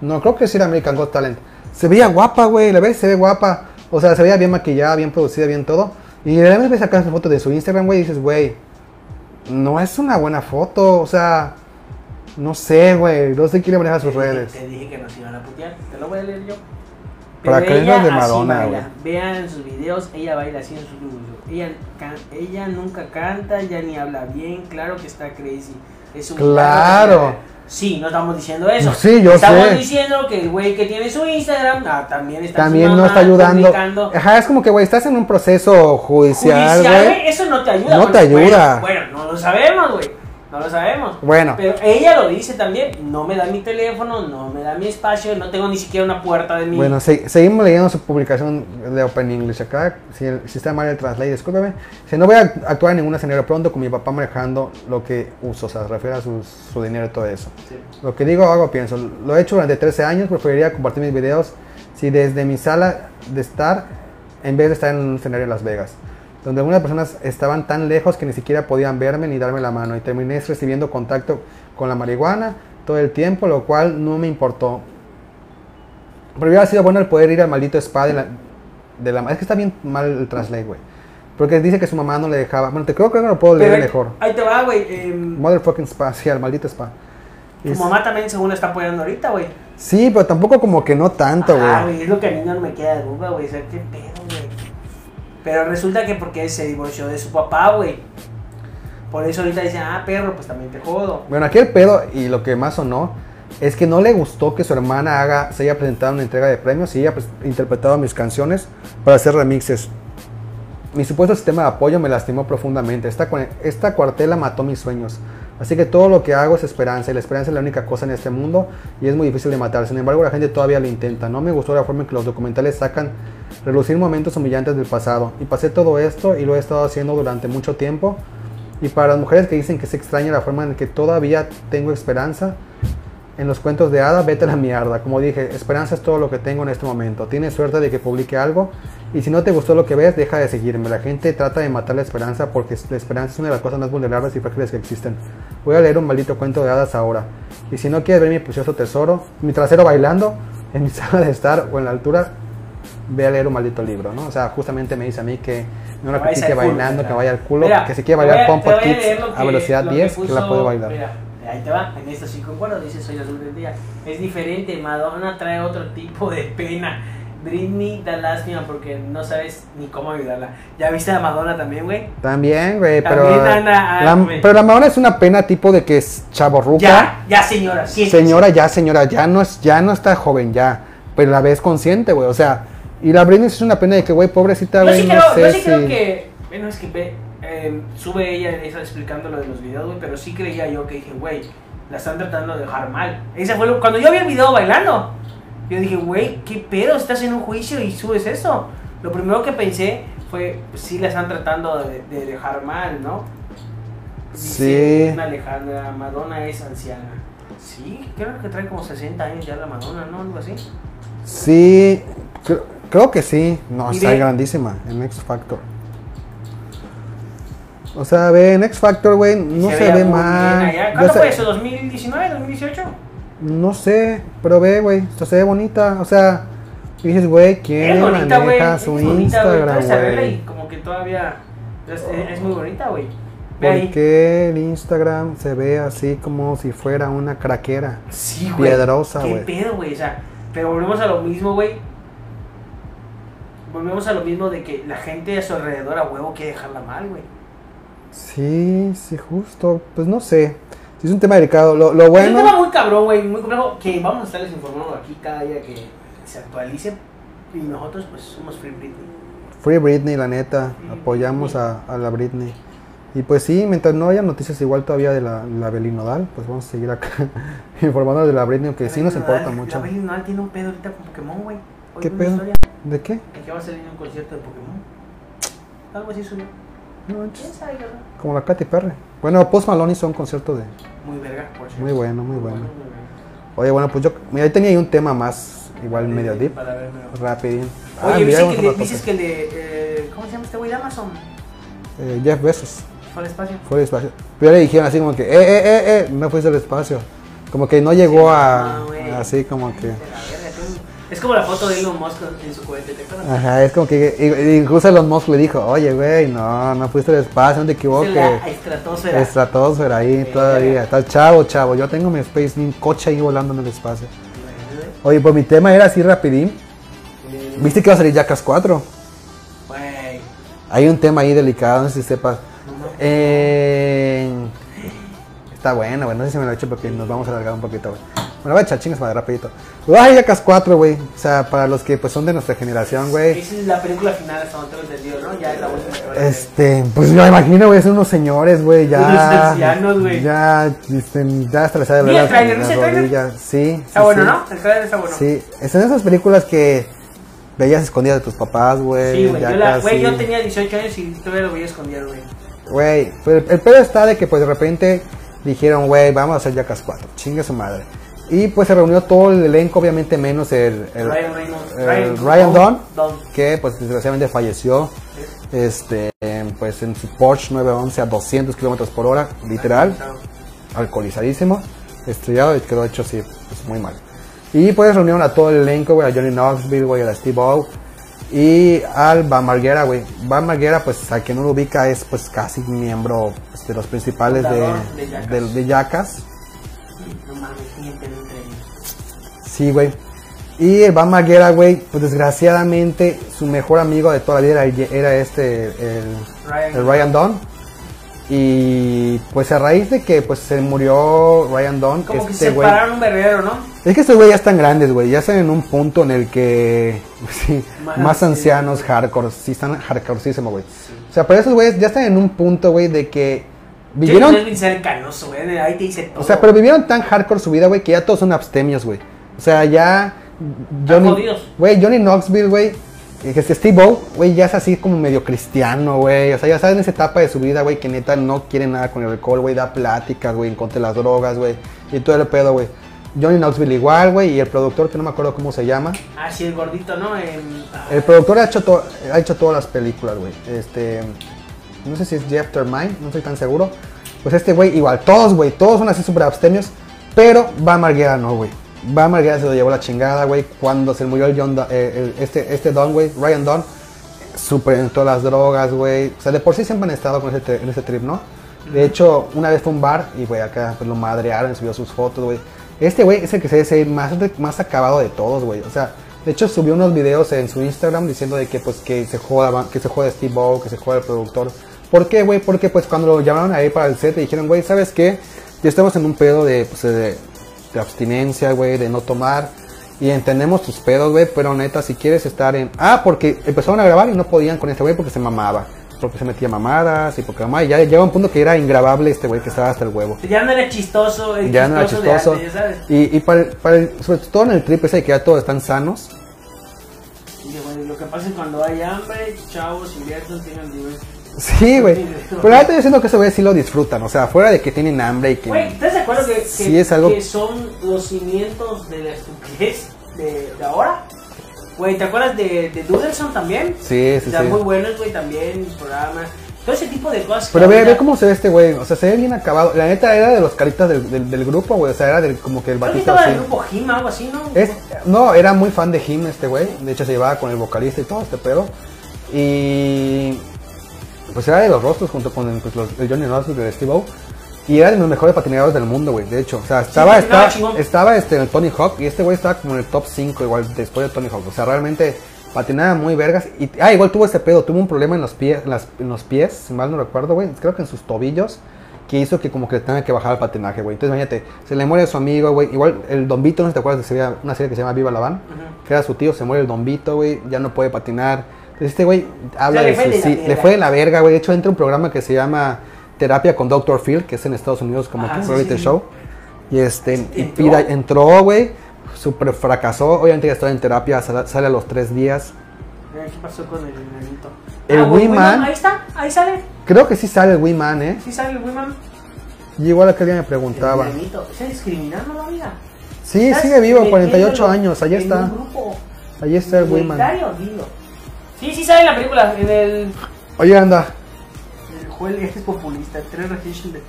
No, creo que sí era American Got Talent. Se veía guapa, güey. La ves, se ve guapa. O sea, se veía bien maquillada, bien producida, bien todo. Y de repente esa foto de su Instagram, güey, y dices, güey. No es una buena foto. O sea. No sé, güey. No sé quién le maneja sus Te dije- redes. Te dije que nos iban a putear. Te lo voy a leer yo. Para que ella de Madonna, güey. Vean sus videos, ella baila así en sus videos. Ella, can- ella nunca canta, ya ni habla bien, claro que está crazy. Es un Claro. Sí, no estamos diciendo eso. Sí, yo estamos sé. diciendo que el güey que tiene su Instagram ah, también está También su no está ayudando. publicando. Ajá, es como que, güey, estás en un proceso judicial, Judicial, güey. güey, eso no te ayuda. No te ayuda. Bueno, bueno, no lo sabemos, güey. No lo sabemos. Bueno, Pero ella lo dice también, no me da mi teléfono, no me da mi espacio, no tengo ni siquiera una puerta de mi... bueno, se- seguimos leyendo su publicación de Open English acá. Si, el- si está mal el translate, discúlpeme. Si no voy a actuar en ningún escenario pronto con mi papá manejando lo que uso, o sea, se refiere a su dinero y todo eso. Sí. Lo que digo, hago, pienso. Lo he hecho durante 13 años, preferiría compartir mis videos si desde mi sala de estar, en vez de estar en un escenario en Las Vegas, donde algunas personas estaban tan lejos que ni siquiera podían verme ni darme la mano, y terminé recibiendo contacto con la marihuana todo el tiempo, lo cual no me importó. Pero hubiera sido bueno el poder ir al maldito spa de la... De la es que está bien mal el translate, güey. Porque dice que su mamá no le dejaba. Bueno, te creo que no lo puedo leer Pero mejor. Ahí te va, güey. em, Motherfucking spa, sí, al maldito spa. tu Es- mamá también, según la está apoyando ahorita, güey. Sí, pero tampoco como que no tanto, Ah, güey. güey, es lo que a mí no me queda de duda, güey. O sea, qué pedo. Pero resulta que porque se divorció de su papá, güey. Por eso ahorita dicen, ah, perro, pues también te jodo. Bueno, aquí el pedo y lo que más sonó es que no le gustó que su hermana haga, se haya presentado en una entrega de premios y haya pues, interpretado mis canciones para hacer remixes. Mi supuesto sistema de apoyo me lastimó profundamente. Esta, esta cuartela mató mis sueños. Así que todo lo que hago es esperanza y la esperanza es la única cosa en este mundo y es muy difícil de matar. Sin embargo, la gente todavía lo intenta. No me gustó la forma en que los documentales sacan relucir momentos humillantes del pasado. Y pasé todo esto y lo he estado haciendo durante mucho tiempo. Y para las mujeres que dicen que se extraña la forma en que todavía tengo esperanza, en los cuentos de hada, vete a la mierda. Como dije, esperanza es todo lo que tengo en este momento. Tienes suerte de que publique algo y si no te gustó lo que ves, deja de seguirme. La gente trata de matar la esperanza porque la esperanza es una de las cosas más vulnerables y frágiles que existen. Voy a leer un maldito cuento de hadas ahora. Y si no quieres ver mi precioso tesoro, mi trasero bailando en mi sala de estar o en la altura, ve a leer un maldito libro, ¿no? O sea, justamente me dice a mí que no la critique culo, bailando, mira. que vaya al culo, Mira, que si quiere bailar a Kids a velocidad lo que 10, que, la puede bailar. Mira, ahí te va, en estos cinco cuadros dice Soy azul del día. Es diferente, Madonna trae otro tipo de pena. Britney da lástima porque no sabes ni cómo ayudarla. ¿Ya viste a Madonna también, güey? También, güey, pero. Ah, la, güey. pero la Madonna es una pena tipo de que es chaborruca. Ya, ya, señora. Señora, ya, señora, ya no, es, ya no está joven, ya. Pero la ves consciente, güey. O sea, y la Britney es una pena de que, güey, pobrecita, Yo güey, sí no creo, sé yo sí si. creo que. Bueno, es que ve, eh, sube ella esa explicando lo de los videos, güey, pero sí creía yo que dije, güey, la están tratando de dejar mal. Esa fue lo- cuando yo vi el video bailando, yo dije, güey, ¿qué pedo? Estás en un juicio y subes eso. Lo primero que pensé fue, pues, sí la están tratando de, de dejar mal, ¿no? Dice Sí. Una Alejandra, Madonna es anciana. Sí, creo que trae como 60 años ya la Madonna, ¿no? Algo así. Sí, cre- creo que sí. No, está grandísima en X Factor. O sea, ve, en X Factor, güey, no se, ve mal. ¿Cuándo sé- fue eso? ¿2019? ¿2018? No sé, pero ve, güey, o sea, se ve bonita. O sea, dices, güey, ¿quién Es bonita, maneja Es su güey. Instagram, güey? como que todavía es, es- es muy bonita, güey. Ve ¿Por qué el Instagram se ve así como si fuera una craquera? Sí, güey. Piedrosa, ¿Qué güey. pedo, güey? O sea, pero volvemos a lo mismo, güey. Volvemos a lo mismo de que la gente a su alrededor a huevo quiere dejarla mal, güey. Sí, sí, justo. Pues no sé. Sí, es un tema delicado. Lo, lo Es un tema bueno. muy cabrón, güey, muy complejo, que vamos a estarles informando aquí cada día que se actualice. Y nosotros, pues, somos Free Britney. Free Britney, la neta. Apoyamos a, a la Britney. Y pues sí, mientras no haya noticias igual todavía de la, la Belinodal, pues vamos a seguir acá informando de la Britney, que sí nos importa mucho. La Britney Nodal tiene un pedo ahorita con Pokémon, güey. ¿Qué pedo? historia ¿De qué? que va a salir un concierto de Pokémon. Algo así subió. No. Como la Katy Perry. Bueno, Post Malone hizo un concierto de. Muy verga, por cierto. Muy bueno, muy bueno. muy. Oye, bueno, pues yo. Mira, ahí tenía ahí un tema más, igual medio deep, Para ver, pero- rapidín. Oye, Ah, ¿viste mira, que le- dices que el de. eh, ¿Cómo se llama este güey de Amazon? Eh, Jeff Bezos. Fue al espacio. Fue al espacio. Pero le dijeron así como que, eh, eh, eh, eh, no fuiste al espacio. Como que no llegó a. No. Así como que. Es como la foto de Elon Musk en su cohete, ¿te acuerdas? Ajá, es como que. Incluso Elon Musk le dijo, oye, güey, no, no fuiste al espacio, no te Es la equivoques. estratosfera. Estratosfera ahí todavía. Está chavo, chavo. Yo tengo mi Space Needle coche ahí volando en el espacio. Oye, pues mi tema era así rapidín. ¿Viste que va a salir Jackass 4? Güey. Hay un tema ahí delicado, no sé si sepas. no. Eh, está bueno, güey. No sé si me lo he hecho porque nos vamos a alargar un poquito, güey. Me lo voy a echar chingas para rapidito. Ay, Jackass 4, güey. O sea, para los que pues son de nuestra generación, güey. Esa es la película final hasta donde tengo entendido, ¿no? Ya es la última que. Este, pues me imagino, güey, son unos señores, güey, ya. Unos ancianos, güey. Ya, este, ya hasta les ha de ¿Vi doler el ¿Viste el rodillas. Sí. Está sí, bueno, sí. ¿no? El trailer está bueno. Sí, son esas películas que veías escondidas de tus papás, güey. Sí, güey. Yo, la- güey, yo tenía 18 años y todavía lo veía escondido, güey. Güey, el, el pedo está de que pues de repente dijeron, güey, vamos a hacer Jackass 4, chingue su madre. Y pues se reunió todo el elenco, obviamente menos el, el- Ryan Reynolds. el Ryan Dunn, Dunn. que pues desgraciadamente falleció este pues en su Porsche 911 a 200 kilómetros por hora, literal, alcoholizadísimo, estrellado y quedó hecho así, pues muy mal. Y pues reunieron a todo el elenco, güey, a Johnny Knoxville, güey, a Steve O, Y al Van Marguera, güey. Van Marguera, pues al que no lo ubica, es pues casi miembro pues, de los principales de, de de. No mames. Sí, güey. Y el Van Marguera, güey, pues desgraciadamente su mejor amigo de toda la vida era, era este, el, Ryan. el Ryan Dunn. Y pues a raíz de que pues se murió Ryan Dunn, Como que este se güey... separaron un verguero, ¿no? Es que estos güey ya están grandes, güey. Ya están en un punto en el que. Sí, Más más, sí. ancianos, hardcore. Sí, están hardcoreísimo, güey. O sea, pero esos güeyes ya están en un punto, güey, de que. Vivieron. Johnny Knoxville ser canoso, güey. Ahí te dice todo. O sea, pero vivieron tan hardcore su vida, güey, que ya todos son abstemios, güey. O sea, ya. Jodidos. Güey, Johnny Knoxville, güey. Que este Steve O, güey, ya es así como medio cristiano, güey. O sea, ya sabes en esa etapa de su vida, güey, que neta no quiere nada con el alcohol, güey. Da pláticas, güey, en contra de las drogas, güey. Y todo el pedo, güey. Johnny Knoxville igual, güey. Y el productor, que no me acuerdo cómo se llama. Ah, sí, el gordito, ¿no? En- ah, El productor ha hecho, to- ha hecho todas las películas, güey. Este. No sé si es Jeff Termine, no estoy tan seguro. Pues este güey, igual, todos, güey, todos son así súper abstemios. Pero Van Marguera no, güey. Van Marguera se lo llevó la chingada, güey. Cuando se murió el John, eh, el- este, este Don, güey, Ryan Don, súper en todas las drogas, güey. O sea, de por sí siempre han estado con ese, en ese trip, ¿no? De hecho, una vez fue a un bar y, güey, acá pues, lo madrearon, subió sus fotos, güey. Este güey es el que se dice más, más acabado de todos, güey. O sea, de hecho subió unos videos en su Instagram diciendo de que pues que se joda, que se joda Steve O, que se joda el productor. ¿Por qué, güey? Porque pues cuando lo llamaron ahí para el set y dijeron, güey, ¿sabes qué? Ya estamos en un pedo de, pues, de, de abstinencia, güey, de no tomar. Y entendemos tus pedos, güey, pero neta, si quieres estar en... Ah, porque empezaron a grabar y no podían con este güey porque se mamaba. Porque se metía mamadas y porque mamá, y ya llegaba un punto que era ingrabable este güey que estaba hasta el huevo. Ya no era chistoso, el Ya no era chistoso de chistoso. antes, ya sabes. Y, y para, el- para el- sobre todo en el trip ese de que ya todos están sanos. Y, lo que pasa es cuando hay hambre, chavos, inviertan, tengan dinero. Sí, güey. Pero la estoy diciendo que ese güey sí lo disfrutan. O sea, fuera de que tienen hambre y que. Güey, ¿estás de acuerdo que, que, Sí, es algo- que son los cimientos de la estupidez de, de ahora? Güey, ¿te acuerdas de, de Doodleson también? Sí, sí, o sea, sí. muy buenos, güey, también, programas. Todo ese tipo de cosas. que Pero ve, ve cómo se ve este güey. O sea, se ve bien acabado. La neta era de los caritas del, del, del grupo, güey. O sea, era del, como que el batito estaba así. en el grupo Him, algo así, ¿no? Es, no, era muy fan de Him este güey. De hecho, se llevaba con el vocalista y todo este pedo. Y. Pues era de los rostros junto con el, pues, los, el Johnny Knoxville y el Steve O. Y era de los mejores patineadores del mundo, güey. De hecho, o sea, estaba, patinaba estaba, estaba este, en el Tony Hawk. Y este güey estaba como en el top 5, igual después de Tony Hawk. O sea, realmente patinaba muy vergas. Y, ah, igual tuvo este pedo. Tuvo un problema en los pies, en, las- en los pies, si mal no recuerdo, güey. Creo que en sus tobillos. Que hizo que como que tenga que bajar el patinaje, güey. Entonces, imagínate, se le muere su amigo, güey. Igual el Don Vito, no sé si te acuerdas de una serie que se llama Viva la Van. Ujú. Que era su tío, se muere el Don Vito, güey. Ya no puede patinar. Entonces, este güey habla le de fue de suicidio. Le verga. fue de la verga, güey. De hecho, entra un programa que se llama Terapia con Dr. Phil, que es en Estados Unidos como Ah, que sí, sí, sí. show. Y este, y pida- entró, güey. Super fracasó. Obviamente ya está en terapia, sale, sale a los tres días. ¿Qué pasó con el enanito? El Ah, Wiman. Ahí está, ahí sale. Creo que sí sale el Wiman, ¿eh? Sí sale el Wiman. Y igual aquel día me El preguntaba. enanito. ¿Está discriminando la vida? Sí, ¿Estás sigue vivo, 48 metiéndolo años. En está. Allí está el Wiman. Sí, sí sale en la película, en el... Oye, anda. El Joel es populista, tres registros de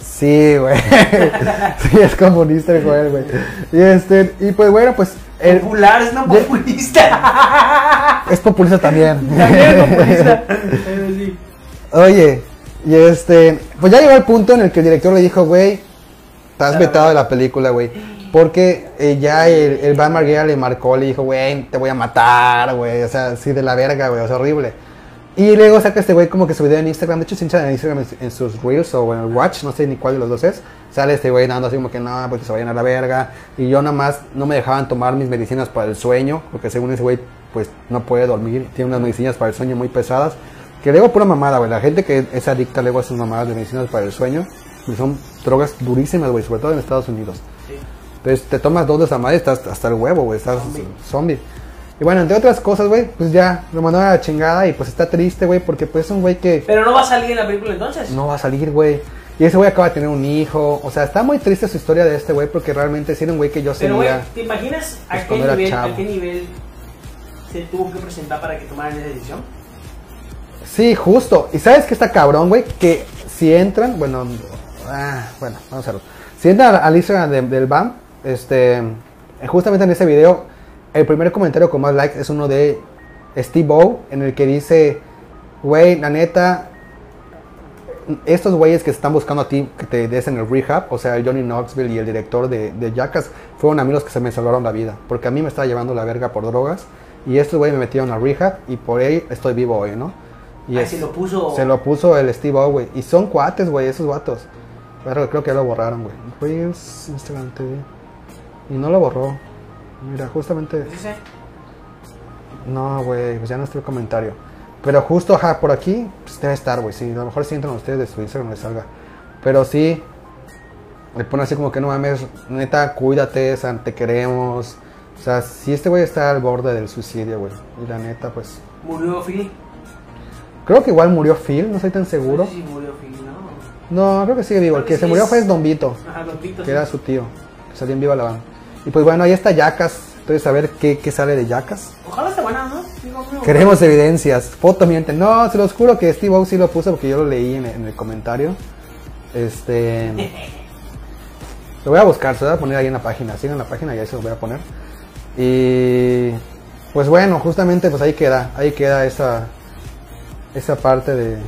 Sí, güey. sí, es comunista el Joel, güey. Y este, y pues bueno, pues el, Popular, es no populista. es populista también. También es populista. Sí. Oye, y este, pues ya llegó el punto en el que el director le dijo, güey, estás Claro. vetado de la película, güey. Porque eh, ya el, el Van Marguera le marcó, le dijo, güey, te voy a matar, güey. O sea, así de la verga, güey, o sea, horrible. Y luego saca este güey como que su video en Instagram. De hecho, se hincha en Instagram en, sus Reels o en el Watch, no sé ni cuál de los dos es. Sale este güey dando así como que no, porque se vayan a la verga. Y yo nada más no me dejaban tomar mis medicinas para el sueño, porque según ese güey, pues no puede dormir. Tiene unas medicinas para el sueño muy pesadas. Que luego pura mamada, güey. La gente que es adicta luego a sus mamadas de medicinas para el sueño, pues son drogas durísimas, güey, sobre todo en Estados Unidos. Entonces te tomas dos de esa madre estás hasta el huevo, güey, estás Zombie. zombie. Y bueno, entre otras cosas, güey, pues ya lo mandaron a la chingada y pues está triste, güey, porque pues es un güey que Pero no va a salir en la película entonces. no va a salir, güey. Y ese güey acaba de tener un hijo. O sea, está muy triste su historia de este güey porque realmente sí era un güey que yo Pero, güey. ¿te imaginas a Pues, qué, cuando era nivel, a qué nivel se tuvo que presentar para que tomaran esa decisión? Sí, justo. Y sabes que está cabrón, güey, que si entran, bueno, ah, bueno, vamos a verlo. Si entran al Instagram de- del BAM, este, justamente en ese video, el primer comentario con más likes es uno de Steve O, en el que dice, güey, la neta, estos güeyes que están buscando a ti que te des en el rehab, o sea, el Johnny Knoxville y el director de, de Jackass, fueron amigos que se me salvaron la vida, porque a mí me estaba llevando la verga por drogas, y estos güeyes me metieron a rehab, y por ahí estoy vivo hoy, ¿no? Y Ah, es- se lo puso. se lo puso el Steve O, güey, y son cuates, güey, esos vatos. Pero creo que ya lo borraron, güey. Reels, Instagram TV. Y no lo borró. Mira, justamente... ¿Es ese? No, güey, pues ya no está el comentario. Pero justo, ajá, por aquí, pues debe estar, güey. Sí, a lo mejor si entran ustedes de su Instagram les salga. Pero sí, le pone así como que no mames, neta, cuídate, San, te queremos. O sea, si este güey está al borde del suicidio, güey. Y la neta, pues. Murió Phil. Creo que igual murió Phil, no estoy tan seguro. No sé si murió Phil, ¿no? No, creo que sigue vivo. El que se murió es- fue Don Vito, Ajá, Don Tito, que sí. era su tío. Que salió en viva la banda. Y pues bueno, ahí está Yacas. Entonces, a ver qué, qué sale de Yacas. Ojalá esté buena, ¿no? Digo. Queremos evidencias, foto mienten. No, se los juro que Steve O sí lo puso porque yo lo leí en, en el comentario. Este. Lo voy a buscar, se lo voy a poner ahí en la página. Sigan la página y ahí se lo voy a poner. Y. Pues bueno, justamente pues ahí queda. Ahí queda esa. Esa parte de.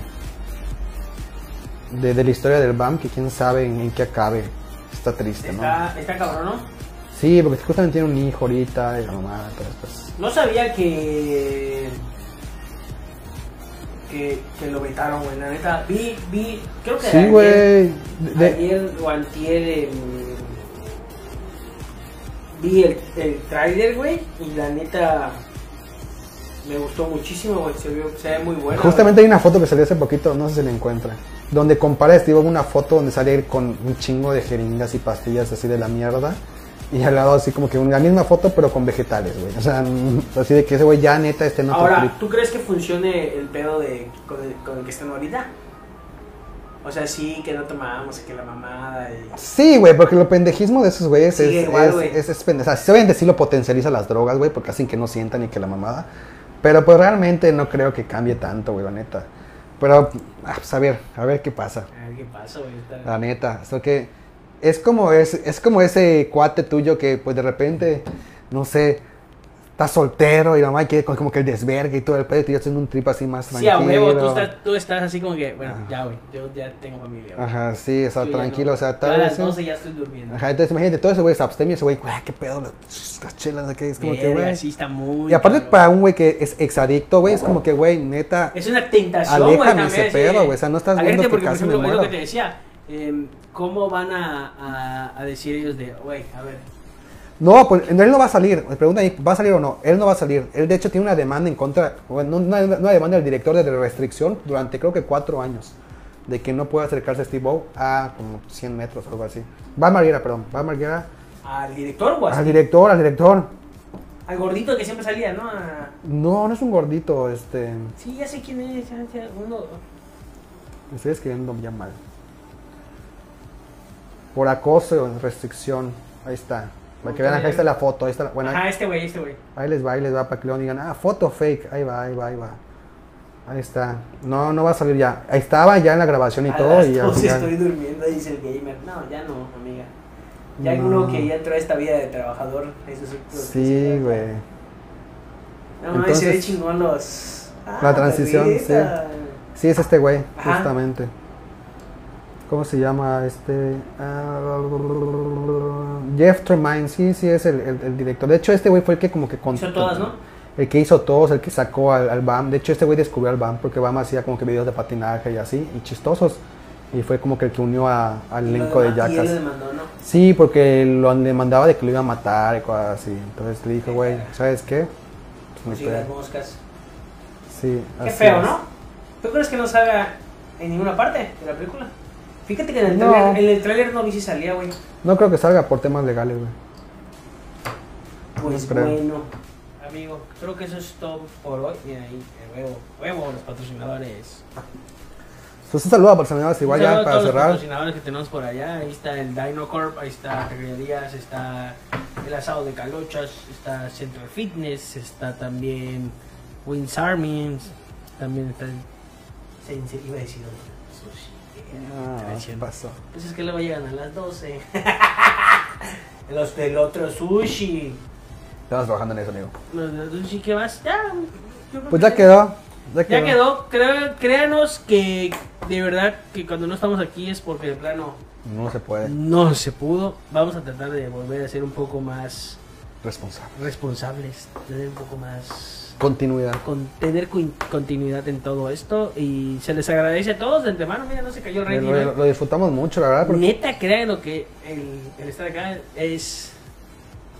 De, de la historia del BAM, que quién sabe en, en qué acabe. Está triste, ¿no? Está, está cabrón, ¿no? Sí, porque justamente tiene un hijo ahorita y la mamá, entonces pues. No sabía que. Que, que lo vetaron, güey. La neta, vi, vi. Creo que Sí, ayer- güey. De- de- Ayer o antier en- vi el, el trailer, güey, y la neta me gustó muchísimo, güey, se, vio- se ve muy bueno. Justamente hay una foto que salió hace poquito, no sé si la encuentra, donde compara Steve una foto donde sale con un chingo de jeringas y pastillas así de la mierda. Y al lado así como que la misma foto pero con vegetales, güey. O sea, mm, así de que ese güey ya neta esté en otro Ahora, trip. ¿tú crees que funcione el pedo de con el, con el que están ahorita? O sea, sí, que no tomamos, que la mamada y... Sí, güey, porque lo pendejismo de esos güeyes Sí, es, igual, es, güey. es, es pende- o sea, obviamente sí lo potencializa las drogas, güey, porque hacen que no sientan y que la mamada. Pero pues realmente no creo que cambie tanto, güey, la neta. Pero, ah, pues a ver, a ver qué pasa. A ver qué pasa, güey. está- La neta, esto que es como es, es como ese cuate tuyo que pues de repente, no sé, está soltero y la mamá quiere como que el desvergue y todo el pedo y tú ya haciendo un trip así más Sí, tranquilo. a huevo, tú estás, tú estás así como que, bueno, Ajá. ya, güey, yo ya tengo familia. güey. Ajá, sí, o sea, Yo ya tranquilo, no. o sea, Yo tal a las vez. 12 ya estoy durmiendo. Ajá, entonces imagínate, todo ese güey se abstemia y ese güey, güey, qué pedo, las, las chelas, ¿de qué? Es como que, güey. sí está muy... Y aparte cabrón. para un güey que es exadicto, güey, es como que, güey, neta, Es una tentación, güey, Aléjame ese pedo, güey, o sea, no estás viendo que porque, por me ejemplo, es lo que te decía, em, ¿cómo van a, a, a decir ellos de, güey, a ver, No, pues él no va a salir. Me preguntan ahí, ¿va a salir o no? Él no va a salir. Él de hecho tiene una demanda en contra, bueno, una, una demanda del director de restricción durante creo que cuatro años. De que no puede acercarse a Steve O a como 100 metros o algo así. Va a Marguera, perdón. Va a Marguera. al director o? Al director, al director. Al gordito que siempre salía, ¿no? A- No, no es un gordito, este. Sí, ya sé quién es, uno... Me estoy escribiendo ya mal. Por acoso o restricción. Ahí está. Para que vean, acá está la foto. Ahí está la- bueno, Ajá, este güey, este güey. Ahí les va, ahí les va para que luego digan, ah, foto fake. Ahí va, ahí va, ahí va. Ahí está. No, no va a salir ya. Ahí estaba ya en la grabación y A todo. Y ya, 12 ya- estoy durmiendo, dice el gamer. No, ya no, amiga. Ya No. uno que ya entró a esta vida de trabajador. Eso sí, Sí, güey. No, mames, se ve Entonces- chingón los... Ah, La transición, neta. Sí, es este güey, justamente. ¿Cómo se llama este? Ah, Jeff Tremaine, sí, sí, es el, el- el director. De hecho, este güey fue el que como que... con- Hizo todas, ¿no? El que hizo todos, el que sacó al, al BAM. De hecho, este güey descubrió al BAM porque BAM hacía como que videos de patinaje y así, y chistosos. Y fue como que el que unió a- al elenco de Jackass. ¿no? Sí, porque lo demandaba de que lo iba a matar y cosas así. Entonces le dije, güey, ¿sabes qué? Pues Sí, las moscas. Sí, Qué así feo, es. ¿no? ¿Tú crees que no salga en ninguna parte de la película? Fíjate que en el No. trailer, en el trailer no vi si salía, güey. No creo que salga por temas legales, güey. Pues No bueno, amigo, creo que eso es todo por hoy. Y ahí, de huevo, huevo, los patrocinadores. Pues un saludo a personas igual ya para todos los cerrar. patrocinadores que tenemos por allá. Ahí está el Dino Corp, ahí está Herrerías, está el asado de calochas, está Central Fitness, está también Wins Armings, también está el Sensei, iba a decir otro, sushi. Ah, Estaba ¿qué pasó? Pues es que luego llegan a las 12. Los del otro sushi. Estamos trabajando en eso, amigo. No, no, no, sí, ¿qué más? Ya. Pues ya quedó. Ya Ya quedó. quedó. Creo- créanos que de verdad que cuando no estamos aquí es porque de plano No se puede. no se pudo. Vamos a tratar de volver a ser un poco más Responsable. responsables, tener un poco más Continuidad. con tener continuidad en todo esto y se les agradece a todos de antemano. Mira, no se cayó el Lo, rating. lo- ¿eh? lo disfrutamos mucho, la verdad. Porque Neta, crean lo que el, el estar acá es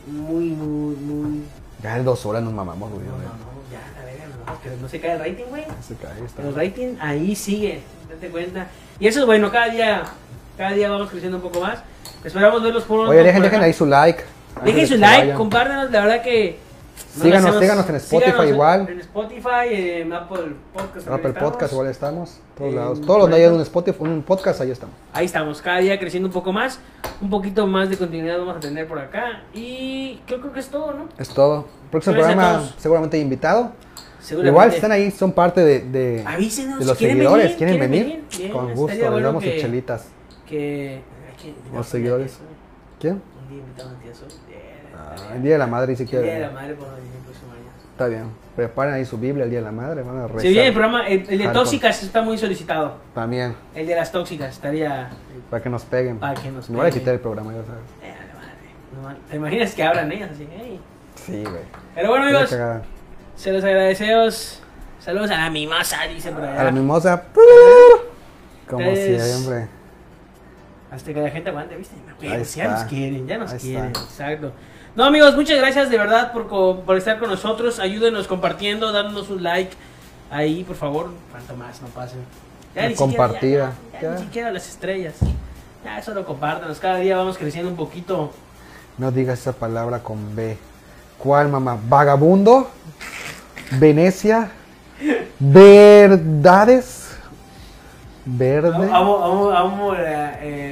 muy, muy, muy. ya en dos horas nos mamamos, güey. No, no, no, ya, la verga, no, que no se cae el rating, güey. Se cae, está. El rating ahí sigue, date cuenta. Y eso es bueno, cada día, cada día vamos creciendo un poco más. Esperamos verlos por Oye, dejen, dejen ahí su like. Dejen su like, compártanos, la verdad que. No Síganos, síganos en Spotify síganos en- igual. En Spotify, en Apple Podcast. Apple. Podcast igual estamos. Todos Eh, lados. Todos los hay un Spotify, un podcast, ahí estamos. Ahí estamos, cada día creciendo un poco más. Un poquito más de continuidad vamos a tener por acá. Y creo, creo que es todo, ¿no? Es todo. Próximo Gracias programa, seguramente invitado. Igual están ahí, son parte de, de, Avísenos, de los ¿quieren seguidores. venir? ¿Quieren, ¿Quieren venir? venir? Bien, Con gusto, les bueno damos sus chelitas. Que. Los seguidores. ¿Quién? Un día invitamos a. Bien, Ah, el. Día de la Madre, si El Día de quieren. la madre por. Está bien. Preparen ahí su Biblia el Día de la Madre. Van a rezar. Se viene el programa, el, el de Hardcore. tóxicas está muy solicitado. También. El de las tóxicas estaría. Para que nos peguen. Para que nos Me voy a quitar el programa, ya sabes. Eh, la madre. ¿Te imaginas que abran ellas así? "Ey". Sí, güey. Pero bueno, amigos, se los agradecemos. Saludos a la mimosa, dice por allá. A la mimosa. Como siempre. Hasta que la gente aguante, ¿viste? Ahí ya está. nos quieren, ya nos Ahí quieren. está. Exacto. No, amigos, muchas gracias de verdad por, co- por estar con nosotros. Ayúdenos compartiendo, dándonos un like. Ahí, por favor, cuanto más no pase. Una ni siquiera- compartida, ya- ya ya. ni siquiera las estrellas. Ya, solo compártanos. Cada día vamos creciendo un poquito. No digas esa palabra con B. ¿Cuál, mamá? ¿Vagabundo? ¿Venecia? ¿Verdades? ¿Verde? Amo, amo, amo la- el-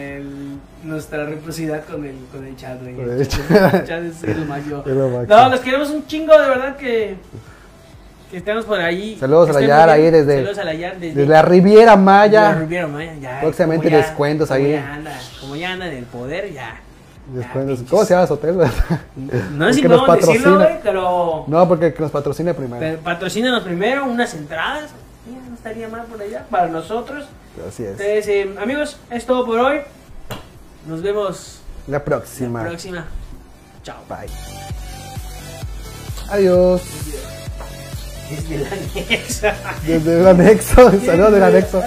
nuestra reciprocidad con el, con el chat, güey. Con el chat. chat- es el máximo. No, los queremos un chingo, de verdad que, que estemos por ahí. Saludos a la bien. ahí desde- Saludos a la desde, Desde la Riviera la Maya. Riviera Maya, ya, Próximamente descuentos como ahí. Ya anda, como ya anda en el poder, ya. Descuentos. ¿Cómo se llama su hotel? No sé si podemos decirlo, güey, pero, No, porque que nos patrocine primero. patrocínanos primero unas entradas. No estaría mal por allá para nosotros. Así es. Entonces, eh, amigos, es todo por hoy. Nos vemos La la próxima. próxima. Chao. Bye. Adiós. Desde la anexa. Desde el anexo. Saludos del anexo.